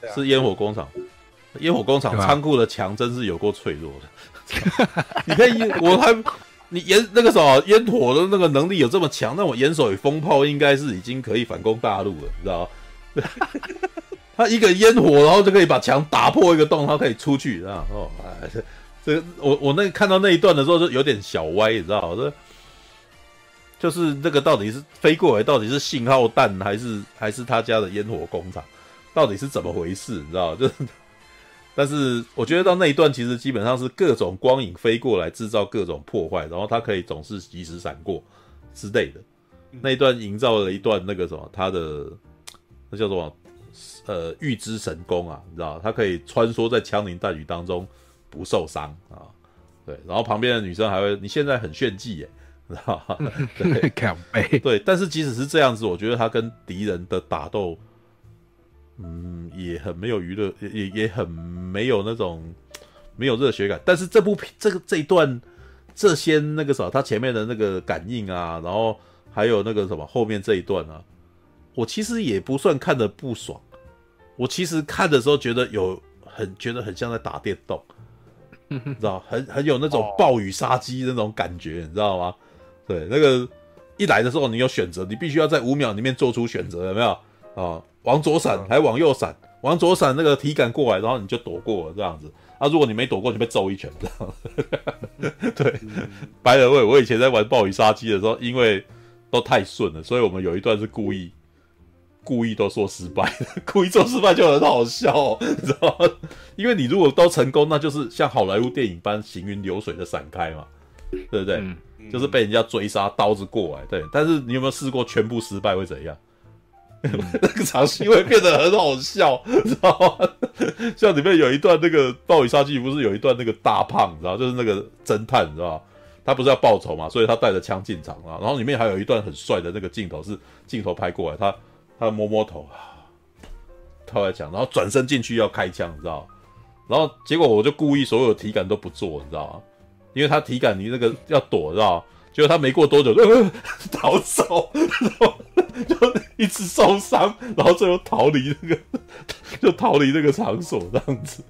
啊、是烟火工厂，烟火工厂仓库的墙真是有够脆弱的。你可以，我还你烟那个时候烟火的那个能力有这么强，那我烟手与风炮应该是已经可以反攻大陆了，你知道？他一个烟火，然后就可以把墙打破一个洞，他可以出去，啊哦，哎，这个我我那看到那一段的时候就有点小歪，你知道吗？这就是那个到底是飞过来，到底是信号弹还是还是他家的烟火工厂，到底是怎么回事？你知道？就是。但是我觉得到那一段，其实基本上是各种光影飞过来，制造各种破坏，然后他可以总是及时闪过之类的。那一段营造了一段那个什么，他的那叫做呃预知神功啊，你知道，他可以穿梭在枪林弹雨当中不受伤啊。对，然后旁边的女生还会，你现在很炫技耶，知道吗？对，对，但是即使是这样子，我觉得他跟敌人的打斗。嗯，也很没有娱乐，也也很没有那种没有热血感。但是这部片这个这一段，这些那个什么，他前面的那个感应啊，然后还有那个什么后面这一段啊，我其实也不算看的不爽。我其实看的时候觉得有很觉得很像在打电动，你知道，很很有那种暴雨杀机那种感觉，你知道吗？对，那个一来的时候你有选择，你必须要在五秒里面做出选择，有没有啊？往左闪还往右闪，往左闪那个体感过来，然后你就躲过了这样子。啊，如果你没躲过，就被揍一拳这样。对，白人味。我以前在玩暴雨杀机的时候，因为都太顺了，所以我们有一段是故意故意都说失败，故意做失败就很好笑，哦，你知道吗？因为你如果都成功，那就是像好莱坞电影般行云流水的闪开嘛，对不对？嗯嗯、就是被人家追杀，刀子过来。对，但是你有没有试过全部失败会怎样？那个场戏会变得很好笑，知道吗？像里面有一段那个暴雨杀机，不是有一段那个大胖，知道就是那个侦探，知道吧？他不是要报仇嘛，所以他带着枪进场啊。然后里面还有一段很帅的那个镜头，是镜头拍过来，他他摸摸头，他在讲，然后转身进去要开枪，你知道？然后结果我就故意所有体感都不做，你知道吗？因为他体感你那个要躲，知道？结果他没过多久就 逃走，然 后就一直受伤，然后最后逃离那个，就逃离那个场所这样子。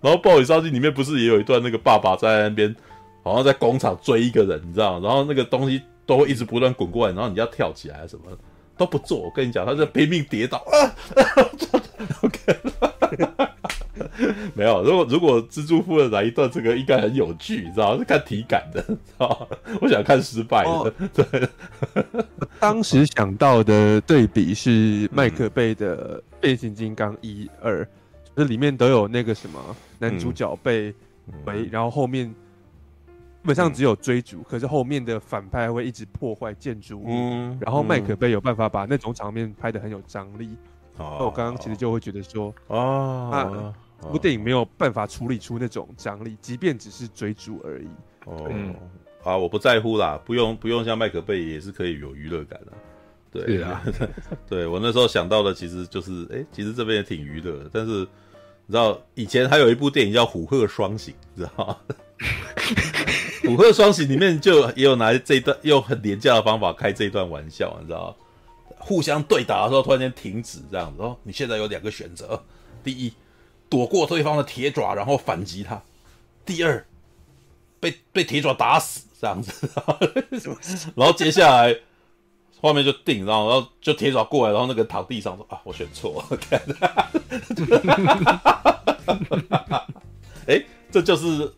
然后《暴雨杀机》里面不是也有一段那个爸爸在那边，好像在工厂追一个人，你知道？然后那个东西都会一直不断滚过来，然后你要跳起来什么都不做。我跟你讲，他在拼命跌倒啊！OK。没有，如果如果蜘蛛夫人来一段，这个应该很有趣，你知道？是看体感的，知道？我想看失败的。哦、对，当时想到的对比是麦克贝的变形金刚一二，就是里面都有那个什么男主角被围，然后后面基本上只有追逐，可是后面的反派会一直破坏建筑物，然后麦克贝有办法把那种场面拍的很有张力。那我刚刚其实就会觉得说，啊，这部电影没有办法处理出那种张力，即便只是追逐而已。哦，啊，我不在乎啦，不用不用像麦克贝也是可以有娱乐感的。对，啊，对 我那时候想到的其实就是，哎、欸，其实这边也挺娱乐的。但是你知道，以前还有一部电影叫《虎鹤双形》，你知道吗？《虎鹤双形》里面就也有拿这一段用很廉价的方法开这一段玩笑，你知道吗？互相对打的时候突然间停止，这样子哦。你现在有两个选择：第一，躲过对方的铁爪，然后反击他；第二，被被铁爪打死，这样子。然后接下来。画面就定，然后然后就铁爪过来，然后那个躺地上说啊，我选错了，这就是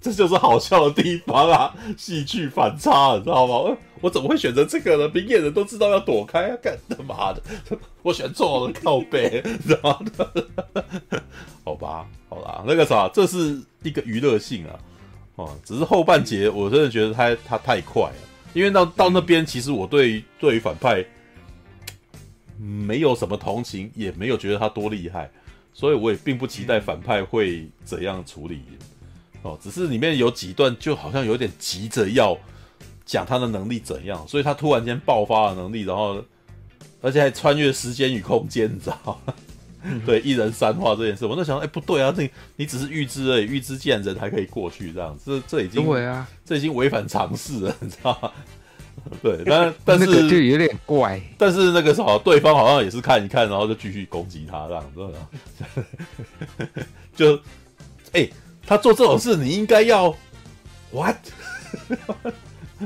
这就是好笑的地方啊，戏剧反差，你知道吗？我怎么会选择这个呢？明眼人都知道要躲开啊，干他妈的，我选错了，靠北，知道吗？好吧，好啦，那个啥，这是一个娱乐性啊，哦，只是后半节我真的觉得他他太快了。因为到到那边，其实我对对于反派没有什么同情，也没有觉得他多厉害，所以我也并不期待反派会怎样处理。哦，只是里面有几段就好像有点急着要讲他的能力怎样，所以他突然间爆发了能力，然后而且还穿越时间与空间，你知道吗？对，一人三话这件事，我在想，哎，不对啊，这你只是预知而已，预知既然人还可以过去这样，这这已经对啊，这已经违反常识了，你知道吗？对，但但是就有点怪，但是那个什么，对方好像也是看一看，然后就继续攻击他这样子，就哎，他做这种事，你应该要 what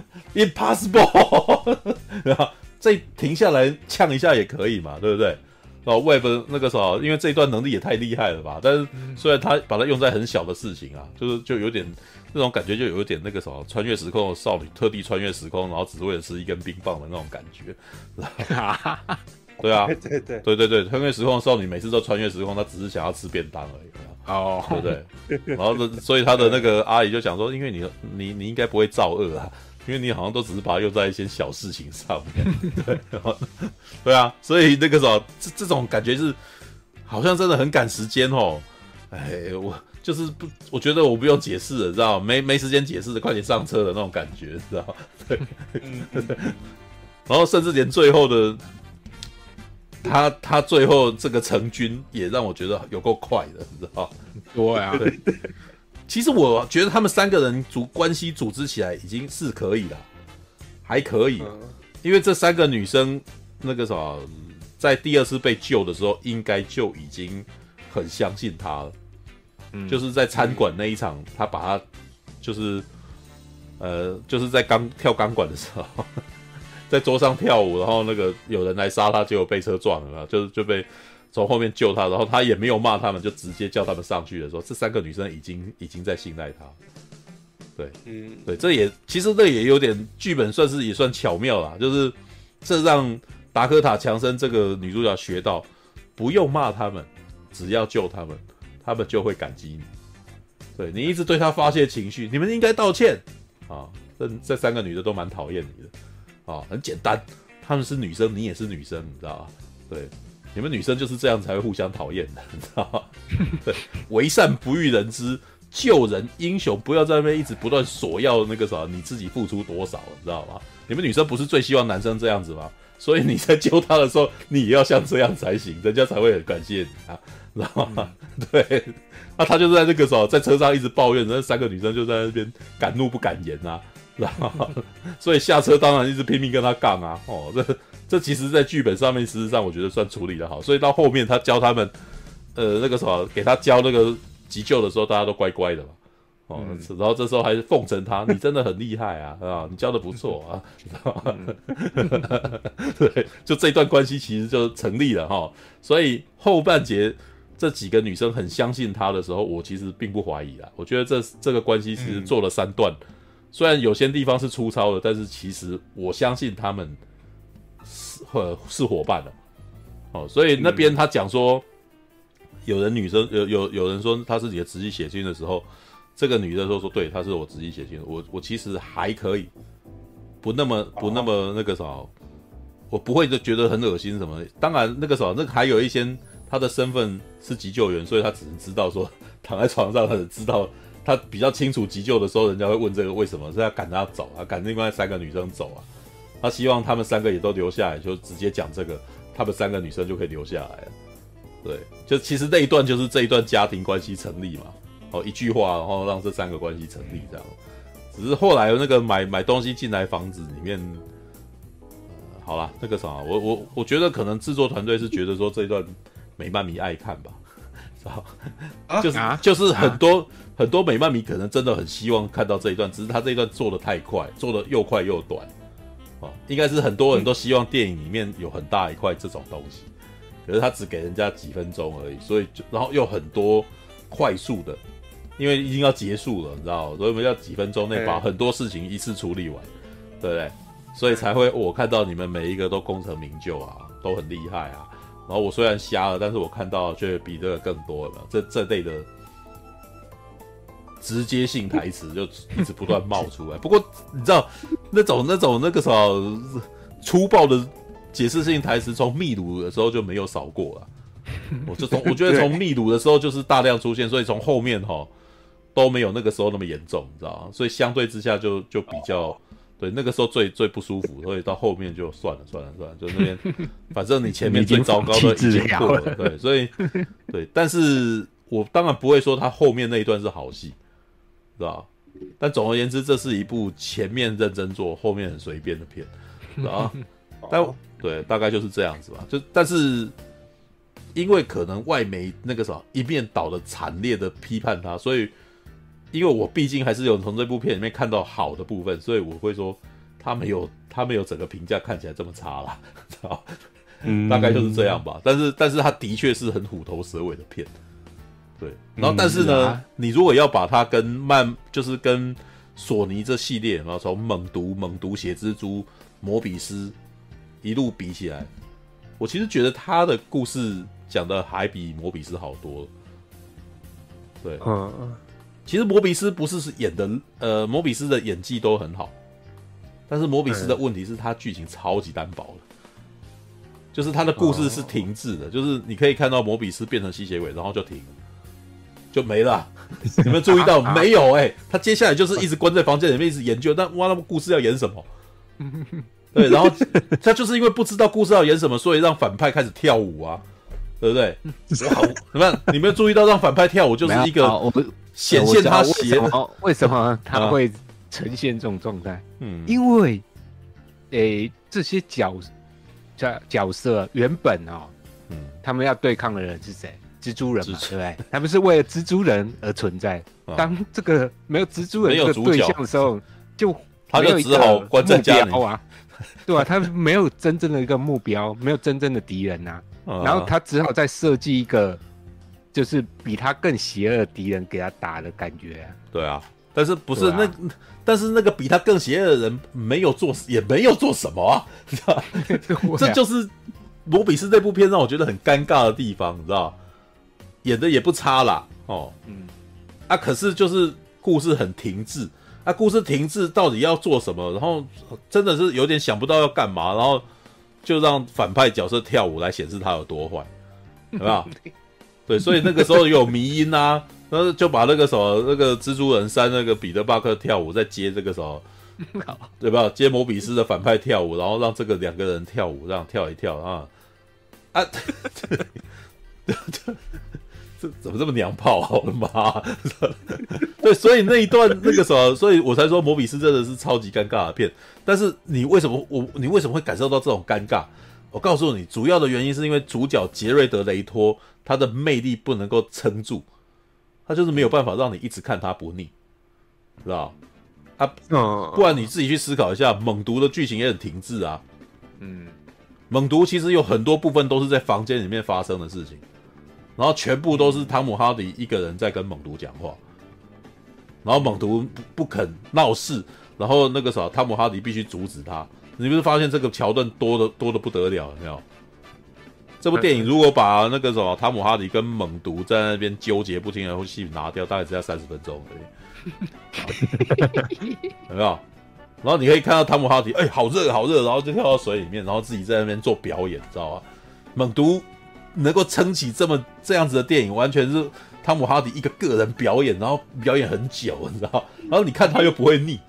impossible，然后再停下来呛一下也可以嘛，对不对？哦，Web 那个时候，因为这一段能力也太厉害了吧？但是虽然他把它用在很小的事情啊，就是就有点那种感觉，就有点那个什么穿越时空的少女特地穿越时空，然后只为了吃一根冰棒的那种感觉。对啊，对对对对对对，穿越时空的少女每次都穿越时空，她只是想要吃便当而已。哦，对不对？然后所以他的那个阿姨就想说，因为你你你应该不会造恶啊。因为你好像都只是把它用在一些小事情上面，对，对啊，所以那个时候这这种感觉是好像真的很赶时间哦。哎，我就是不，我觉得我不用解释了，知道没没时间解释的，快点上车的那种感觉，知道 对，然后甚至连最后的他他最后这个成军也让我觉得有够快的，你知道对啊，对。其实我觉得他们三个人组关系组织起来已经是可以了，还可以，因为这三个女生那个什么，在第二次被救的时候，应该就已经很相信他了。嗯，就是在餐馆那一场，他把他就是呃，就是在钢跳钢管的时候，在桌上跳舞，然后那个有人来杀他，结果被车撞了，就是就被。从后面救他，然后他也没有骂他们，就直接叫他们上去的时候，这三个女生已经已经在信赖他。对，嗯，对，这也其实这也有点剧本，算是也算巧妙啦，就是这让达科塔强森这个女主角学到，不用骂他们，只要救他们，他们就会感激你。对，你一直对他发泄情绪，你们应该道歉啊。这这三个女的都蛮讨厌你的啊，很简单，她们是女生，你也是女生，你知道吧？对。你们女生就是这样才会互相讨厌的，你知道吗？对，为善不欲人知，救人英雄不要在那边一直不断索要那个啥，你自己付出多少，你知道吗？你们女生不是最希望男生这样子吗？所以你在救他的时候，你也要像这样才行，人家才会很感谢你啊，知道吗？嗯、对，那他就在那个时候在车上一直抱怨，那三个女生就在那边敢怒不敢言啊，知道吗？所以下车当然一直拼命跟他杠啊，哦，这。这其实，在剧本上面，事实上我觉得算处理的好，所以到后面他教他们，呃，那个什么，给他教那个急救的时候，大家都乖乖的嘛，哦，嗯、然后这时候还是奉承他，你真的很厉害啊，啊，你教的不错啊，嗯、对，就这段关系其实就成立了哈，所以后半节这几个女生很相信他的时候，我其实并不怀疑啦，我觉得这这个关系其实做了三段，嗯、虽然有些地方是粗糙的，但是其实我相信他们。是是伙伴的，哦，所以那边他讲说，有人女生有有有人说他自己的直系血亲的时候，这个女的说说对，她是我直系血亲，我我其实还可以，不那么不那么那个啥，我不会就觉得很恶心什么。当然那个啥，那还有一些他的身份是急救员，所以他只能知道说躺在床上，他只知道。他比较清楚急救的时候，人家会问这个为什么是要赶他走啊，赶另外三个女生走啊。他希望他们三个也都留下来，就直接讲这个，他们三个女生就可以留下来了。对，就其实那一段就是这一段家庭关系成立嘛。哦，一句话，然后让这三个关系成立这样。只是后来那个买买东西进来房子里面，呃、好了，那个啥，我我我觉得可能制作团队是觉得说这一段美漫迷爱看吧。就是就是很多、啊、很多美漫迷可能真的很希望看到这一段，只是他这一段做的太快，做的又快又短，哦，应该是很多人都希望电影里面有很大一块这种东西，可是他只给人家几分钟而已，所以就然后又很多快速的，因为已经要结束了，你知道，所以我们要几分钟内把很多事情一次处理完，对不对？所以才会我看到你们每一个都功成名就啊，都很厉害啊。然后我虽然瞎了，但是我看到却比这个更多了。这这类的直接性台词就一直不断冒出来。不过你知道那种那种那个什么粗暴的解释性台词，从秘鲁的时候就没有少过了。我就从 我觉得从秘鲁的时候就是大量出现，所以从后面哈都没有那个时候那么严重，你知道吗？所以相对之下就就比较。对，那个时候最最不舒服，所以到后面就算了，算了，算了，就那边，反正你前面最糟糕的已经过 了，对，所以对，但是我当然不会说他后面那一段是好戏，是吧？但总而言之，这是一部前面认真做，后面很随便的片，啊，但对，大概就是这样子吧。就但是因为可能外媒那个什么一面倒的惨烈的批判他，所以。因为我毕竟还是有从这部片里面看到好的部分，所以我会说他没有 他没有整个评价看起来这么差啦，知道？嗯，大概就是这样吧。但是但是他的确是很虎头蛇尾的片，对。然后但是呢，嗯啊、你如果要把它跟漫就是跟索尼这系列，然后从猛毒、猛毒、血蜘蛛、摩比斯一路比起来，我其实觉得他的故事讲的还比摩比斯好多了。对，嗯嗯。其实摩比斯不是是演的，呃，摩比斯的演技都很好，但是摩比斯的问题是他剧情超级单薄的，就是他的故事是停滞的，就是你可以看到摩比斯变成吸血鬼，然后就停，就没了。你有没有注意到？没有 哎、欸，他接下来就是一直关在房间里面一直研究，但哇，那么故事要演什么？对，然后他就是因为不知道故事要演什么，所以让反派开始跳舞啊，对不对？好，怎么样？你没有注意到让反派跳舞就是一个我们。显现他邪，为什么他会呈现这种状态？嗯，因为，诶、欸，这些角角角色原本哦，嗯，他们要对抗的人是谁？蜘蛛人嘛，对不对？他们是为了蜘蛛人而存在。当这个没有蜘蛛人这个对象的时候，就他就只好关在家里 啊，对吧？他没有真正的一个目标，没有真正的敌人呐、啊，然后他只好再设计一个。就是比他更邪恶的敌人给他打的感觉、啊，对啊，但是不是那，啊、但是那个比他更邪恶的人没有做，也没有做什么啊，你知道？这就是罗比斯这部片让我觉得很尴尬的地方，你知道？演的也不差啦，哦，嗯，啊，可是就是故事很停滞，啊，故事停滞到底要做什么？然后真的是有点想不到要干嘛，然后就让反派角色跳舞来显示他有多坏，对吧？对，所以那个时候有迷音啊，然后就把那个什么那个蜘蛛人三那个彼得巴克跳舞，再接这个什么，对吧？接摩比斯的反派跳舞，然后让这个两个人跳舞，这样跳一跳啊啊！这这怎么这么娘炮啊？我的妈！对，所以那一段那个什么，所以我才说摩比斯真的是超级尴尬的片。但是你为什么我你为什么会感受到这种尴尬？我告诉你，主要的原因是因为主角杰瑞德雷托。他的魅力不能够撑住，他就是没有办法让你一直看他不腻，知道？啊，不然你自己去思考一下，猛毒的剧情也很停滞啊。嗯，猛毒其实有很多部分都是在房间里面发生的事情，然后全部都是汤姆哈迪一个人在跟猛毒讲话，然后猛毒不肯闹事，然后那个啥，汤姆哈迪必须阻止他。你不是发现这个桥段多的多的不得了，有没有？这部电影如果把那个什么汤姆哈迪跟猛毒在那边纠结不清的戏拿掉，大概只要三十分钟而已，有没有？然后你可以看到汤姆哈迪，哎、好热好热，然后就跳到水里面，然后自己在那边做表演，知道吗？猛毒能够撑起这么这样子的电影，完全是汤姆哈迪一个个人表演，然后表演很久，你知道？然后你看他又不会腻，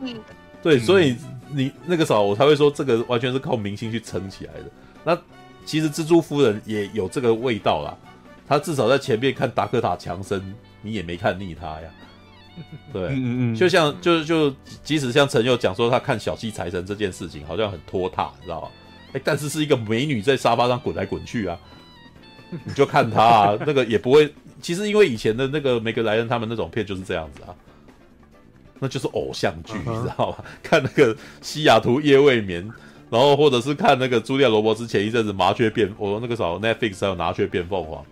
嗯，对，所以你那个时候我才会说，这个完全是靠明星去撑起来的。那其实蜘蛛夫人也有这个味道啦，他至少在前面看达克塔强森，你也没看腻他呀。对，嗯嗯嗯，就像就就即使像陈佑讲说他看小气财神这件事情好像很拖沓，你知道吗？哎，但是是一个美女在沙发上滚来滚去啊，你就看他啊，那个也不会。其实因为以前的那个梅格莱恩他们那种片就是这样子啊，那就是偶像剧，你知道吧？看那个西雅图夜未眠，然后或者是看那个茱莉亚罗伯兹前一阵子麻雀变，我说那个时候 Netflix 还有麻雀变凤凰，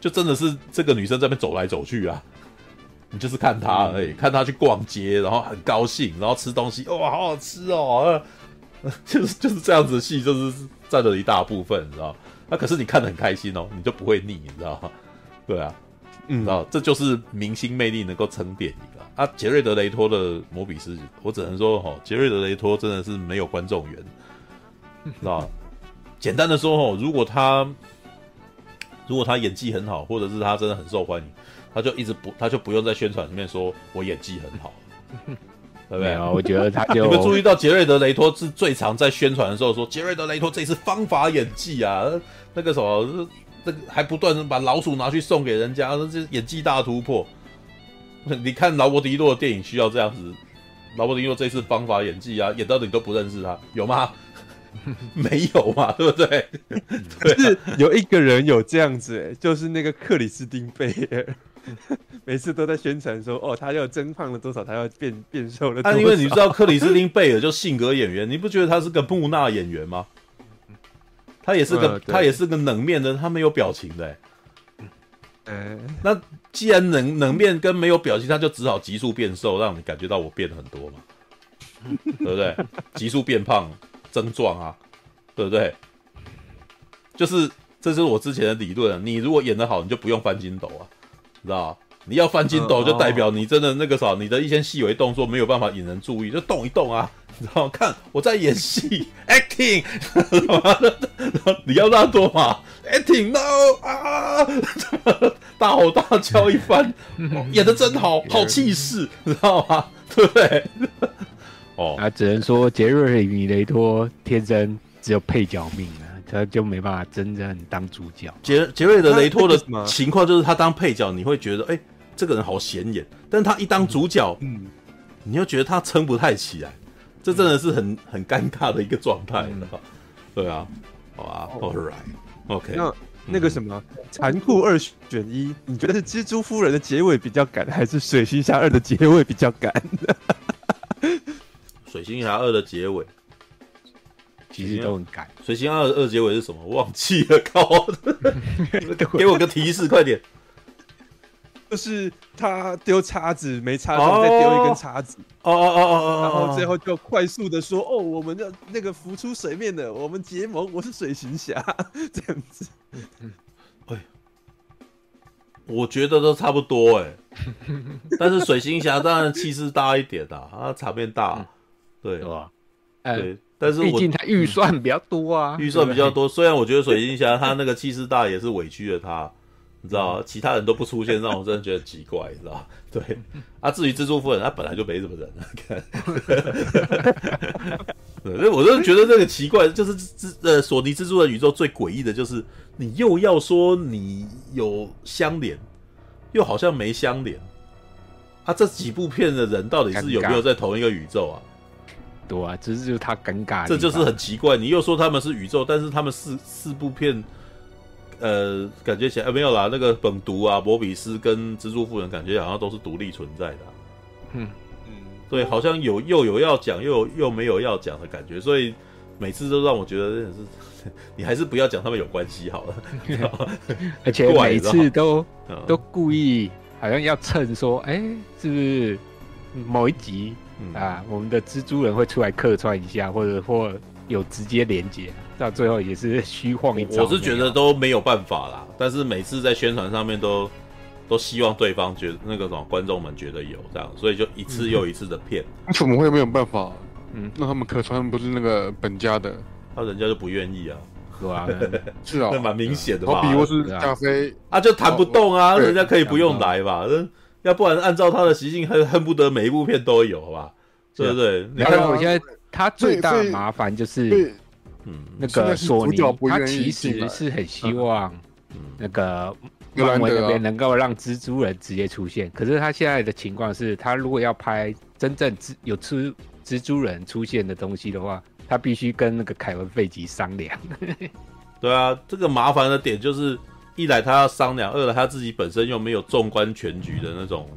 就真的是这个女生在那边走来走去啊。你就是看他而已，看他去逛街，然后很高兴，然后吃东西，哇，好好吃哦，就是就是这样子戏，就是占了一大部分，你知道？那可是你看得很开心哦，你就不会腻，你知道吗？对啊，嗯，知道这就是明星魅力能够撑电影啊。啊，杰瑞德雷托的摩比斯，我只能说哈，杰瑞德雷托真的是没有观众缘，知道？简单的说哦，如果他如果他演技很好，或者是他真的很受欢迎。他就一直不，他就不用在宣传里面说我演技很好，对不对？我觉得他就 你们注意到杰瑞德雷托是最常在宣传的时候说杰瑞德雷托这次方法演技啊，那个什么，那个还不断的把老鼠拿去送给人家，这演技大突破。你看劳勃迪诺的电影需要这样子，劳勃迪诺这次方法演技啊，演到你都不认识他，有吗？没有嘛，对不对？可是有一个人有这样子，哎，就是那个克里斯汀贝尔。每次都在宣传说，哦，他要增胖了多少，他要变变瘦了多少。啊，因为你知道克里斯汀贝尔就性格演员，你不觉得他是个木讷演员吗？他也是个，嗯、他也是个冷面的，他没有表情的。嗯，那既然冷冷面跟没有表情，他就只好急速变瘦，让你感觉到我变了很多嘛，对不对？急速变胖增壮啊，对不对？就是，这是我之前的理论啊。你如果演得好，你就不用翻筋斗啊。知道你要翻筋斗，就代表你真的那个啥，你的一些细微动作没有办法引人注意，就动一动啊，你知道看我在演戏，acting，你要那多嘛，acting no 啊，大吼大叫一番，演的真好，好气势，你知道吗？对不对？哦，啊，只能说杰瑞米雷托天生只有配角命啊。他就没办法真正当主角。杰杰瑞德雷托的情况就是，他当配角，你会觉得，哎、欸，这个人好显眼；但他一当主角，嗯，你又觉得他撑不太起来。这真的是很很尴尬的一个状态，嗯、对啊，好吧，All right，OK。那那个什么，残酷二选一，你觉得是蜘蛛夫人的结尾比较赶，还是水星侠二的结尾比较赶？水星侠二的结尾。其实都很赶。水星二二结尾是什么？忘记了，靠！给我个提示，快点。就是他丢叉子没插上，再丢一根叉子。哦哦哦哦哦！然后最后就快速的说：“哦，我们的那个浮出水面的，我们结盟，我是水行侠。”这样子。哎，我觉得都差不多哎。但是水行侠当然气势大一点啊，他场面大，对吧？对。但是毕竟他预算比较多啊，预算比较多。虽然我觉得水晶侠他那个气势大也是委屈了他，你知道其他人都不出现，让我 真的觉得奇怪，你知道对啊，至于蜘蛛夫人，他本来就没什么人啊。看，对，所以我就觉得这个奇怪，就是蜘呃索尼蜘蛛的宇宙最诡异的就是，你又要说你有相连，又好像没相连。啊，这几部片的人到底是有没有在同一个宇宙啊？对啊，只是就是他尴尬，这就是很奇怪。你又说他们是宇宙，但是他们四四部片，呃，感觉起来、呃、没有啦。那个本毒啊，摩比斯跟蜘蛛夫人，感觉好像都是独立存在的、啊。嗯嗯，对，好像有又有要讲，又有又没有要讲的感觉，所以每次都让我觉得真的是，你还是不要讲他们有关系好了。而且每次都都故意好像要蹭说，哎、欸，是不是某一集？嗯、啊，我们的蜘蛛人会出来客串一下，或者或有直接连接，到最后也是虚晃一招。我是觉得都没有办法啦，但是每次在宣传上面都都希望对方觉得那个什么观众们觉得有这样，所以就一次又一次的骗。怎么会没有办法？嗯，那他们客串不是那个本家的，那人家就不愿意啊，是啊，那蛮明显的吧。好比如是加菲啊，就弹不动啊，人家可以不用来吧？要不然按照他的习性，恨恨不得每一部片都有，好吧？对不对？你看我现在。他最大的麻烦就是，嗯，那个索尼，他其实是很希望，那个漫威那边能够让蜘蛛人直接出现。可是他现在的情况是，他如果要拍真正蜘有蜘蜘蛛人出现的东西的话，他必须跟那个凯文费吉商量。对啊，这个麻烦的点就是，一来他要商量，二来他自己本身又没有纵观全局的那种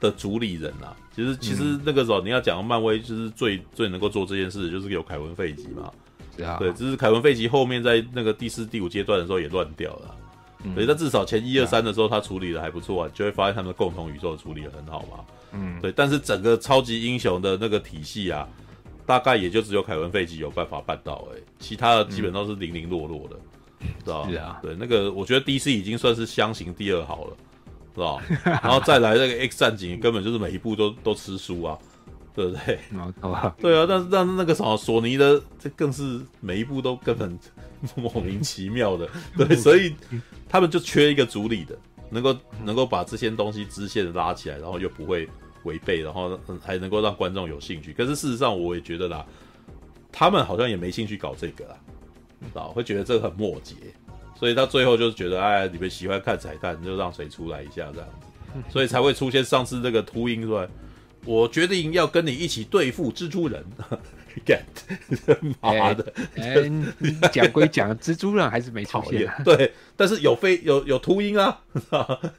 的主理人啊。其实，其实那个时候你要讲漫威，就是最最能够做这件事，就是有凯文费吉嘛。对啊，对，只是凯文费吉后面在那个第四、第五阶段的时候也乱掉了。所以，他至少前一二三的时候，他处理的还不错啊，就会发现他们的共同宇宙处理的很好嘛。嗯，对。但是整个超级英雄的那个体系啊，大概也就只有凯文费吉有办法办到，哎，其他的基本都是零零落落的，知道是啊，对，那个我觉得 DC 已经算是箱型第二好了。是吧？然后再来那个 X 战警，根本就是每一部都都吃书啊，对不对？对啊，但是但是那个什么索尼的，这更是每一部都根本 莫名其妙的，对，所以他们就缺一个主理的，能够能够把这些东西支线拉起来，然后又不会违背，然后还能够让观众有兴趣。可是事实上，我也觉得啦，他们好像也没兴趣搞这个啦，知道？会觉得这个很末节。所以到最后就是觉得，哎，你们喜欢看彩蛋，就让谁出来一下这样子，所以才会出现上次这个秃鹰出来。我决定要跟你一起对付蜘蛛人。干，妈的！哎，讲归讲，蜘蛛人还是没出现。对，但是有飞有有秃鹰啊，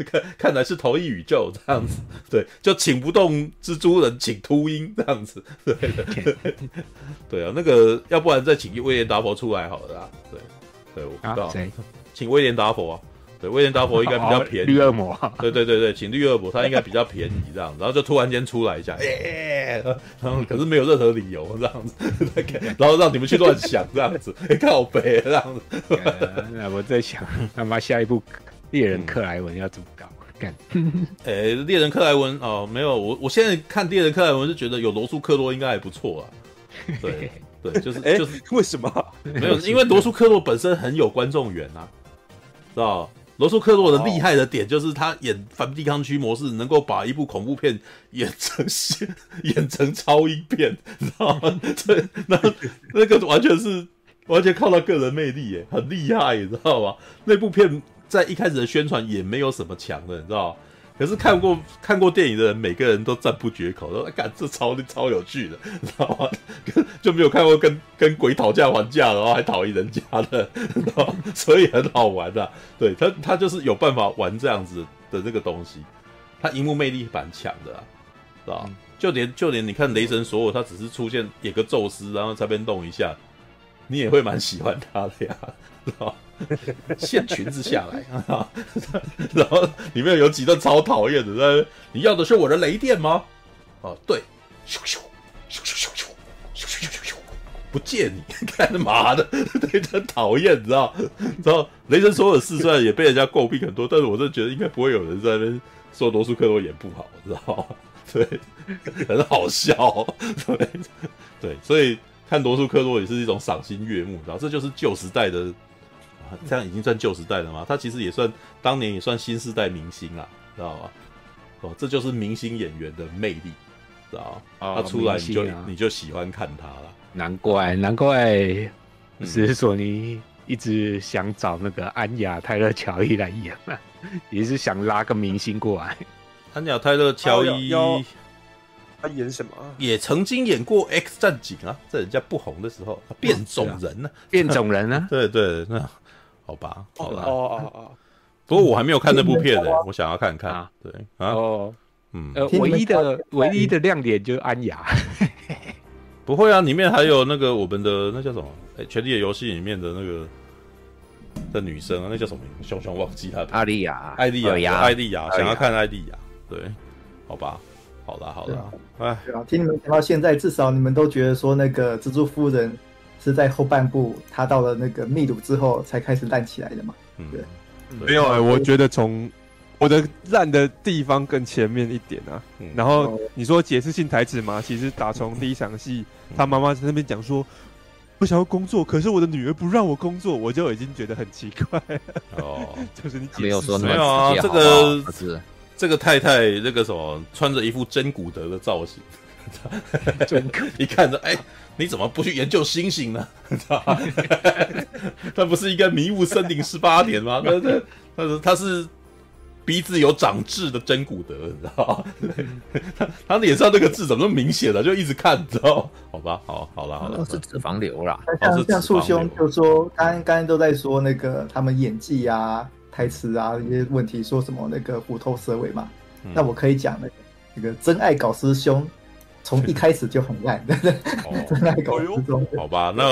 看看来是同一宇宙这样子。对，就请不动蜘蛛人，请秃鹰这样子。对的，对啊，那个要不然再请威廉达佛出来好了啊。对。对，我不知道，谁？请威廉达佛啊！对，威廉达佛应该比较便宜。绿恶魔，对对对对，请绿恶魔，他应该比较便宜这样子。然后就突然间出来一下，哎，然后可是没有任何理由这样子，然后让你们去乱想这样子，靠北这样子。那我在想，他妈下一部猎人克莱文要怎么搞？干，哎，猎人克莱文哦，没有，我我现在看猎人克莱文是觉得有罗素克洛应该还不错啊，对。对，就是 就是为什么没有？因为罗素克洛本身很有观众缘啊，知道？罗素克洛的厉害的点就是他演反地抗区模式，能够把一部恐怖片演成演成超英片，知道吗？这，那那个完全是完全靠他个人魅力，耶，很厉害，你知道吗？那部片在一开始的宣传也没有什么强的，你知道？可是看过看过电影的人，每个人都赞不绝口，说：“干，这超超有趣的，知道吗？就没有看过跟跟鬼讨价还价，然后还讨厌人家的，知道吗？所以很好玩的啊。对他，他就是有办法玩这样子的这个东西，他荧幕魅力蛮强的啊，知道吗？就连就连你看雷神索尔，他只是出现演个宙斯，然后这边动一下，你也会蛮喜欢他的呀，知道吗？掀裙子下来，然后里面有几段超讨厌的。你要的是我的雷电吗？哦，对，咻咻咻咻咻咻咻咻咻，不借你，干嘛的？对，很讨厌，你知道？然后雷神索尔四虽然也被人家诟病很多，但是我真的觉得应该不会有人在那边说罗素克洛演不好，知道吗？对，很好笑。对对，所以看罗素克洛也是一种赏心悦目，知道？这就是旧时代的。这样已经算旧时代了吗？他其实也算当年也算新时代明星啊，知道吗？哦，这就是明星演员的魅力，知道吗？哦、他出来你就、啊、你就喜欢看他了。难怪难怪，是索尼一直想找那个安雅泰勒乔伊来演嘛，也是想拉个明星过来。安雅泰勒乔伊，他演什么？也曾经演过《X 战警》啊，在人家不红的时候，变种人呢、啊？变种人 呢？对对那。好吧，好吧，哦哦哦，不过我还没有看那部片呢，我想要看看。啊。对啊，哦，嗯，唯一的唯一的亮点就是安雅，不会啊，里面还有那个我们的那叫什么？哎，《权力的游戏》里面的那个的女生啊，那叫什么名？熊熊忘记她。艾莉亚，艾莉亚，艾莉亚，想要看艾莉亚。对，好吧，好啦好啦，哎，对啊，听你们讲到现在，至少你们都觉得说那个蜘蛛夫人是在后半部他到了那个秘鲁之后才开始烂起来的嘛？嗯，对，没有哎，我觉得从我的烂的地方更前面一点啊。然后你说解释性台词嘛，其实打从第一场戏，他妈妈在那边讲说。不想要工作，可是我的女儿不让我工作，我就已经觉得很奇怪。哦，就是你没有说那么没有啊，这个是这个太太那个什么，穿着一副真古德的造型，一看着，哎、欸，你怎么不去研究星星呢？他不是应该迷雾森林十八年吗？他他他是他是。鼻子有长痣的真古德，你知道吗？他他脸上那个痣怎么那么明显了？就一直看，你知道？好吧，好，好了，好了，是脂肪瘤啦。像像素兄就说，刚刚刚都在说那个他们演技啊、台词啊一些问题，说什么那个虎头蛇尾嘛。嗯、那我可以讲那个那个真爱搞师兄，从一开始就很烂，对不对？真爱搞师兄，好吧，那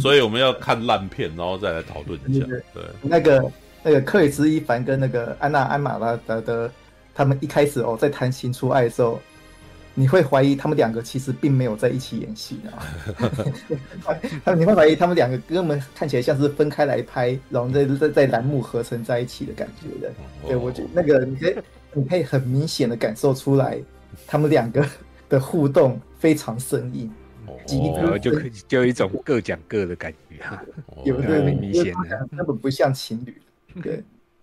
所以我们要看烂片，然后再来讨论一下。对，那个。那个克里斯·伊凡跟那个安娜·安玛拉德的，他们一开始哦，在谈情说爱的时候，你会怀疑他们两个其实并没有在一起演戏啊，他们你会怀疑他们两个根本看起来像是分开来拍，然后在在在栏目合成在一起的感觉的。对，我觉得那个你可以你可以很明显的感受出来，他们两个的互动非常生硬，哦，就就有一种各讲各的感觉。啊，有的很明显的，根本不像情侣。对，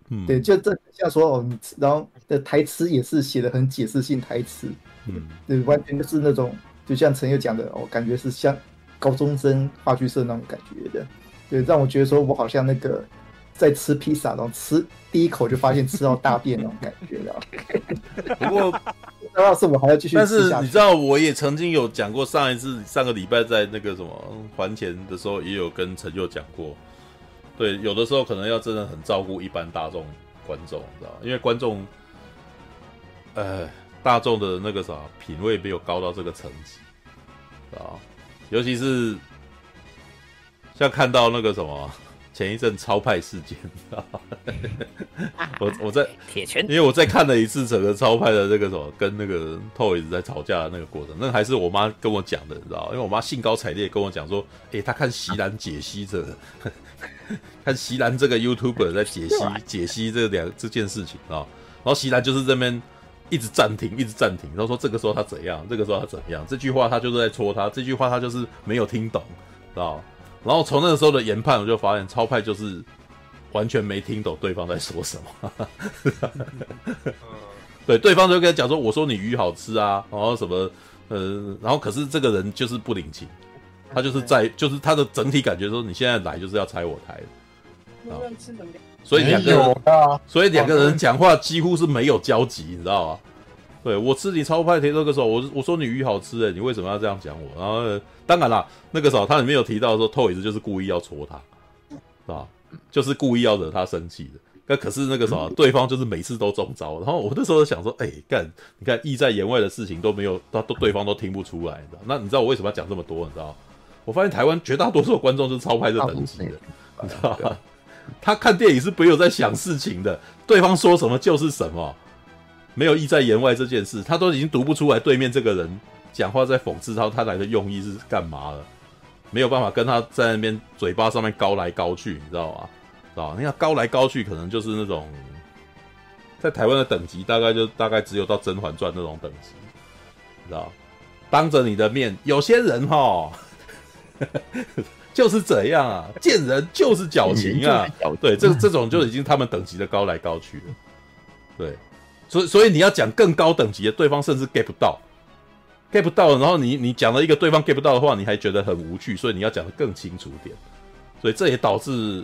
嗯，对，就这像说哦，然后的台词也是写的很解释性台词，嗯，对，完全就是那种，就像陈友讲的哦，感觉是像高中生话剧社那种感觉的，对，让我觉得说我好像那个在吃披萨，然后吃第一口就发现吃到大便那种感觉了。不过，那要是我还要继续，但是你知道，我也曾经有讲过，上一次上个礼拜在那个什么还钱的时候，也有跟陈佑讲过。对，有的时候可能要真的很照顾一般大众观众，你知道吗？因为观众，呃，大众的那个啥品味没有高到这个层级，啊，尤其是像看到那个什么前一阵超派事件，我我在铁拳，因为我在看了一次整个超派的这个什么跟那个 Toys 在吵架的那个过程，那还是我妈跟我讲的，你知道吗？因为我妈兴高采烈跟我讲说，诶，她看席兰解析这个。看席兰这个 YouTuber 在解析解析这两这件事情啊，然后席兰就是这边一直暂停，一直暂停，然后说这个时候他怎样，这个时候他怎样，这句话他就是在戳他，这句话他就是没有听懂，知道？然后从那个时候的研判，我就发现超派就是完全没听懂对方在说什么。对，对方就跟他讲说：“我说你鱼好吃啊，然后什么呃，然后可是这个人就是不领情。”他就是在，就是他的整体感觉说，你现在来就是要拆我台的，啊，所以两个人，所以两个人讲话几乎是没有交集，你知道吗？对，我吃你超派铁那个时候，我我说你鱼好吃诶，你为什么要这样讲我？然后当然啦，那个时候他里面有提到说，Toys 就是故意要戳他，是吧？就是故意要惹他生气的。那可是那个时候，对方就是每次都中招。然后我那时候想说，哎，干，你看意在言外的事情都没有，他都对方都听不出来，你知道？那你知道我为什么要讲这么多？你知道？我发现台湾绝大多数的观众是超派这等级的，你知道吧？他看电影是没有在想事情的，对方说什么就是什么，没有意在言外这件事，他都已经读不出来对面这个人讲话在讽刺他，他来的用意是干嘛了？没有办法跟他在那边嘴巴上面高来高去，你知道吗？知道？你看高来高去，可能就是那种在台湾的等级，大概就大概只有到《甄嬛传》那种等级，你知道？当着你的面，有些人哈。就是这样啊，见人就是矫情啊，对，这这种就已经他们等级的高来高去了，对，所以所以你要讲更高等级的，对方甚至 get 不到，get 不到，然后你你讲了一个对方 get 不到的话，你还觉得很无趣，所以你要讲的更清楚点，所以这也导致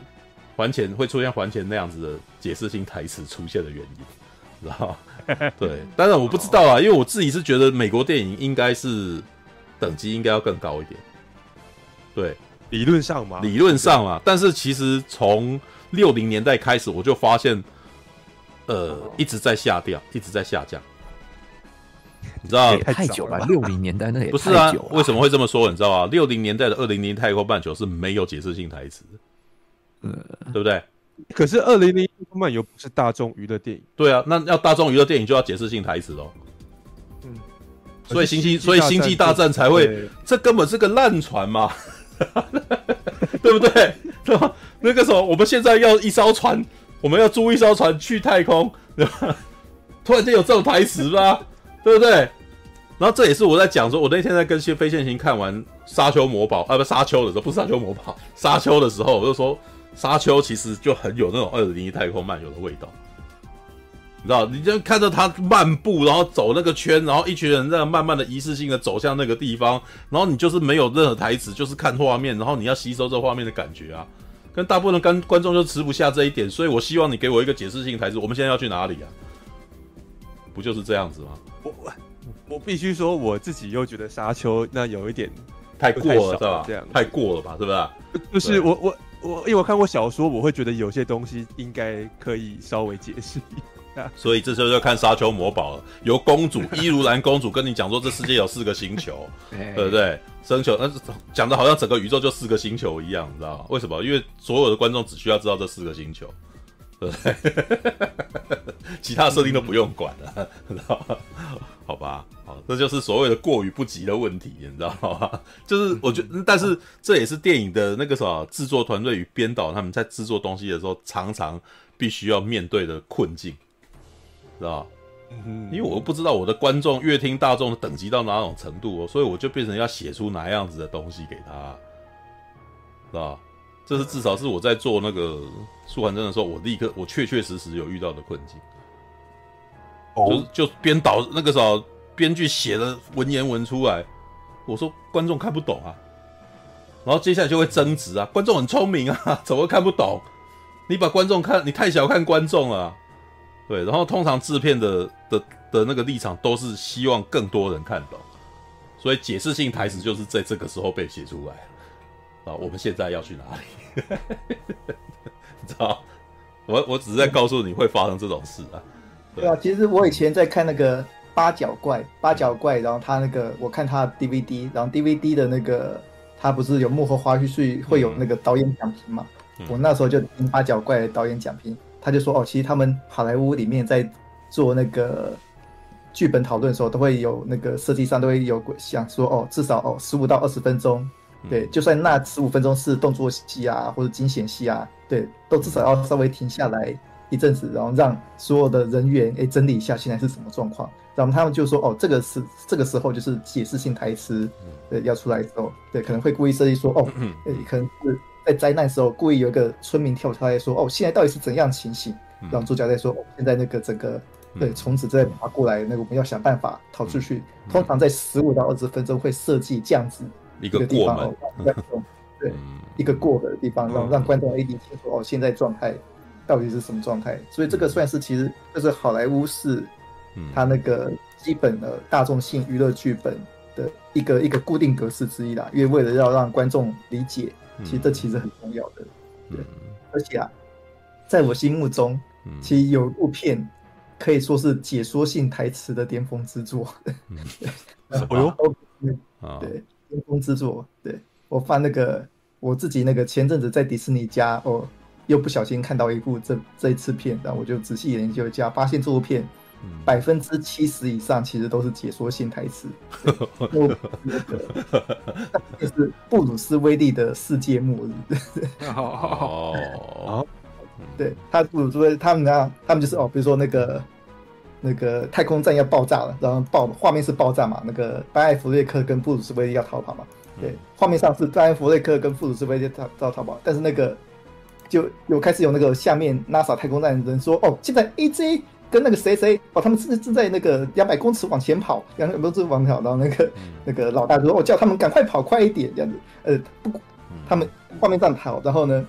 还钱会出现还钱那样子的解释性台词出现的原因，知道对，当然我不知道啊，因为我自己是觉得美国电影应该是等级应该要更高一点。对，理论上嘛，理论上嘛，但是其实从六零年代开始，我就发现，呃，一直在下掉，一直在下降。你知道太久了，六零年代那也不是啊？为什么会这么说？你知道啊？六零年代的二零零太空漫球是没有解释性台词，嗯，对不对？可是二零零太空漫游不是大众娱乐电影，对啊，那要大众娱乐电影就要解释性台词喽。嗯，所以星际，所以星际大战才会，这根本是个烂船嘛，对不对？对吧？那个时候，我们现在要一艘船，我们要租一艘船去太空，对吧？突然间有这种台词吧，对不对？然后这也是我在讲说，我那天在跟谢飞线行看完《沙丘魔堡》啊，不，沙丘的时候不《沙丘魔堡》，沙丘的时候，我就说沙丘其实就很有那种二零一太空漫游的味道。你知道，你就看着他漫步，然后走那个圈，然后一群人在慢慢的仪式性的走向那个地方，然后你就是没有任何台词，就是看画面，然后你要吸收这画面的感觉啊。跟大部分的观观众就吃不下这一点，所以我希望你给我一个解释性台词。我们现在要去哪里啊？不就是这样子吗？我我我必须说，我自己又觉得沙丘那有一点太过了，是吧？这样太过了吧？是不是？就是我我我，因为我看过小说，我会觉得有些东西应该可以稍微解释。所以这时候就看《沙丘魔堡》了，由公主伊如兰公主跟你讲说，这世界有四个星球，对不对？星球，那讲的好像整个宇宙就四个星球一样，你知道吗？为什么？因为所有的观众只需要知道这四个星球，对不对？其他设定都不用管了，知道吗？好吧，好，这就是所谓的过于不及的问题，你知道吗？就是我觉得，但是这也是电影的那个什么制作团队与编导他们在制作东西的时候，常常必须要面对的困境。知道，因为我不知道我的观众、乐听大众的等级到哪种程度哦，所以我就变成要写出哪样子的东西给他，知道？这是至少是我在做那个《素还真》的时候，我立刻我确确实实有遇到的困境。哦，就就编导那个时候，编剧写的文言文出来，我说观众看不懂啊，然后接下来就会争执啊，观众很聪明啊，怎么会看不懂？你把观众看，你太小看观众了。对，然后通常制片的的的那个立场都是希望更多人看懂，所以解释性台词就是在这个时候被写出来。啊，我们现在要去哪里？你知道，我我只是在告诉你会发生这种事啊。对，对啊，其实我以前在看那个八角怪，八角怪，然后他那个我看他的 DVD，然后 DVD 的那个他不是有幕后花絮，会有那个导演讲评嘛？嗯、我那时候就听八角怪的导演讲评。他就说：“哦，其实他们好莱坞里面在做那个剧本讨论的时候，都会有那个设计上都会有想说，哦，至少哦十五到二十分钟，对，就算那十五分钟是动作戏啊或者惊险戏啊，对，都至少要稍微停下来一阵子，然后让所有的人员诶整理一下现在是什么状况。然后他们就说，哦，这个是这个时候就是解释性台词，对，要出来的时候，对，可能会故意设计说，哦，诶，可能是。”在灾难时候，故意有一个村民跳出来说：“哦，现在到底是怎样情形？”然后主角在说：“哦，现在那个整个对虫子在爬过来，那个我们要想办法逃出去。通常在十五到二十分钟会设计这样子一个地方哦，对，一个过的地方，让让观众 A D 清楚哦，现在状态到底是什么状态。所以这个算是其实就是好莱坞式，它那个基本的大众性娱乐剧本的一个一个固定格式之一啦。因为为了要让观众理解。其实这其实很重要的，对，而且啊，在我心目中，其实有一部片可以说是解说性台词的巅峰之作。什么 哟？对，巅峰之作。对，我翻那个我自己那个前阵子在迪士尼家哦，又不小心看到一部这这一次片，然后我就仔细研究一下，发现这部片。百分之七十以上其实都是解说性台词，就是布鲁斯威利的世界末日。哦，对，他布鲁斯威利他们呢，他们就是哦，比如说那个那个太空站要爆炸了，然后爆画面是爆炸嘛，那个班艾弗瑞克跟布鲁斯威利要逃跑嘛，对，画面上是班艾弗瑞克跟布鲁斯威利逃逃逃跑，但是那个就有开始有那个下面 NASA 太空站的人说哦，现在 AJ。跟那个谁谁哦，他们正正在那个两百公尺往前跑，两百公尺往前跑，然后那个、嗯、那个老大就说：“我、哦、叫他们赶快跑快一点，这样子。”呃，不，他们画面上跑，然后呢，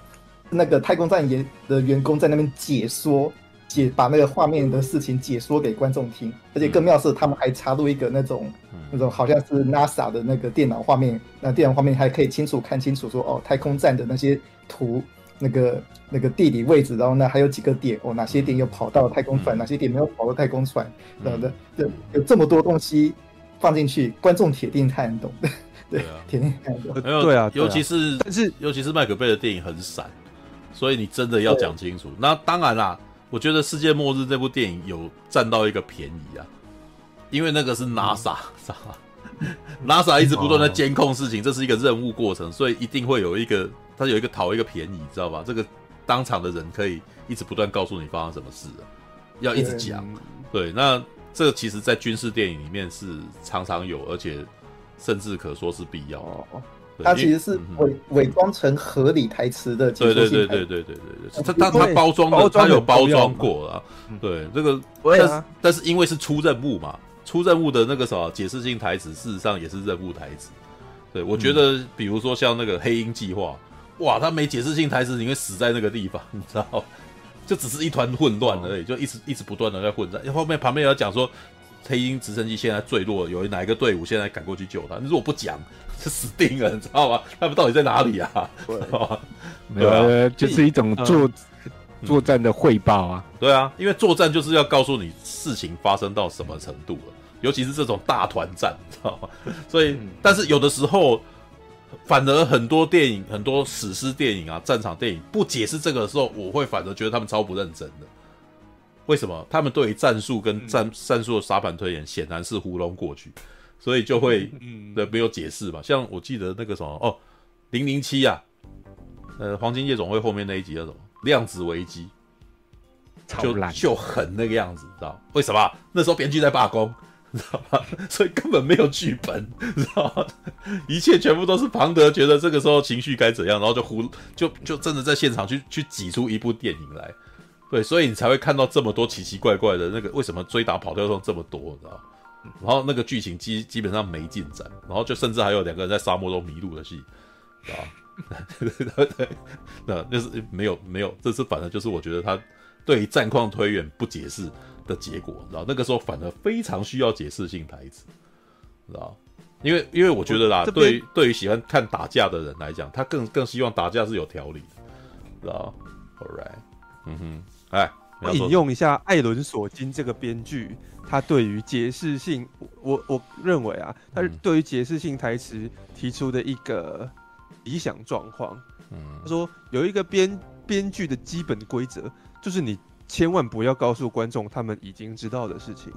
那个太空站也的员工在那边解说解，把那个画面的事情解说给观众听，而且更妙是他们还插入一个那种那种好像是 NASA 的那个电脑画面，那电脑画面还可以清楚看清楚说哦，太空站的那些图。那个那个地理位置，然后呢还有几个点哦，哪些点有跑到太空船，嗯、哪些点没有跑到太空船，等等、嗯，有这么多东西放进去，观众铁定看得懂的，对啊，铁定看得懂。没有对啊，尤其是但是尤其是麦可贝的电影很散，所以你真的要讲清楚。那当然啦，我觉得《世界末日》这部电影有占到一个便宜啊，因为那个是 NASA，NASA、一直不断的监控事情，这是一个任务过程，所以一定会有一个，他有一个讨一个便宜，知道吧？这个当场的人可以一直不断告诉你发生什么事，要一直讲。对，那这个其实在军事电影里面是常常有，而且甚至可说是必要。哦它其实是伪伪装成合理台词的，对对对对对对对对，它它它包装的，它有包装过了，对这个，但是但是因为是出任务嘛，出任务的那个什么解释性台词，事实上也是任务台词。对，我觉得比如说像那个黑鹰计划，哇，他没解释性台词，你会死在那个地方，你知道，就只是一团混乱而已，就一直一直不断的在混战。后面旁边有讲说，黑鹰直升机现在坠落，有哪一个队伍现在赶过去救他？你如果不讲。就死定了，你知道吗？他们到底在哪里啊？对，对啊，就是一种作、嗯、作战的汇报啊。对啊，因为作战就是要告诉你事情发生到什么程度了，尤其是这种大团战，知道吗？所以，嗯、但是有的时候，反而很多电影、很多史诗电影啊、战场电影不解释这个的时候，我会反而觉得他们超不认真的。为什么？他们对于战术跟战战术的沙盘推演，显然是糊弄过去。所以就会嗯对没有解释嘛，像我记得那个什么哦，零零七啊，呃，黄金夜总会后面那一集叫什么？量子危机，就就很那个样子，知道为什么？那时候编剧在罢工，知道吗？所以根本没有剧本，知道吗？一切全部都是庞德觉得这个时候情绪该怎样，然后就胡就就真的在现场去去挤出一部电影来，对，所以你才会看到这么多奇奇怪怪的那个为什么追打跑跳动这么多，你知道？然后那个剧情基基本上没进展，然后就甚至还有两个人在沙漠中迷路的戏，啊，对对对，那就是没有没有，这次反正就是我觉得他对于战况推演不解释的结果，然后那个时候反而非常需要解释性台词，知道？因为因为我觉得啦，对于对于喜欢看打架的人来讲，他更更希望打架是有条理的，知道？All right，嗯哼，哎。我引用一下艾伦·索金这个编剧，他对于解释性，我我认为啊，他是对于解释性台词提出的一个理想状况。嗯，他说有一个编编剧的基本规则，就是你千万不要告诉观众他们已经知道的事情，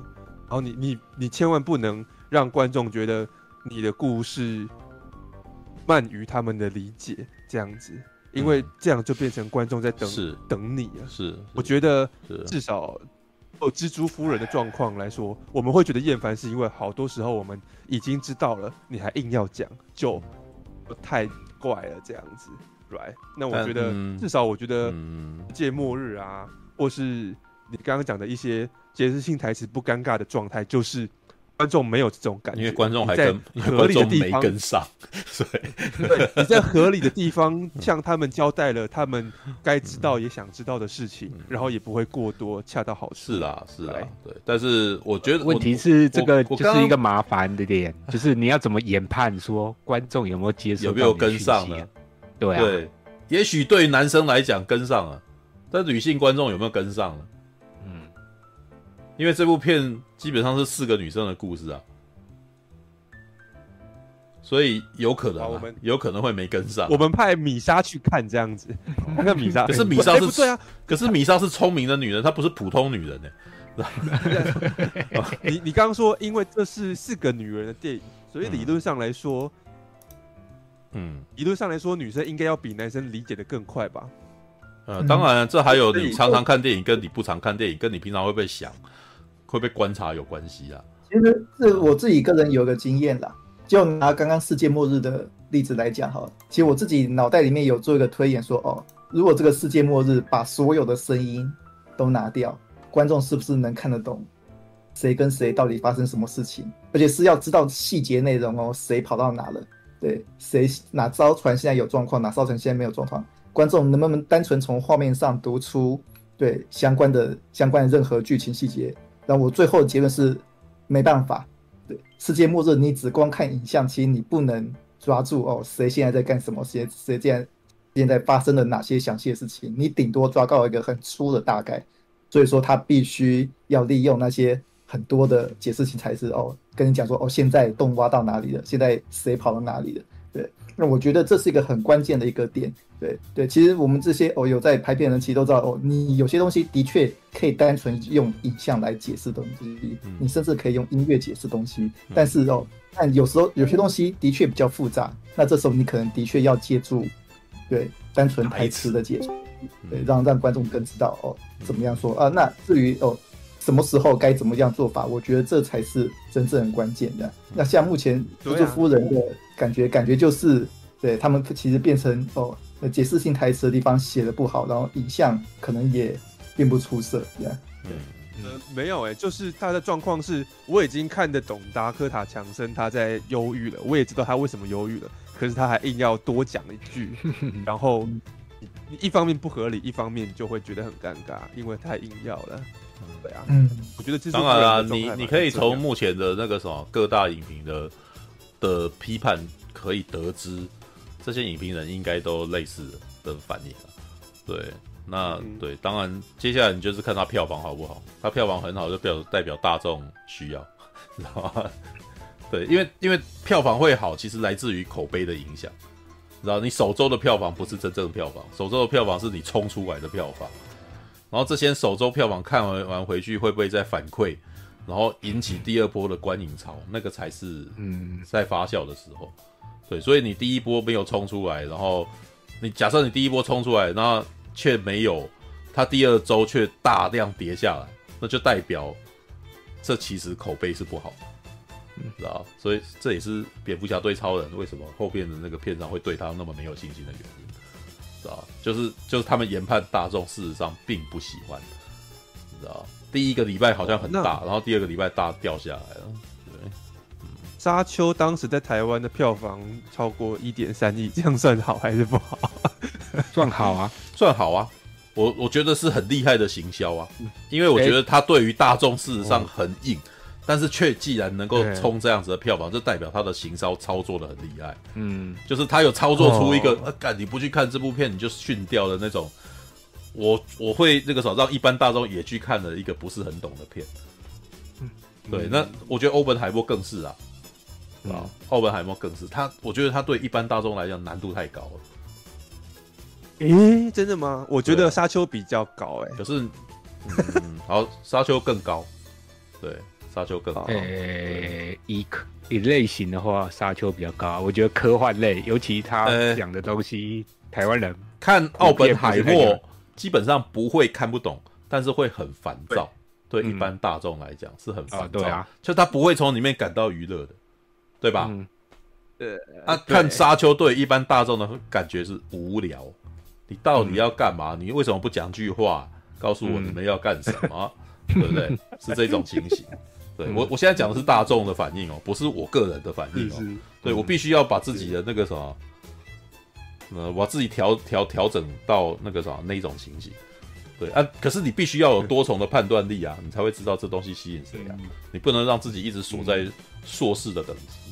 然后你你你千万不能让观众觉得你的故事慢于他们的理解，这样子。因为这样就变成观众在等是等你了。是，是我觉得至少，哦，蜘蛛夫人的状况来说，我们会觉得厌烦，是因为好多时候我们已经知道了，你还硬要讲，就不太怪了。这样子，right？那我觉得至少，我觉得世界末日啊，或是你刚刚讲的一些解释性台词不尴尬的状态，就是。观众没有这种感觉，因为观众还跟合理的地方没跟上，所以对你在合理的地方 向他们交代了他们该知道也想知道的事情，然后也不会过多，恰到好处。是啦，是啦，对。但是我觉得问题是这个就是一个麻烦的点，就是你要怎么研判说观众有没有接受，有没有跟上呢？对啊，对，也许对男生来讲跟上了，但女性观众有没有跟上呢？因为这部片基本上是四个女生的故事啊，所以有可能、啊，我们有可能会没跟上。我们派米莎去看这样子，那个米莎，可是米莎是，对啊，可是米莎是聪明的女人，她不是普通女人呢。你你刚刚说，因为这是四个女人的电影，所以理论上来说，嗯，理论上来说，女生应该要比男生理解的更快吧？呃，当然，这还有你常常看电影，跟你不常看电影，跟你平常会不会想。会不会观察有关系啊？其实是我自己个人有个经验啦，就拿刚刚世界末日的例子来讲哈。其实我自己脑袋里面有做一个推演说，说哦，如果这个世界末日把所有的声音都拿掉，观众是不是能看得懂谁跟谁到底发生什么事情？而且是要知道细节内容哦，谁跑到哪了？对，谁哪艘船现在有状况，哪艘船现在没有状况？观众能不能单纯从画面上读出对相关的相关的任何剧情细节？那我最后的结论是，没办法，对，世界末日你只光看影像，其实你不能抓住哦，谁现在在干什么，谁谁现在现在发生了哪些详细的事情，你顶多抓到一个很粗的大概。所以说他必须要利用那些很多的解释性台词哦，跟你讲说哦，现在洞挖到哪里了，现在谁跑到哪里了，对，那我觉得这是一个很关键的一个点。对对，其实我们这些哦有在拍片的人其实都知道哦，你有些东西的确可以单纯用影像来解释东西，你甚至可以用音乐解释东西。但是哦，但有时候有些东西的确比较复杂，那这时候你可能的确要借助对单纯台词的解释，对，让让观众更知道哦怎么样说啊。那至于哦。什么时候该怎么样做法？我觉得这才是真正关键的。那像目前蜘蛛夫人的感觉，感觉就是对他们其实变成哦，解释性台词的地方写的不好，然后影像可能也并不出色。这样，嗯，呃，没有哎、欸，就是他的状况是，我已经看得懂达科塔强森他在忧郁了，我也知道他为什么忧郁了，可是他还硬要多讲一句，然后一方面不合理，一方面就会觉得很尴尬，因为太硬要了。对啊，嗯，我觉得当然啦，你你可以从目前的那个什么各大影评的的批判可以得知，这些影评人应该都类似的反应。对，那、嗯、对，当然接下来你就是看他票房好不好，他票房很好就表代表大众需要，知道吗？对，因为因为票房会好，其实来自于口碑的影响，然后？你首周的票房不是真正的票房，首周的票房是你冲出来的票房。然后这些首周票房看完完回去会不会再反馈，然后引起第二波的观影潮？那个才是嗯在发酵的时候。对，所以你第一波没有冲出来，然后你假设你第一波冲出来，那却没有，它第二周却大量跌下来，那就代表这其实口碑是不好的，嗯，知道？所以这也是蝙蝠侠对超人为什么后边的那个片商会对他那么没有信心的原因。知道，就是就是他们研判大众事实上并不喜欢，你知道，第一个礼拜好像很大，然后第二个礼拜大掉下来了。沙丘当时在台湾的票房超过一点三亿，这样算好还是不好？算好啊，算好啊。我我觉得是很厉害的行销啊，因为我觉得他对于大众事实上很硬。但是却既然能够冲这样子的票房，就代表他的行销操作的很厉害。嗯，就是他有操作出一个，呃、哦，干、啊、你不去看这部片，你就逊掉的那种。我我会那个时候让一般大众也去看的一个不是很懂的片。嗯，对，那我觉得欧本海默更是啊，啊、嗯，欧本海默更是他，我觉得他对一般大众来讲难度太高了。诶，真的吗？我觉得沙丘比较高、欸，诶，可是，嗯，好，沙丘更高，对。沙丘更高。诶、欸，以科以类型的话，沙丘比较高。我觉得科幻类，尤其他讲的东西，欸、台湾人看奥本海默基本上不会看不懂，但是会很烦躁。对，对一般大众来讲是很烦躁、嗯。对啊，就他不会从里面感到娱乐的，对吧？嗯。呃，啊，看沙丘队一般大众的感觉是无聊。你到底要干嘛？你为什么不讲句话，告诉我你们要干什么？对不对？是这种情形。对我，我现在讲的是大众的反应哦，不是我个人的反应哦。对，我必须要把自己的那个什么，呃，我自己调调调整到那个什么那一种情形。对啊，可是你必须要有多重的判断力啊，你才会知道这东西吸引谁啊。你不能让自己一直锁在硕士的等级，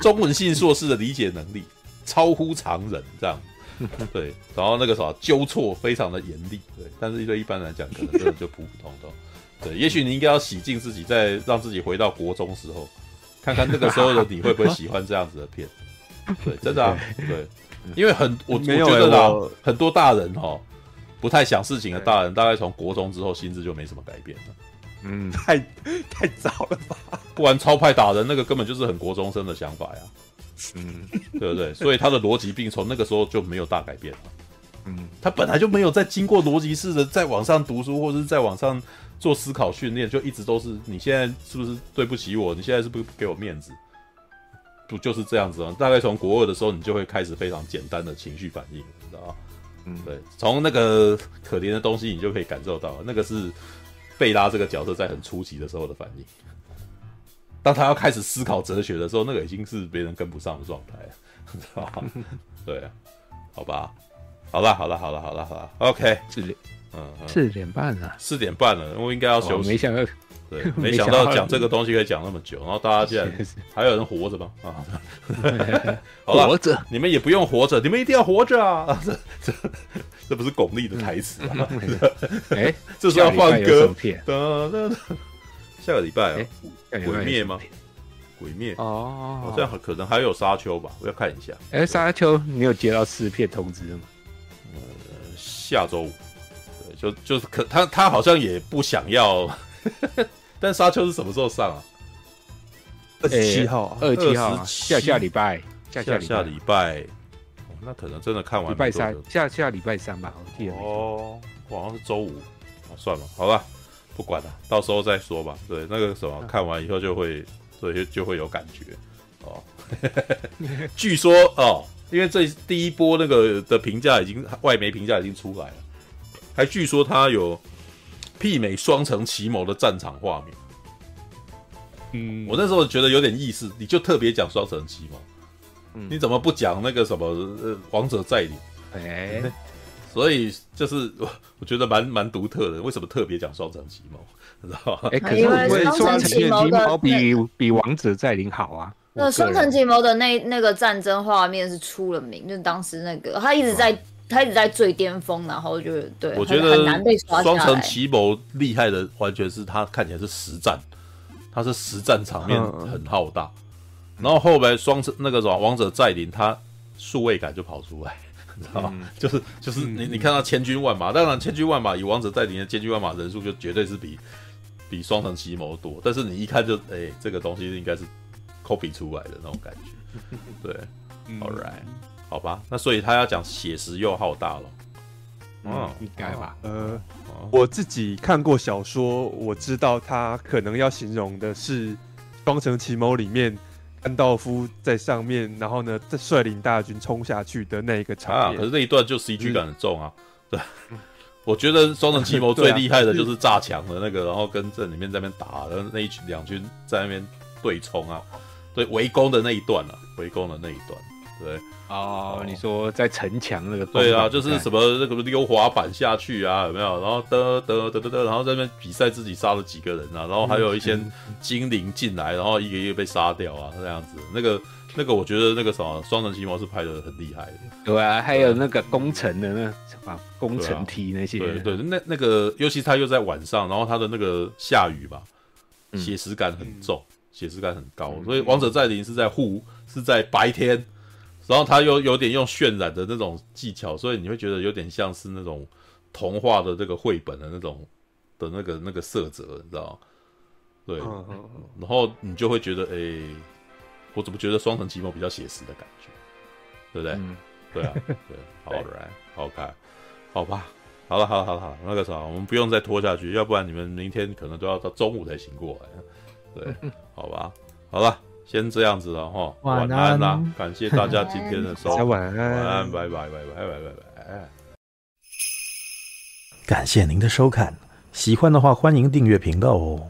中文系硕士的理解能力超乎常人，这样。对，然后那个啥纠错非常的严厉，对，但是对一般来讲，可能真的就普普通通。对，也许你应该要洗净自己，再让自己回到国中时候，看看那个时候的你会不会喜欢这样子的片。对，真的啊，对，因为很我我觉得啦，很多大人哈，不太想事情的大人，大概从国中之后心智就没什么改变了。嗯，太 太早了吧？不然超派打人那个根本就是很国中生的想法呀。嗯，对不对？所以他的逻辑病从那个时候就没有大改变了。嗯，他本来就没有在经过逻辑式的在网上读书或者是在网上做思考训练，就一直都是你现在是不是对不起我？你现在是不是不给我面子？不就是这样子吗？大概从国二的时候，你就会开始非常简单的情绪反应，你知道吗？嗯，对，从那个可怜的东西，你就可以感受到，那个是贝拉这个角色在很初期的时候的反应。当他要开始思考哲学的时候，那个已经是别人跟不上的状态了，知道吧？对，好吧，好了，好了，好了，好了，好了，OK，四点，嗯，四点半了，四点半了，我应该要休息。没想到，对，没想到讲这个东西可以讲那么久，然后大家竟然还有人活着吗？啊，好了，活着，你们也不用活着，你们一定要活着啊！这这这不是巩俐的台词啊？哎，这是要放歌。下个礼拜啊，鬼灭吗？鬼灭哦，好像可能还有沙丘吧，我要看一下。哎，沙丘，你有接到试片通知吗？呃，下周五，对，就就是可他他好像也不想要，但沙丘是什么时候上啊？二十七号，二十七号，下下礼拜，下下下礼拜，那可能真的看完礼拜三，下下礼拜三吧，我记得哦，好像是周五，算了，好吧，不管了，到时候再说吧。对，那个什么，看完以后就会。所以就就会有感觉哦。据说哦，因为这第一波那个的评价已经外媒评价已经出来了，还据说他有媲美双城奇谋的战场画面。嗯，我那时候觉得有点意思，你就特别讲双城奇谋，嗯，你怎么不讲那个什么呃王者再临？哎、欸，所以就是我 我觉得蛮蛮独特的，为什么特别讲双城奇谋？知道哎，可是双城奇谋比比王者在临好啊。那双城奇谋的那那个战争画面是出了名，就是当时那个他一直在他一直在最巅峰，然后就对，我觉得很难被刷下来。双城奇谋厉害的完全是他看起来是实战，他是实战场面很浩大，然后后来双城那个什么王者再临，他数位感就跑出来。你知道吗？就是就是你你看到千军万马，当然千军万马以王者再临的千军万马人数就绝对是比比双城奇谋多，但是你一看就哎、欸，这个东西应该是 copy 出来的那种感觉。对，All right，好吧，那所以他要讲写实又浩大了。嗯，应该吧。呃，我自己看过小说，我知道他可能要形容的是双城奇谋里面。甘道夫在上面，然后呢，再率领大军冲下去的那一个场面。啊，可是那一段就 CG 感很重啊。对，我觉得双城奇谋最厉害的就是炸墙的那个，然后跟这里面在那边打，然后那一群两军在那边对冲啊，对围攻的那一段啊，围攻的那一段，对。哦，你说在城墙那个？对啊，就是什么那个溜滑板下去啊，有没有？然后得得得得得，然后在那边比赛自己杀了几个人啊，然后还有一些精灵进来，然后一个一个被杀掉啊，这样子。那个那个，我觉得那个什么双城奇谋是拍的很厉害的。对啊，还有那个攻城的那什么攻城梯那些。对对，那那个尤其他又在晚上，然后他的那个下雨吧，写实感很重，写实感很高。所以王者再临是在护，是在白天。然后他又有点用渲染的那种技巧，所以你会觉得有点像是那种童话的这个绘本的那种的那个那个色泽，你知道吗？对，然后你就会觉得，哎，我怎么觉得双层奇谋比较写实的感觉，对不对？嗯、对啊，对，好来，好看，好吧，好了，好了，好了，好了，那个啥，我们不用再拖下去，要不然你们明天可能都要到中午才醒过来，对，好吧，好了。先这样子了哈，晚安啦！感谢大家今天的收看，晚安，晚安，拜拜，拜拜，拜拜，拜拜。感谢您的收看，喜欢的话欢迎订阅频道哦。